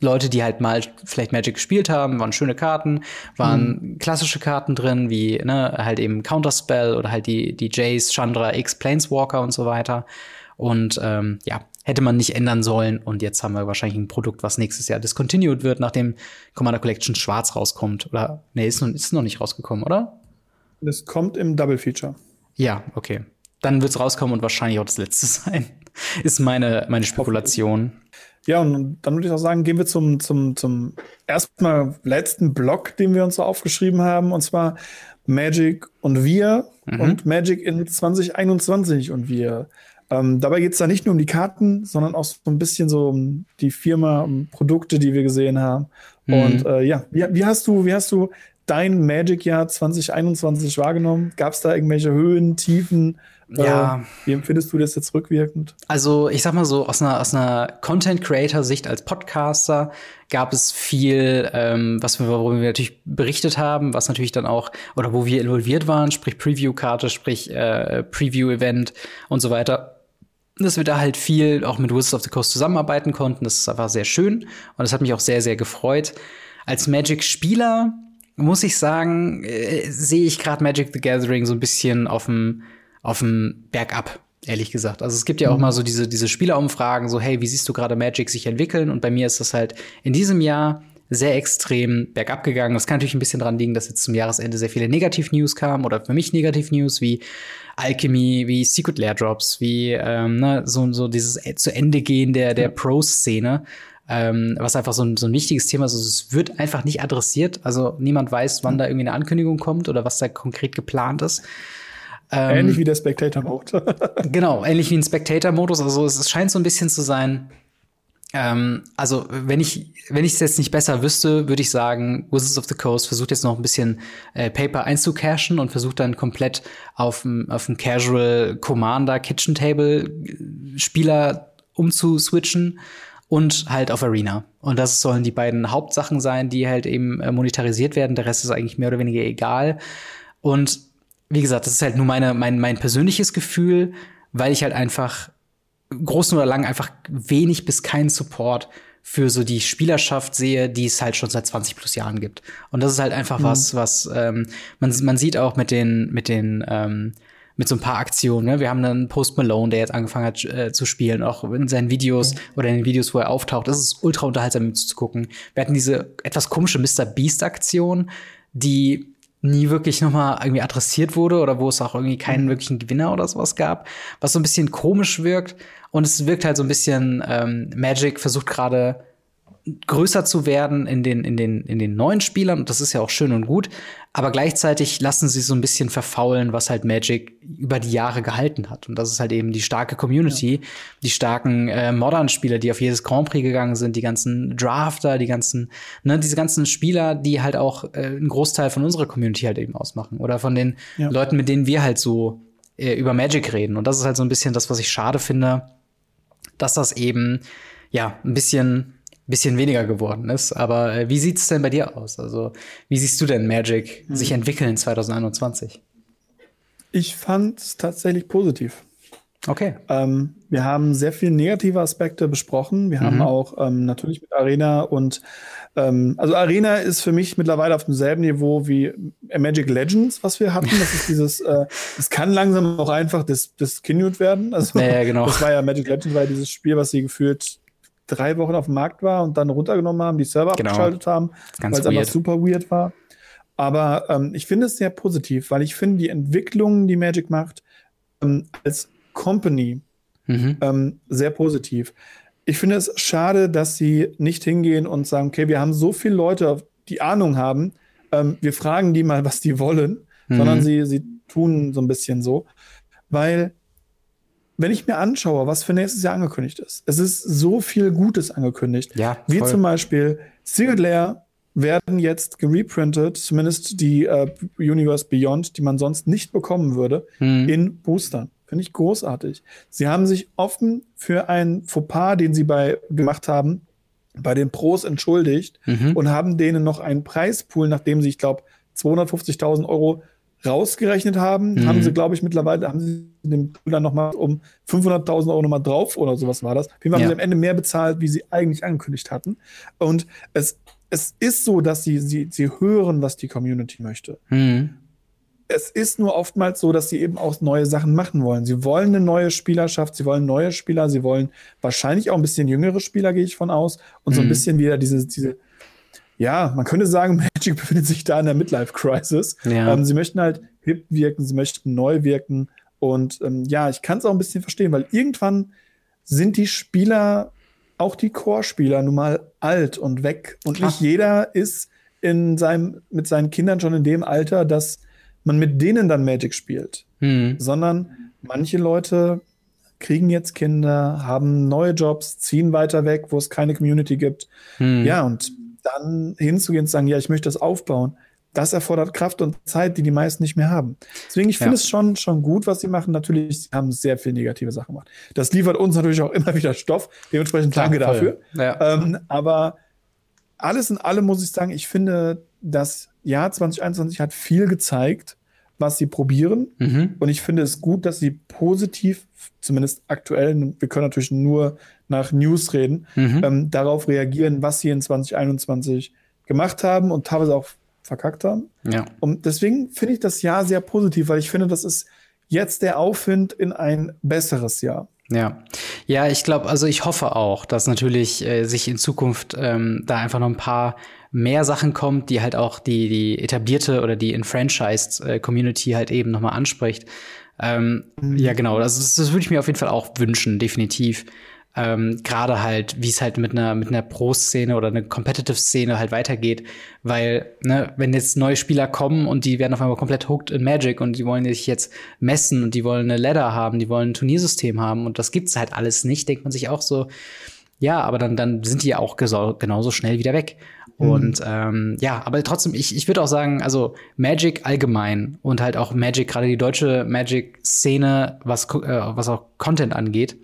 Leute, die halt mal vielleicht Magic gespielt haben, waren schöne Karten, waren mhm. klassische Karten drin, wie ne, halt eben Counterspell oder halt die, die Jace, Chandra, X, Planeswalker und so weiter. Und ähm, ja, hätte man nicht ändern sollen. Und jetzt haben wir wahrscheinlich ein Produkt, was nächstes Jahr discontinued wird, nachdem Commander Collection schwarz rauskommt. Oder nee, ist noch, ist noch nicht rausgekommen, oder? Das kommt im Double Feature. Ja, okay. Dann wird's rauskommen und wahrscheinlich auch das letzte sein. ist meine, meine Spekulation. Ja, und dann würde ich auch sagen, gehen wir zum, zum, zum erstmal letzten Block, den wir uns so aufgeschrieben haben, und zwar Magic und wir mhm. und Magic in 2021 und wir. Ähm, dabei geht es da nicht nur um die Karten, sondern auch so ein bisschen so um die Firma, um Produkte, die wir gesehen haben. Mhm. Und äh, ja, wie, wie, hast du, wie hast du dein Magic-Jahr 2021 wahrgenommen? Gab es da irgendwelche Höhen, Tiefen? Ja. Äh, wie empfindest du das jetzt rückwirkend? Also, ich sag mal so, aus einer, aus einer Content-Creator-Sicht als Podcaster gab es viel, ähm, was wir, worüber wir natürlich berichtet haben, was natürlich dann auch, oder wo wir involviert waren, sprich Preview-Karte, sprich äh, Preview-Event und so weiter. Dass wir da halt viel auch mit Wizards of the Coast zusammenarbeiten konnten. Das ist einfach sehr schön und das hat mich auch sehr, sehr gefreut. Als Magic-Spieler muss ich sagen, äh, sehe ich gerade Magic the Gathering so ein bisschen auf dem auf dem Bergab, ehrlich gesagt. Also es gibt ja auch mhm. mal so diese, diese Spielerumfragen, so, hey, wie siehst du gerade Magic sich entwickeln? Und bei mir ist das halt in diesem Jahr sehr extrem bergab gegangen. Das kann natürlich ein bisschen dran liegen, dass jetzt zum Jahresende sehr viele Negativ-News kamen oder für mich Negativ-News wie Alchemy, wie Secret Lair Drops, wie ähm, ne, so, so dieses zu Ende gehen der, der Pro-Szene. Ähm, was einfach so ein, so ein wichtiges Thema ist. Also es wird einfach nicht adressiert. Also niemand weiß, wann da irgendwie eine Ankündigung kommt oder was da konkret geplant ist. Ähm, ähnlich wie der Spectator-Mode. genau, ähnlich wie ein Spectator-Modus. Also es, es, scheint so ein bisschen zu sein. Ähm, also wenn ich wenn ich es jetzt nicht besser wüsste, würde ich sagen, Wizards of the Coast versucht jetzt noch ein bisschen äh, Paper einzucashen und versucht dann komplett auf auf Casual Commander Kitchen Table Spieler umzuswitchen und halt auf Arena. Und das sollen die beiden Hauptsachen sein, die halt eben äh, monetarisiert werden. Der Rest ist eigentlich mehr oder weniger egal. Und wie gesagt, das ist halt nur meine, mein, mein persönliches Gefühl, weil ich halt einfach großen oder lang einfach wenig bis keinen Support für so die Spielerschaft sehe, die es halt schon seit 20 plus Jahren gibt. Und das ist halt einfach mhm. was, was ähm, man, man sieht auch mit den, mit den ähm, mit so ein paar Aktionen. Ne? Wir haben dann Post Malone, der jetzt angefangen hat äh, zu spielen, auch in seinen Videos mhm. oder in den Videos, wo er auftaucht. Das ist ultra unterhaltsam zu gucken. Wir hatten diese etwas komische Mr. Beast-Aktion, die nie wirklich nochmal irgendwie adressiert wurde oder wo es auch irgendwie keinen mhm. wirklichen Gewinner oder sowas gab, was so ein bisschen komisch wirkt. Und es wirkt halt so ein bisschen, ähm, Magic versucht gerade größer zu werden in den, in den, in den neuen Spielern. Und das ist ja auch schön und gut. Aber gleichzeitig lassen sie so ein bisschen verfaulen, was halt Magic über die Jahre gehalten hat. Und das ist halt eben die starke Community, ja. die starken äh, Modern-Spieler, die auf jedes Grand Prix gegangen sind, die ganzen Drafter, die ganzen, ne, diese ganzen Spieler, die halt auch äh, einen Großteil von unserer Community halt eben ausmachen. Oder von den ja. Leuten, mit denen wir halt so äh, über Magic reden. Und das ist halt so ein bisschen das, was ich schade finde, dass das eben, ja, ein bisschen bisschen weniger geworden ist. Aber äh, wie sieht's denn bei dir aus? Also, wie siehst du denn Magic mhm. sich entwickeln 2021? Ich fand es tatsächlich positiv. Okay. Ähm, wir haben sehr viele negative Aspekte besprochen. Wir mhm. haben auch ähm, natürlich mit Arena und ähm, also Arena ist für mich mittlerweile auf demselben Niveau wie Magic Legends, was wir hatten. Das ist dieses, äh, es kann langsam auch einfach das, das Kinute werden. Also ja, ja, genau. das war ja Magic Legends, war ja dieses Spiel, was sie gefühlt drei Wochen auf dem Markt war und dann runtergenommen haben, die Server genau. abgeschaltet haben, weil es einfach super weird war. Aber ähm, ich finde es sehr positiv, weil ich finde die Entwicklung, die Magic macht, ähm, als Company mhm. ähm, sehr positiv. Ich finde es schade, dass sie nicht hingehen und sagen, okay, wir haben so viele Leute, die Ahnung haben, ähm, wir fragen die mal, was die wollen, mhm. sondern sie, sie tun so ein bisschen so, weil wenn ich mir anschaue, was für nächstes Jahr angekündigt ist, es ist so viel Gutes angekündigt. Ja, wie zum Beispiel Secret Lair werden jetzt gereprintet, zumindest die äh, Universe Beyond, die man sonst nicht bekommen würde, mhm. in Boostern. Finde ich großartig. Sie haben sich offen für ein Fauxpas, den sie bei gemacht haben, bei den Pros entschuldigt mhm. und haben denen noch einen Preispool, nachdem sie, ich glaube, 250.000 Euro rausgerechnet haben, mhm. haben sie, glaube ich, mittlerweile, haben sie dem dann nochmal um 500.000 Euro nochmal drauf oder sowas war das. Jeden Fall ja. haben sie am Ende mehr bezahlt, wie sie eigentlich angekündigt hatten. Und es, es ist so, dass sie, sie, sie hören, was die Community möchte. Mhm. Es ist nur oftmals so, dass sie eben auch neue Sachen machen wollen. Sie wollen eine neue Spielerschaft, sie wollen neue Spieler, sie wollen wahrscheinlich auch ein bisschen jüngere Spieler, gehe ich von aus, und mhm. so ein mhm. bisschen wieder diese, diese ja, man könnte sagen, Magic befindet sich da in der Midlife-Crisis. Ja. Ähm, sie möchten halt hip wirken, sie möchten neu wirken. Und ähm, ja, ich kann es auch ein bisschen verstehen, weil irgendwann sind die Spieler, auch die Core-Spieler, nun mal alt und weg. Und Klar. nicht jeder ist in seinem, mit seinen Kindern schon in dem Alter, dass man mit denen dann Magic spielt. Mhm. Sondern manche Leute kriegen jetzt Kinder, haben neue Jobs, ziehen weiter weg, wo es keine Community gibt. Mhm. Ja, und dann hinzugehen und zu sagen, ja, ich möchte das aufbauen, das erfordert Kraft und Zeit, die die meisten nicht mehr haben. Deswegen, ich finde ja. es schon, schon gut, was sie machen. Natürlich, sie haben sehr viele negative Sachen gemacht. Das liefert uns natürlich auch immer wieder Stoff. Dementsprechend danke dafür. Ja. Ähm, aber alles in allem muss ich sagen, ich finde, das Jahr 2021 hat viel gezeigt, was sie probieren. Mhm. Und ich finde es gut, dass sie positiv, zumindest aktuell, wir können natürlich nur nach News reden, mhm. ähm, darauf reagieren, was sie in 2021 gemacht haben und teilweise auch verkackt haben. Ja. Und deswegen finde ich das Jahr sehr positiv, weil ich finde, das ist jetzt der Aufwind in ein besseres Jahr. Ja, ja, ich glaube, also ich hoffe auch, dass natürlich äh, sich in Zukunft ähm, da einfach noch ein paar mehr Sachen kommt, die halt auch die die etablierte oder die enfranchised äh, Community halt eben noch mal anspricht. Ähm, mhm. Ja, genau, das, das würde ich mir auf jeden Fall auch wünschen, definitiv ähm, gerade halt, wie es halt mit einer mit einer Pro-Szene oder einer Competitive-Szene halt weitergeht, weil ne, wenn jetzt neue Spieler kommen und die werden auf einmal komplett hooked in Magic und die wollen sich jetzt messen und die wollen eine Ladder haben, die wollen ein Turniersystem haben und das gibt's halt alles nicht, denkt man sich auch so, ja, aber dann dann sind die ja auch genauso schnell wieder weg. Mhm. Und ähm, ja, aber trotzdem, ich, ich würde auch sagen, also Magic allgemein und halt auch Magic, gerade die deutsche Magic-Szene, was, äh, was auch Content angeht,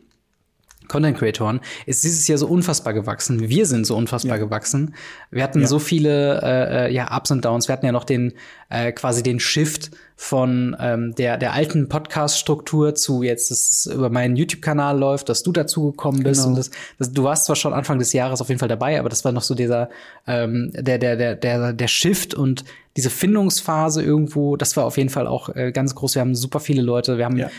Content-Creatoren ist dieses Jahr so unfassbar gewachsen. Wir sind so unfassbar ja. gewachsen. Wir hatten ja. so viele äh, äh, ja, Ups und Downs. Wir hatten ja noch den äh, quasi den Shift von ähm, der, der alten Podcast-Struktur zu jetzt, dass es über meinen YouTube-Kanal läuft, dass du dazugekommen bist. Genau. Und das, das, du warst zwar schon Anfang des Jahres auf jeden Fall dabei, aber das war noch so dieser ähm, der, der, der, der, der Shift und diese Findungsphase irgendwo, das war auf jeden Fall auch äh, ganz groß. Wir haben super viele Leute, wir haben ja.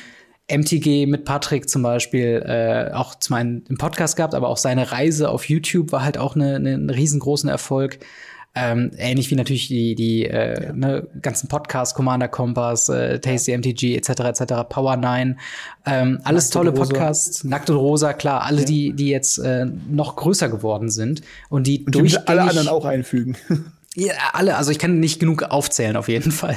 MTG mit Patrick zum Beispiel äh, auch zum einen im Podcast gehabt, aber auch seine Reise auf YouTube war halt auch eine, eine, einen riesengroßen Erfolg. Ähm, ähnlich wie natürlich die, die äh, ja. ne, ganzen Podcasts, Commander Kompass, äh, Tasty MTG etc. etc. Power 9, ähm, alles Nackt tolle Podcasts, Nackt und Rosa, klar, alle ja. die die jetzt äh, noch größer geworden sind und die und durch alle anderen auch einfügen. Ja, alle, also ich kann nicht genug aufzählen auf jeden Fall,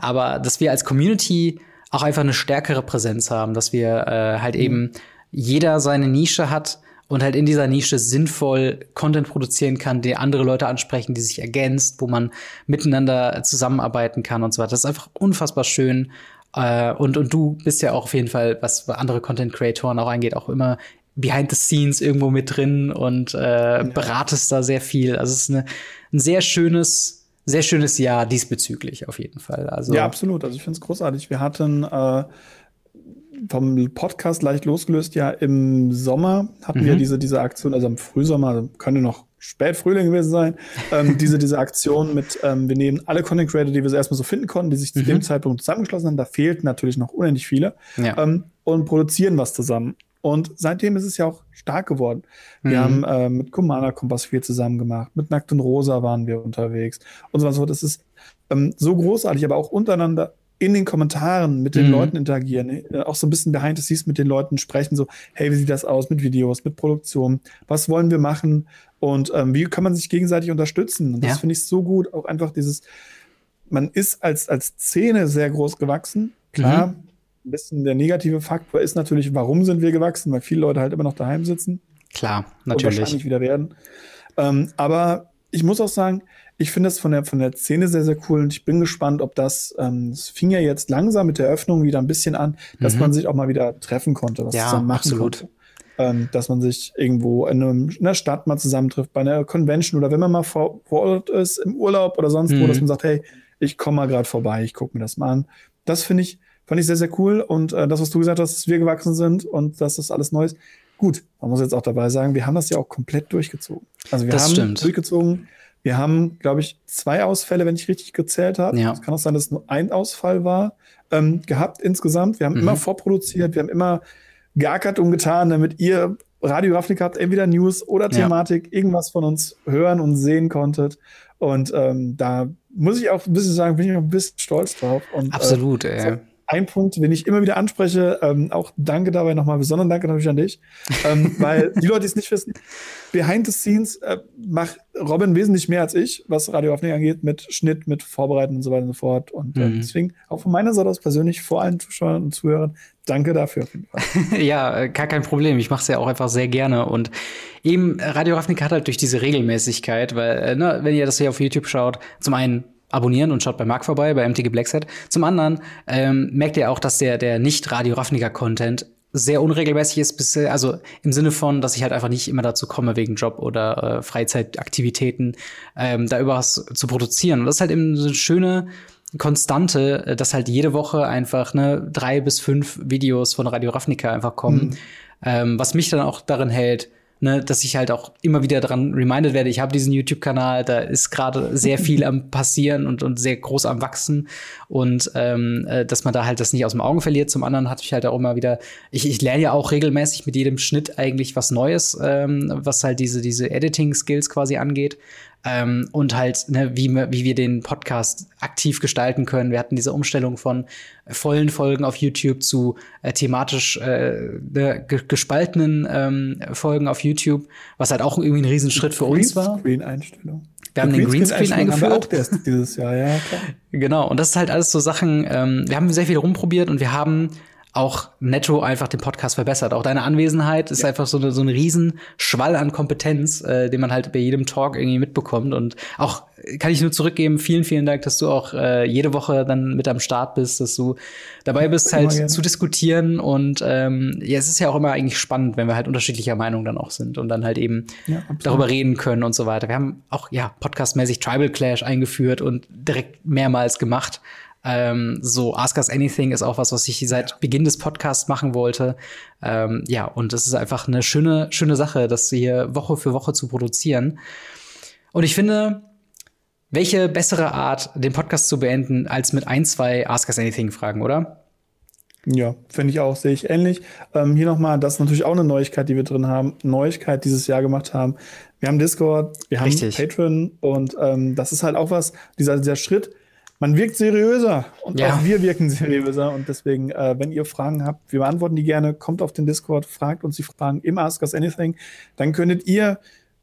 aber dass wir als Community auch einfach eine stärkere Präsenz haben, dass wir äh, halt mhm. eben jeder seine Nische hat und halt in dieser Nische sinnvoll Content produzieren kann, der andere Leute ansprechen, die sich ergänzt, wo man miteinander zusammenarbeiten kann und so weiter. Das ist einfach unfassbar schön. Äh, und, und du bist ja auch auf jeden Fall, was andere Content-Creatoren auch angeht, auch immer behind the scenes irgendwo mit drin und äh, ja. beratest da sehr viel. Also es ist eine, ein sehr schönes sehr schönes Jahr diesbezüglich auf jeden Fall. Also ja, absolut. Also ich finde es großartig. Wir hatten äh, vom Podcast leicht losgelöst, ja im Sommer hatten mhm. wir diese, diese Aktion, also im Frühsommer, also könnte noch Spätfrühling gewesen sein, ähm, diese, diese Aktion mit, ähm, wir nehmen alle Content Creator, die wir so erstmal so finden konnten, die sich zu mhm. dem Zeitpunkt zusammengeschlossen haben, da fehlten natürlich noch unendlich viele, ja. ähm, und produzieren was zusammen. Und seitdem ist es ja auch stark geworden. Wir mhm. haben äh, mit Commander Kompass viel zusammen gemacht, mit Nackt und Rosa waren wir unterwegs und so weiter. Das ist ähm, so großartig, aber auch untereinander in den Kommentaren mit den mhm. Leuten interagieren, äh, auch so ein bisschen behind the scenes mit den Leuten sprechen, so, hey, wie sieht das aus mit Videos, mit Produktion, was wollen wir machen und ähm, wie kann man sich gegenseitig unterstützen? Und das ja. finde ich so gut, auch einfach dieses, man ist als, als Szene sehr groß gewachsen, klar, mhm ein bisschen der negative Faktor ist natürlich, warum sind wir gewachsen? Weil viele Leute halt immer noch daheim sitzen. Klar, natürlich. Und wahrscheinlich wieder werden. Ähm, aber ich muss auch sagen, ich finde das von der, von der Szene sehr, sehr cool und ich bin gespannt, ob das, ähm, es fing ja jetzt langsam mit der Öffnung wieder ein bisschen an, dass mhm. man sich auch mal wieder treffen konnte, was ja, zusammen machen absolut. konnte. Ähm, dass man sich irgendwo in, einem, in, einer Stadt mal zusammentrifft, bei einer Convention oder wenn man mal vor, vor Ort ist, im Urlaub oder sonst mhm. wo, dass man sagt, hey, ich komme mal gerade vorbei, ich gucke mir das mal an. Das finde ich, Fand ich sehr, sehr cool. Und äh, das, was du gesagt hast, dass wir gewachsen sind und dass das alles neu ist. Gut, man muss jetzt auch dabei sagen, wir haben das ja auch komplett durchgezogen. Also wir das haben stimmt. durchgezogen. Wir haben, glaube ich, zwei Ausfälle, wenn ich richtig gezählt habe. Ja. Es kann auch sein, dass es nur ein Ausfall war, ähm, gehabt insgesamt. Wir haben mhm. immer vorproduziert, wir haben immer geackert und getan, damit ihr Radio Ravnica habt, entweder News oder Thematik, ja. irgendwas von uns hören und sehen konntet. Und ähm, da muss ich auch ein bisschen sagen, bin ich auch ein bisschen stolz drauf. Und, Absolut, äh, ey ein Punkt, den ich immer wieder anspreche, ähm, auch danke dabei nochmal, besonderen Danke natürlich an dich, ähm, weil die Leute, die es nicht wissen, behind the scenes äh, macht Robin wesentlich mehr als ich, was Radioaufnahme angeht, mit Schnitt, mit Vorbereiten und so weiter und so fort. Und äh, mhm. deswegen auch von meiner Seite aus persönlich vor allen Zuschauern und Zuhörern, danke dafür ja, äh, gar kein Problem. Ich mache es ja auch einfach sehr gerne. Und eben Radio Ravnica hat halt durch diese Regelmäßigkeit, weil, äh, ne, wenn ihr das hier auf YouTube schaut, zum einen abonnieren und schaut bei Marc vorbei, bei MTG Blackset. Zum anderen ähm, merkt ihr auch, dass der, der nicht Radio Ravnica Content sehr unregelmäßig ist, bis, also im Sinne von, dass ich halt einfach nicht immer dazu komme, wegen Job oder äh, Freizeitaktivitäten, ähm, da überwas zu produzieren. Und das ist halt eben so eine schöne Konstante, äh, dass halt jede Woche einfach ne, drei bis fünf Videos von Radio Ravnica einfach kommen, mhm. ähm, was mich dann auch darin hält, ne, dass ich halt auch immer wieder daran reminded werde, ich habe diesen YouTube-Kanal, da ist gerade sehr viel am passieren und, und sehr groß am wachsen und ähm, äh, dass man da halt das nicht aus dem Augen verliert. Zum anderen hatte ich halt auch immer wieder, ich, ich lerne ja auch regelmäßig mit jedem Schnitt eigentlich was Neues, ähm, was halt diese, diese Editing-Skills quasi angeht. Ähm, und halt, ne, wie, wie wir den Podcast aktiv gestalten können. Wir hatten diese Umstellung von vollen Folgen auf YouTube zu äh, thematisch äh, ne, gespaltenen ähm, Folgen auf YouTube, was halt auch irgendwie ein Riesenschritt für uns war. Screen-Einstellung. Wir haben den Greenscreen eingeführt. Haben wir auch dieses Jahr, ja, klar. Genau, und das ist halt alles so Sachen, ähm, wir haben sehr viel rumprobiert und wir haben auch netto einfach den Podcast verbessert. Auch deine Anwesenheit ist ja. einfach so, eine, so ein Riesenschwall an Kompetenz, äh, den man halt bei jedem Talk irgendwie mitbekommt. Und auch kann ich nur zurückgeben, vielen, vielen Dank, dass du auch äh, jede Woche dann mit am Start bist, dass du dabei bist, halt ja, zu diskutieren. Und ähm, ja, es ist ja auch immer eigentlich spannend, wenn wir halt unterschiedlicher Meinung dann auch sind und dann halt eben darüber reden können und so weiter. Wir haben auch ja podcastmäßig Tribal Clash eingeführt und direkt mehrmals gemacht. Ähm, so Ask Us Anything ist auch was, was ich seit ja. Beginn des Podcasts machen wollte. Ähm, ja, und es ist einfach eine schöne, schöne Sache, das hier Woche für Woche zu produzieren. Und ich finde, welche bessere Art, den Podcast zu beenden, als mit ein, zwei Ask Us Anything Fragen, oder? Ja, finde ich auch, sehe ich ähnlich. Ähm, hier nochmal, das ist natürlich auch eine Neuigkeit, die wir drin haben. Neuigkeit dieses Jahr gemacht haben. Wir haben Discord, wir haben Richtig. Patreon und ähm, das ist halt auch was, dieser, dieser Schritt, man wirkt seriöser und ja. auch wir wirken seriöser. Und deswegen, äh, wenn ihr Fragen habt, wir beantworten die gerne. Kommt auf den Discord, fragt uns die Fragen im Ask Us Anything. Dann könntet ihr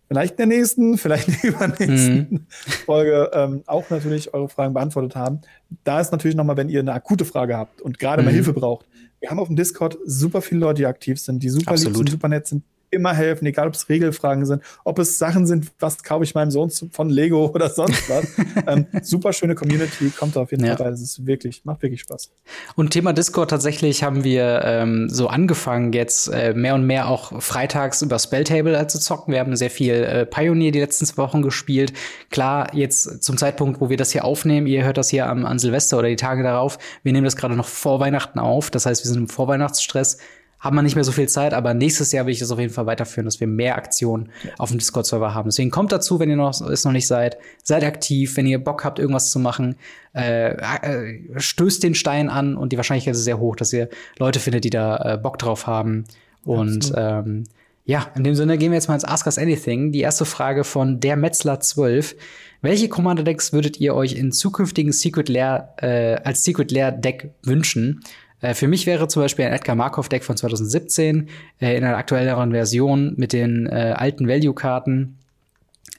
vielleicht in der nächsten, vielleicht in der übernächsten mhm. Folge ähm, auch natürlich eure Fragen beantwortet haben. Da ist natürlich nochmal, wenn ihr eine akute Frage habt und gerade mhm. mal Hilfe braucht. Wir haben auf dem Discord super viele Leute, die aktiv sind, die super lieb sind, super nett sind, immer helfen, egal ob es Regelfragen sind, ob es Sachen sind, was kaufe ich meinem Sohn von Lego oder sonst was. ähm, super schöne Community, kommt da auf jeden ja. Fall. Das ist wirklich, macht wirklich Spaß. Und Thema Discord tatsächlich haben wir ähm, so angefangen, jetzt äh, mehr und mehr auch freitags über Spelltable halt zu zocken. Wir haben sehr viel äh, Pioneer die letzten zwei Wochen gespielt. Klar, jetzt zum Zeitpunkt, wo wir das hier aufnehmen, ihr hört das hier am, an Silvester oder die Tage darauf. Wir nehmen das gerade noch vor Weihnachten auf. Das heißt, wir sind im Vorweihnachtsstress haben wir nicht mehr so viel Zeit, aber nächstes Jahr will ich das auf jeden Fall weiterführen, dass wir mehr Aktionen auf dem Discord-Server haben. Deswegen kommt dazu, wenn ihr noch, es noch nicht seid, seid aktiv, wenn ihr Bock habt, irgendwas zu machen, äh, äh, stößt den Stein an und die Wahrscheinlichkeit ist sehr hoch, dass ihr Leute findet, die da äh, Bock drauf haben. Und ähm, ja, in dem Sinne gehen wir jetzt mal ins Ask Us Anything. Die erste Frage von der Metzler 12. Welche Commander Decks würdet ihr euch in zukünftigen Secret Lair äh, als Secret Lair Deck wünschen? Äh, für mich wäre zum Beispiel ein Edgar Markov-Deck von 2017 äh, in einer aktuelleren Version mit den äh, alten Value-Karten.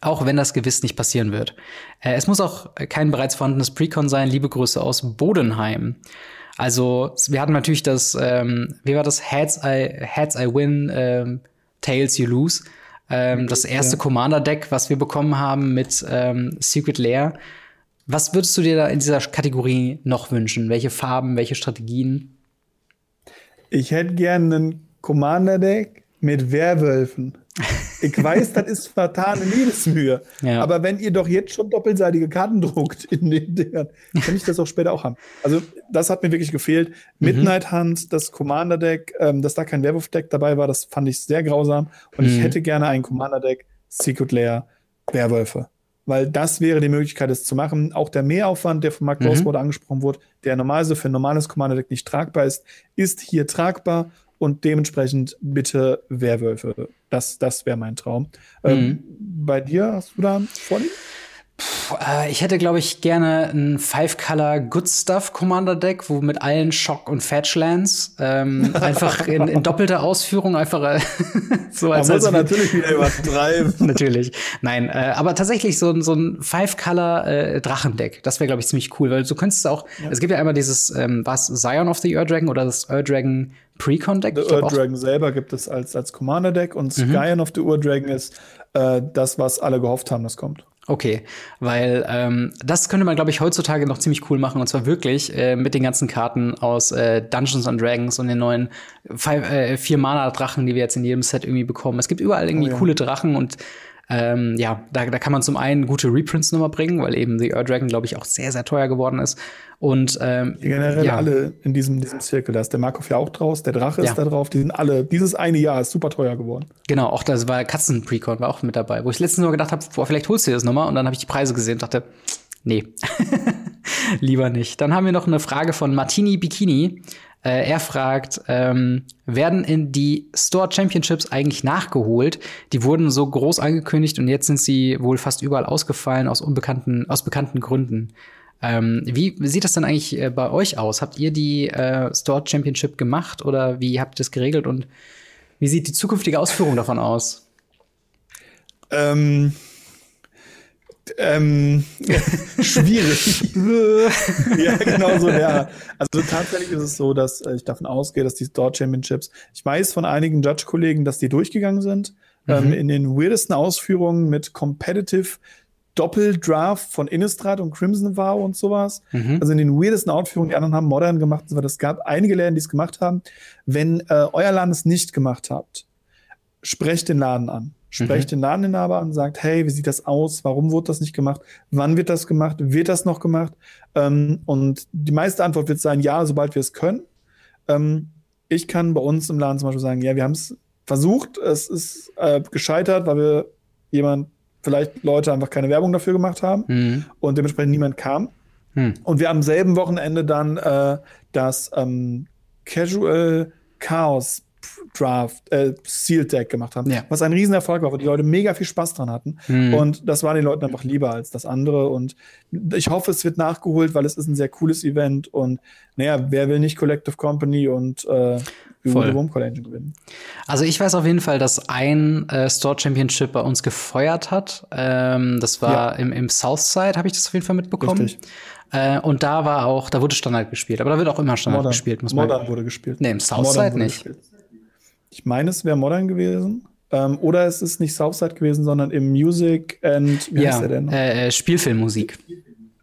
Auch wenn das gewiss nicht passieren wird. Es muss auch kein bereits vorhandenes Precon sein. Liebe Grüße aus Bodenheim. Also, wir hatten natürlich das, ähm, wie war das? Heads I, Heads I win, ähm, Tails you lose. Ähm, das erste. Commander-Deck, was wir bekommen haben mit ähm, Secret Lair. Was würdest du dir da in dieser Kategorie noch wünschen? Welche Farben, welche Strategien? Ich hätte gerne ein Commander-Deck mit Werwölfen. Ich weiß, das ist vertane Liebesmühe. Ja. Aber wenn ihr doch jetzt schon doppelseitige Karten druckt in den Dingern, kann ich das auch später auch haben. Also, das hat mir wirklich gefehlt. Mhm. Midnight Hunt, das Commander-Deck, ähm, dass da kein Werwolf-Deck dabei war, das fand ich sehr grausam. Und mhm. ich hätte gerne ein Commander-Deck, Secret Lair, Werwölfe weil das wäre die Möglichkeit, es zu machen. Auch der Mehraufwand, der von Mark mhm. Rosewald angesprochen wurde, der normalerweise für ein normales Commander-Deck nicht tragbar ist, ist hier tragbar und dementsprechend bitte Werwölfe. Das, das wäre mein Traum. Ähm, mhm. Ähm, bei dir hast du da vorliegen? Äh, ich hätte, glaube ich, gerne ein Five-Color Good Stuff Commander Deck, wo mit allen Shock und Fetchlands ähm, einfach in, in, doppelter Ausführung einfach äh, so als. Da muss er natürlich wieder übertreiben. natürlich. Nein, äh, aber tatsächlich so, so ein Five-Color äh, Drachendeck. Das wäre, glaube ich, ziemlich cool, weil du könntest auch. Ja. Es gibt ja einmal dieses, ähm, was Zion of the Ur Dragon oder das Ur Dragon Precon Deck. Der Ur Dragon selber gibt es als als Commander Deck und mhm. Scion of the Ur Dragon ist äh, das, was alle gehofft haben, das kommt. Okay, weil ähm, das könnte man, glaube ich, heutzutage noch ziemlich cool machen. Und zwar wirklich äh, mit den ganzen Karten aus äh, Dungeons and Dragons und den neuen five, äh, vier Mana-Drachen, die wir jetzt in jedem Set irgendwie bekommen. Es gibt überall irgendwie oh, ja. coole Drachen und ähm, ja, da, da kann man zum einen gute Reprints nochmal bringen, weil eben The Ur Dragon, glaube ich, auch sehr, sehr teuer geworden ist. Und ähm, generell ja. alle in diesem, diesem Zirkel. Da ist der Markov ja auch draus, der Drache ja. ist da drauf. Die sind alle, dieses eine Jahr ist super teuer geworden. Genau, auch das war Katzen-Precon, war auch mit dabei, wo ich letztens nur gedacht habe, boah, vielleicht holst du dir das nochmal. Und dann habe ich die Preise gesehen und dachte, nee, lieber nicht. Dann haben wir noch eine Frage von Martini Bikini. Äh, er fragt, ähm, werden in die Store Championships eigentlich nachgeholt? Die wurden so groß angekündigt und jetzt sind sie wohl fast überall ausgefallen aus unbekannten, aus bekannten Gründen. Ähm, wie sieht das denn eigentlich äh, bei euch aus? Habt ihr die äh, Store Championship gemacht oder wie habt ihr das geregelt und wie sieht die zukünftige Ausführung davon aus? Ähm, Ähm, schwierig. ja, genau so, ja. Also tatsächlich ist es so, dass äh, ich davon ausgehe, dass die Store Championships, ich weiß von einigen Judge-Kollegen, dass die durchgegangen sind, mhm. ähm, in den weirdesten Ausführungen mit Competitive Doppeldraft von Innistrad und Crimson Vow und sowas. Mhm. Also in den weirdesten Ausführungen, die anderen haben Modern gemacht. Es gab einige Läden, die es gemacht haben. Wenn äh, euer Laden es nicht gemacht habt, sprecht den Laden an. Sprecht mhm. den Ladeninhaber an und sagt, hey, wie sieht das aus? Warum wurde das nicht gemacht? Wann wird das gemacht? Wird das noch gemacht? Ähm, und die meiste Antwort wird sein, ja, sobald wir es können. Ähm, ich kann bei uns im Laden zum Beispiel sagen, ja, wir haben es versucht, es ist äh, gescheitert, weil wir jemand vielleicht Leute einfach keine Werbung dafür gemacht haben mhm. und dementsprechend niemand kam. Mhm. Und wir am selben Wochenende dann äh, das ähm, Casual Chaos Draft, äh, Sealed Deck gemacht haben, ja. was ein Riesenerfolg war, wo die Leute mega viel Spaß dran hatten. Mhm. Und das war den Leuten einfach lieber als das andere. Und ich hoffe, es wird nachgeholt, weil es ist ein sehr cooles Event. Und naja, wer will nicht Collective Company und äh, Voll. gewinnen. Also ich weiß auf jeden Fall, dass ein äh, Store Championship bei uns gefeuert hat. Ähm, das war ja. im, im Southside, habe ich das auf jeden Fall mitbekommen. Richtig. Äh, und da war auch, da wurde Standard gespielt, aber da wird auch immer Standard Modern. gespielt, muss man. Modern wurde gespielt. Nee, im Southside nicht. Gespielt. Ich meine, es wäre Modern gewesen. Ähm, oder es ist nicht Southside gewesen, sondern im Music and wie ja, heißt der denn? Äh, äh Spielfilmmusik.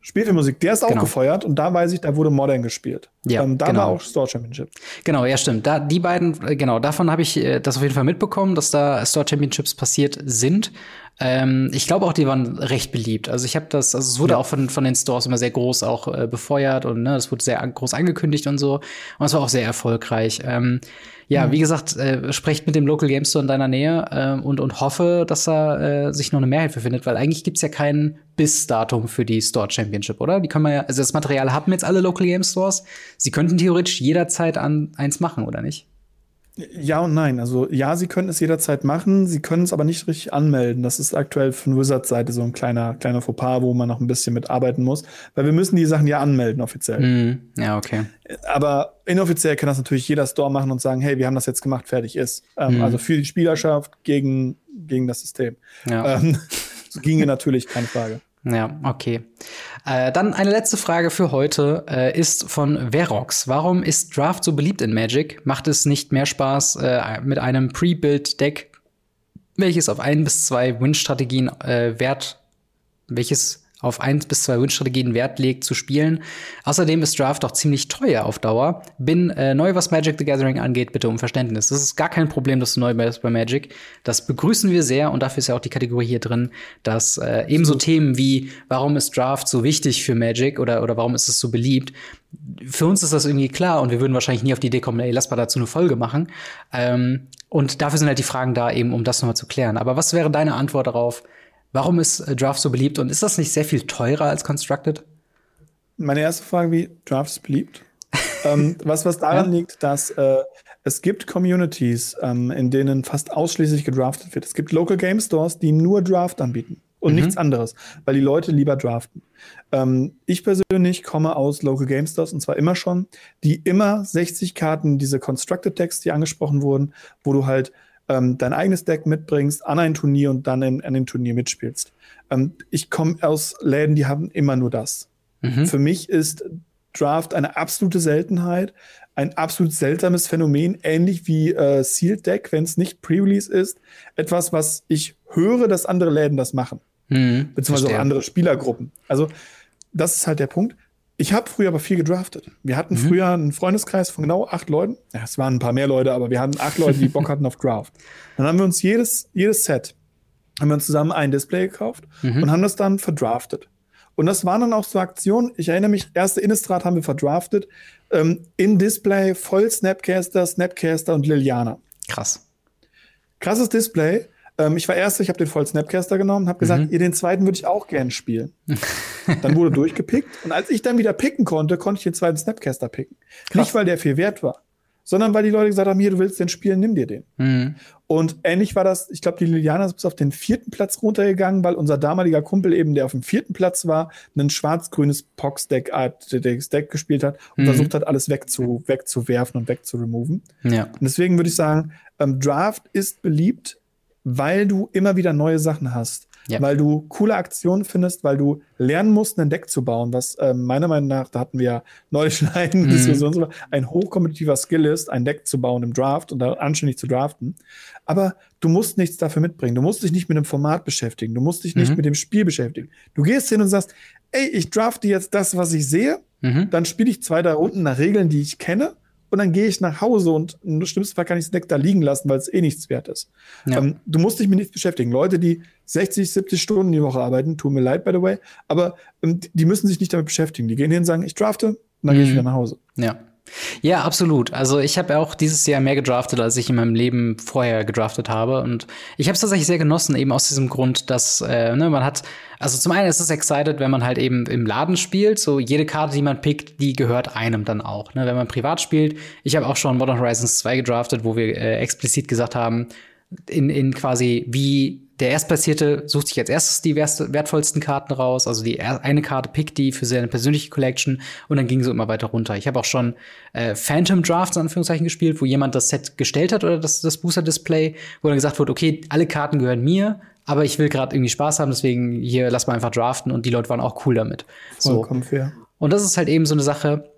Spielfilmmusik, der ist auch genau. gefeuert und da weiß ich, da wurde Modern gespielt. Ja, ähm, da genau. war auch Store Championship. Genau, ja, stimmt. Da, die beiden, äh, genau, davon habe ich äh, das auf jeden Fall mitbekommen, dass da Store Championships passiert sind. Ähm, ich glaube auch, die waren recht beliebt. Also ich habe das, also es wurde ja. auch von, von den Stores immer sehr groß auch äh, befeuert und ne, es wurde sehr groß angekündigt und so. Und es war auch sehr erfolgreich. Ähm, ja, mhm. wie gesagt, äh, sprecht mit dem Local Game Store in deiner Nähe äh, und, und hoffe, dass da äh, sich noch eine Mehrheit für findet, weil eigentlich gibt's ja kein Bis-Datum für die Store Championship, oder? Die können wir ja, also das Material haben jetzt alle Local Game Stores. Sie könnten theoretisch jederzeit an eins machen, oder nicht? Ja und nein. Also ja, sie können es jederzeit machen, sie können es aber nicht richtig anmelden. Das ist aktuell von Wizards Seite so ein kleiner, kleiner Fauxpas, wo man noch ein bisschen mitarbeiten muss. Weil wir müssen die Sachen ja anmelden offiziell. Mm, ja, okay. Aber inoffiziell kann das natürlich jeder Store machen und sagen, hey, wir haben das jetzt gemacht, fertig ist. Ähm, mm. Also für die Spielerschaft gegen, gegen das System. Ja. Ähm, so ginge natürlich, keine Frage. Ja, okay. Äh, dann eine letzte Frage für heute äh, ist von Verox. Warum ist Draft so beliebt in Magic? Macht es nicht mehr Spaß äh, mit einem Pre-Built-Deck, welches auf ein bis zwei Win-Strategien äh, Wert, welches auf eins bis zwei Win-Strategien Wert legt, zu spielen. Außerdem ist Draft auch ziemlich teuer auf Dauer. Bin äh, neu, was Magic the Gathering angeht, bitte um Verständnis. Das ist gar kein Problem, dass du neu bist bei Magic. Das begrüßen wir sehr und dafür ist ja auch die Kategorie hier drin, dass äh, ebenso Themen wie, warum ist Draft so wichtig für Magic oder, oder warum ist es so beliebt, für uns ist das irgendwie klar und wir würden wahrscheinlich nie auf die Idee kommen, ey, lass mal dazu eine Folge machen. Ähm, und dafür sind halt die Fragen da, eben um das nochmal zu klären. Aber was wäre deine Antwort darauf? Warum ist äh, Draft so beliebt und ist das nicht sehr viel teurer als Constructed? Meine erste Frage, wie Draft ist beliebt? ähm, was, was daran ja. liegt, dass äh, es gibt Communities, ähm, in denen fast ausschließlich gedraftet wird. Es gibt Local Game Stores, die nur Draft anbieten und mhm. nichts anderes, weil die Leute lieber draften. Ähm, ich persönlich komme aus Local Game Stores und zwar immer schon, die immer 60 Karten, diese Constructed Decks, die angesprochen wurden, wo du halt ähm, dein eigenes Deck mitbringst an ein Turnier und dann in, an dem Turnier mitspielst. Ähm, ich komme aus Läden, die haben immer nur das. Mhm. Für mich ist Draft eine absolute Seltenheit, ein absolut seltsames Phänomen, ähnlich wie äh, Sealed Deck, wenn es nicht Pre-Release ist. Etwas, was ich höre, dass andere Läden das machen. Mhm, beziehungsweise andere Spielergruppen. Also, das ist halt der Punkt. Ich habe früher aber viel gedraftet. Wir hatten mhm. früher einen Freundeskreis von genau acht Leuten. Ja, es waren ein paar mehr Leute, aber wir hatten acht Leute, die Bock hatten auf Draft. Dann haben wir uns jedes, jedes Set, haben wir uns zusammen ein Display gekauft mhm. und haben das dann verdraftet. Und das waren dann auch so Aktionen. Ich erinnere mich, erste Innistrad haben wir verdraftet. Ähm, in Display voll Snapcaster, Snapcaster und Liliana. Krass. Krasses Display. Ähm, ich war erster, ich habe den voll Snapcaster genommen, habe gesagt, mhm. ihr den zweiten würde ich auch gern spielen. dann wurde durchgepickt und als ich dann wieder picken konnte, konnte ich den zweiten Snapcaster picken. Krass. Nicht, weil der viel wert war, sondern weil die Leute gesagt haben, hier, du willst den spielen, nimm dir den. Mhm. Und ähnlich war das, ich glaube, die Liliana ist bis auf den vierten Platz runtergegangen, weil unser damaliger Kumpel eben, der auf dem vierten Platz war, ein schwarz-grünes Pox-Deck Deck gespielt hat und mhm. versucht hat, alles wegzu, wegzuwerfen und wegzuremoven. Ja. Und deswegen würde ich sagen, ähm, Draft ist beliebt, weil du immer wieder neue Sachen hast. Ja. Weil du coole Aktionen findest, weil du lernen musst, ein Deck zu bauen, was äh, meiner Meinung nach, da hatten wir ja neulich schon eine mhm. Diskussion, ein hochkompetitiver Skill ist, ein Deck zu bauen im Draft und da anständig zu draften. Aber du musst nichts dafür mitbringen. Du musst dich nicht mit dem Format beschäftigen. Du musst dich nicht mhm. mit dem Spiel beschäftigen. Du gehst hin und sagst, ey, ich drafte jetzt das, was ich sehe. Mhm. Dann spiele ich zwei, drei Runden nach Regeln, die ich kenne und dann gehe ich nach Hause und im schlimmsten Fall kann ich das Deck da liegen lassen, weil es eh nichts wert ist. Ja. Ähm, du musst dich mit nichts beschäftigen. Leute, die 60, 70 Stunden die Woche arbeiten, tun mir leid, by the way, aber ähm, die müssen sich nicht damit beschäftigen. Die gehen hin und sagen, ich drafte, und dann mhm. gehe ich wieder nach Hause. Ja. Ja, absolut. Also ich habe auch dieses Jahr mehr gedraftet, als ich in meinem Leben vorher gedraftet habe. Und ich habe es tatsächlich sehr genossen, eben aus diesem Grund, dass äh, ne, man hat, also zum einen ist es excited, wenn man halt eben im Laden spielt. So jede Karte, die man pickt, die gehört einem dann auch. Ne? Wenn man privat spielt, ich habe auch schon Modern Horizons 2 gedraftet, wo wir äh, explizit gesagt haben, in, in quasi wie der Erstplatzierte sucht sich als erstes die wertvollsten Karten raus. Also die eine Karte pickt die für seine persönliche Collection und dann ging so immer weiter runter. Ich habe auch schon äh, Phantom Drafts in Anführungszeichen gespielt, wo jemand das Set gestellt hat oder das, das Booster-Display, wo dann gesagt wurde, okay, alle Karten gehören mir, aber ich will gerade irgendwie Spaß haben, deswegen hier lass mal einfach draften und die Leute waren auch cool damit. Vollkommen so. fair. Und das ist halt eben so eine Sache,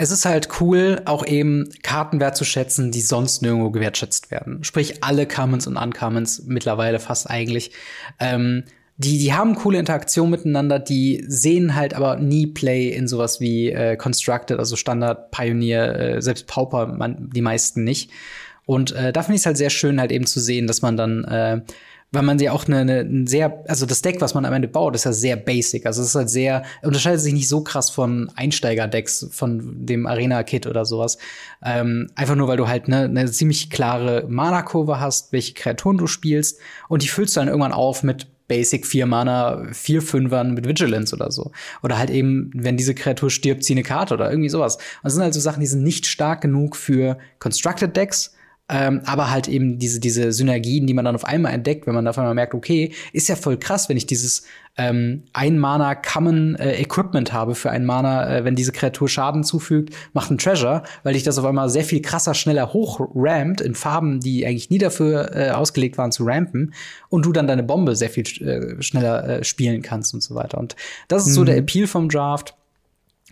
es ist halt cool, auch eben Karten wertzuschätzen, die sonst nirgendwo gewertschätzt werden. Sprich, alle Commons und Uncommons mittlerweile fast eigentlich. Ähm, die, die haben coole Interaktion miteinander, die sehen halt aber nie Play in sowas wie äh, Constructed, also Standard, Pioneer, äh, selbst Pauper, man, die meisten nicht. Und äh, da finde ich es halt sehr schön, halt eben zu sehen, dass man dann äh, weil man ja auch eine, eine ein sehr, also das Deck, was man am Ende baut, ist ja sehr basic. Also es ist halt sehr, unterscheidet sich nicht so krass von Einsteiger-Decks, von dem Arena-Kit oder sowas. Ähm, einfach nur, weil du halt eine, eine ziemlich klare Mana-Kurve hast, welche Kreaturen du spielst und die füllst du dann irgendwann auf mit Basic 4 Mana, 4 Fünfern mit Vigilance oder so. Oder halt eben, wenn diese Kreatur stirbt, zieh eine Karte oder irgendwie sowas. Und das sind halt so Sachen, die sind nicht stark genug für Constructed Decks, ähm, aber halt eben diese, diese Synergien, die man dann auf einmal entdeckt, wenn man auf einmal merkt, okay, ist ja voll krass, wenn ich dieses ähm, ein Mana Common äh, habe für ein Mana, äh, wenn diese Kreatur Schaden zufügt, macht ein Treasure, weil dich das auf einmal sehr viel krasser, schneller hochrampt in Farben, die eigentlich nie dafür äh, ausgelegt waren zu rampen und du dann deine Bombe sehr viel äh, schneller äh, spielen kannst und so weiter. Und das ist mhm. so der Appeal vom Draft.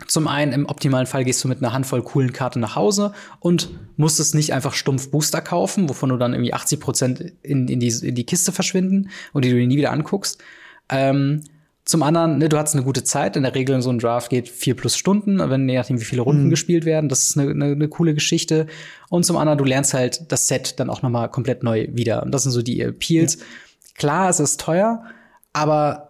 Zum einen, im optimalen Fall gehst du mit einer Handvoll coolen Karten nach Hause und musstest nicht einfach stumpf Booster kaufen, wovon du dann irgendwie 80 Prozent in, in, die, in die Kiste verschwinden und die du dir nie wieder anguckst. Ähm, zum anderen, ne, du hattest eine gute Zeit. In der Regel so ein Draft geht vier plus Stunden, wenn je nachdem, wie viele Runden mhm. gespielt werden. Das ist eine, eine, eine, coole Geschichte. Und zum anderen, du lernst halt das Set dann auch noch mal komplett neu wieder. Und das sind so die Appeals. Ja. Klar, es ist teuer, aber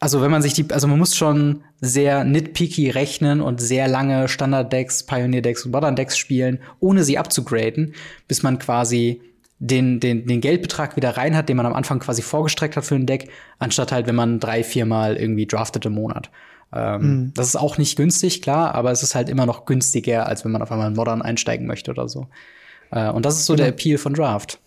also wenn man sich die, also man muss schon sehr nitpicky rechnen und sehr lange Standard-Decks, Pioneer-Decks und Modern-Decks spielen, ohne sie abzugraden, bis man quasi den, den, den Geldbetrag wieder rein hat, den man am Anfang quasi vorgestreckt hat für ein Deck, anstatt halt, wenn man drei, viermal irgendwie draftet im Monat. Ähm, mhm. Das ist auch nicht günstig, klar, aber es ist halt immer noch günstiger, als wenn man auf einmal in Modern einsteigen möchte oder so. Äh, und das ist so mhm. der Appeal von Draft.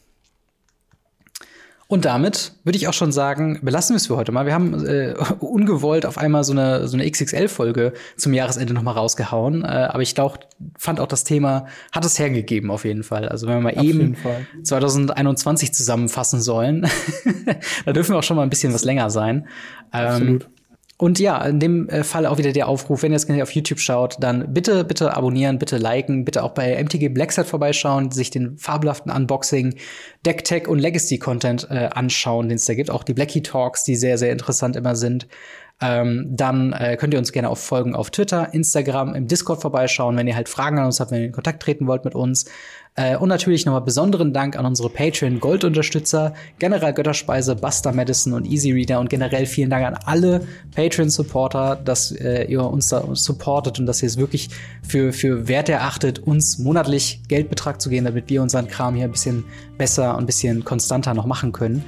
Und damit würde ich auch schon sagen, belassen wir es für heute mal. Wir haben äh, ungewollt auf einmal so eine, so eine XXL-Folge zum Jahresende noch mal rausgehauen. Äh, aber ich glaub, fand auch das Thema, hat es hergegeben auf jeden Fall. Also wenn wir mal auf eben 2021 zusammenfassen sollen, da dürfen wir auch schon mal ein bisschen was länger sein. Ähm, Absolut. Und ja, in dem äh, Fall auch wieder der Aufruf, wenn ihr das auf YouTube schaut, dann bitte, bitte abonnieren, bitte liken, bitte auch bei MTG Blackset vorbeischauen, sich den fabelhaften Unboxing, Deck Tech und Legacy Content äh, anschauen, den es da gibt. Auch die Blackie Talks, die sehr, sehr interessant immer sind. Ähm, dann äh, könnt ihr uns gerne auf folgen auf Twitter, Instagram, im Discord vorbeischauen, wenn ihr halt Fragen an uns habt, wenn ihr in Kontakt treten wollt mit uns. Äh, und natürlich nochmal besonderen Dank an unsere Patreon Gold-Unterstützer, General Götterspeise, Buster Madison und Easy Reader und generell vielen Dank an alle Patreon-Supporter, dass äh, ihr uns da supportet und dass ihr es wirklich für, für wert erachtet, uns monatlich Geldbetrag zu geben, damit wir unseren Kram hier ein bisschen besser und ein bisschen konstanter noch machen können.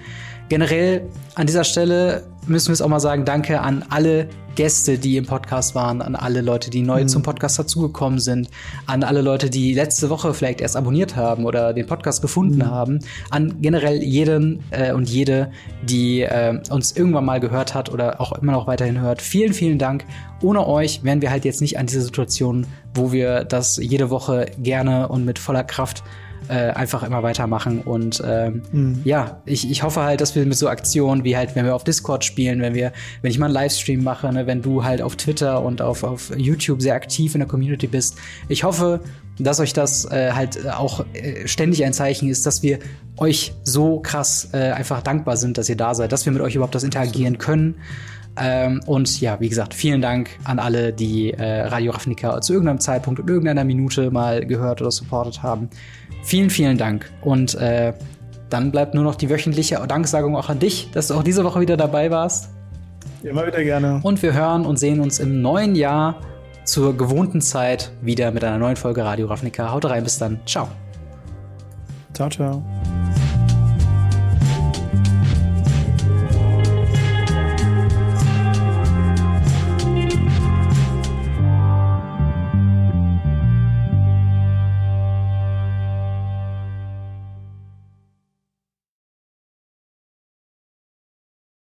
Generell an dieser Stelle müssen wir es auch mal sagen, danke an alle Gäste, die im Podcast waren, an alle Leute, die neu mhm. zum Podcast dazugekommen sind, an alle Leute, die letzte Woche vielleicht erst abonniert haben oder den Podcast gefunden mhm. haben, an generell jeden äh, und jede, die äh, uns irgendwann mal gehört hat oder auch immer noch weiterhin hört. Vielen, vielen Dank. Ohne euch wären wir halt jetzt nicht an dieser Situation, wo wir das jede Woche gerne und mit voller Kraft äh, einfach immer weitermachen. Und ähm, mhm. ja, ich, ich hoffe halt, dass wir mit so Aktionen wie halt, wenn wir auf Discord spielen, wenn wir, wenn ich mal einen Livestream mache, ne, wenn du halt auf Twitter und auf, auf YouTube sehr aktiv in der Community bist, ich hoffe, dass euch das äh, halt auch äh, ständig ein Zeichen ist, dass wir euch so krass äh, einfach dankbar sind, dass ihr da seid, dass wir mit euch überhaupt das interagieren können. Ähm, und ja, wie gesagt, vielen Dank an alle, die äh, Radio Ravnica zu irgendeinem Zeitpunkt in irgendeiner Minute mal gehört oder supportet haben. Vielen, vielen Dank. Und äh, dann bleibt nur noch die wöchentliche Danksagung auch an dich, dass du auch diese Woche wieder dabei warst. Immer wieder gerne. Und wir hören und sehen uns im neuen Jahr zur gewohnten Zeit wieder mit einer neuen Folge Radio Ravnica. Haut rein, bis dann. Ciao. Ciao, ciao.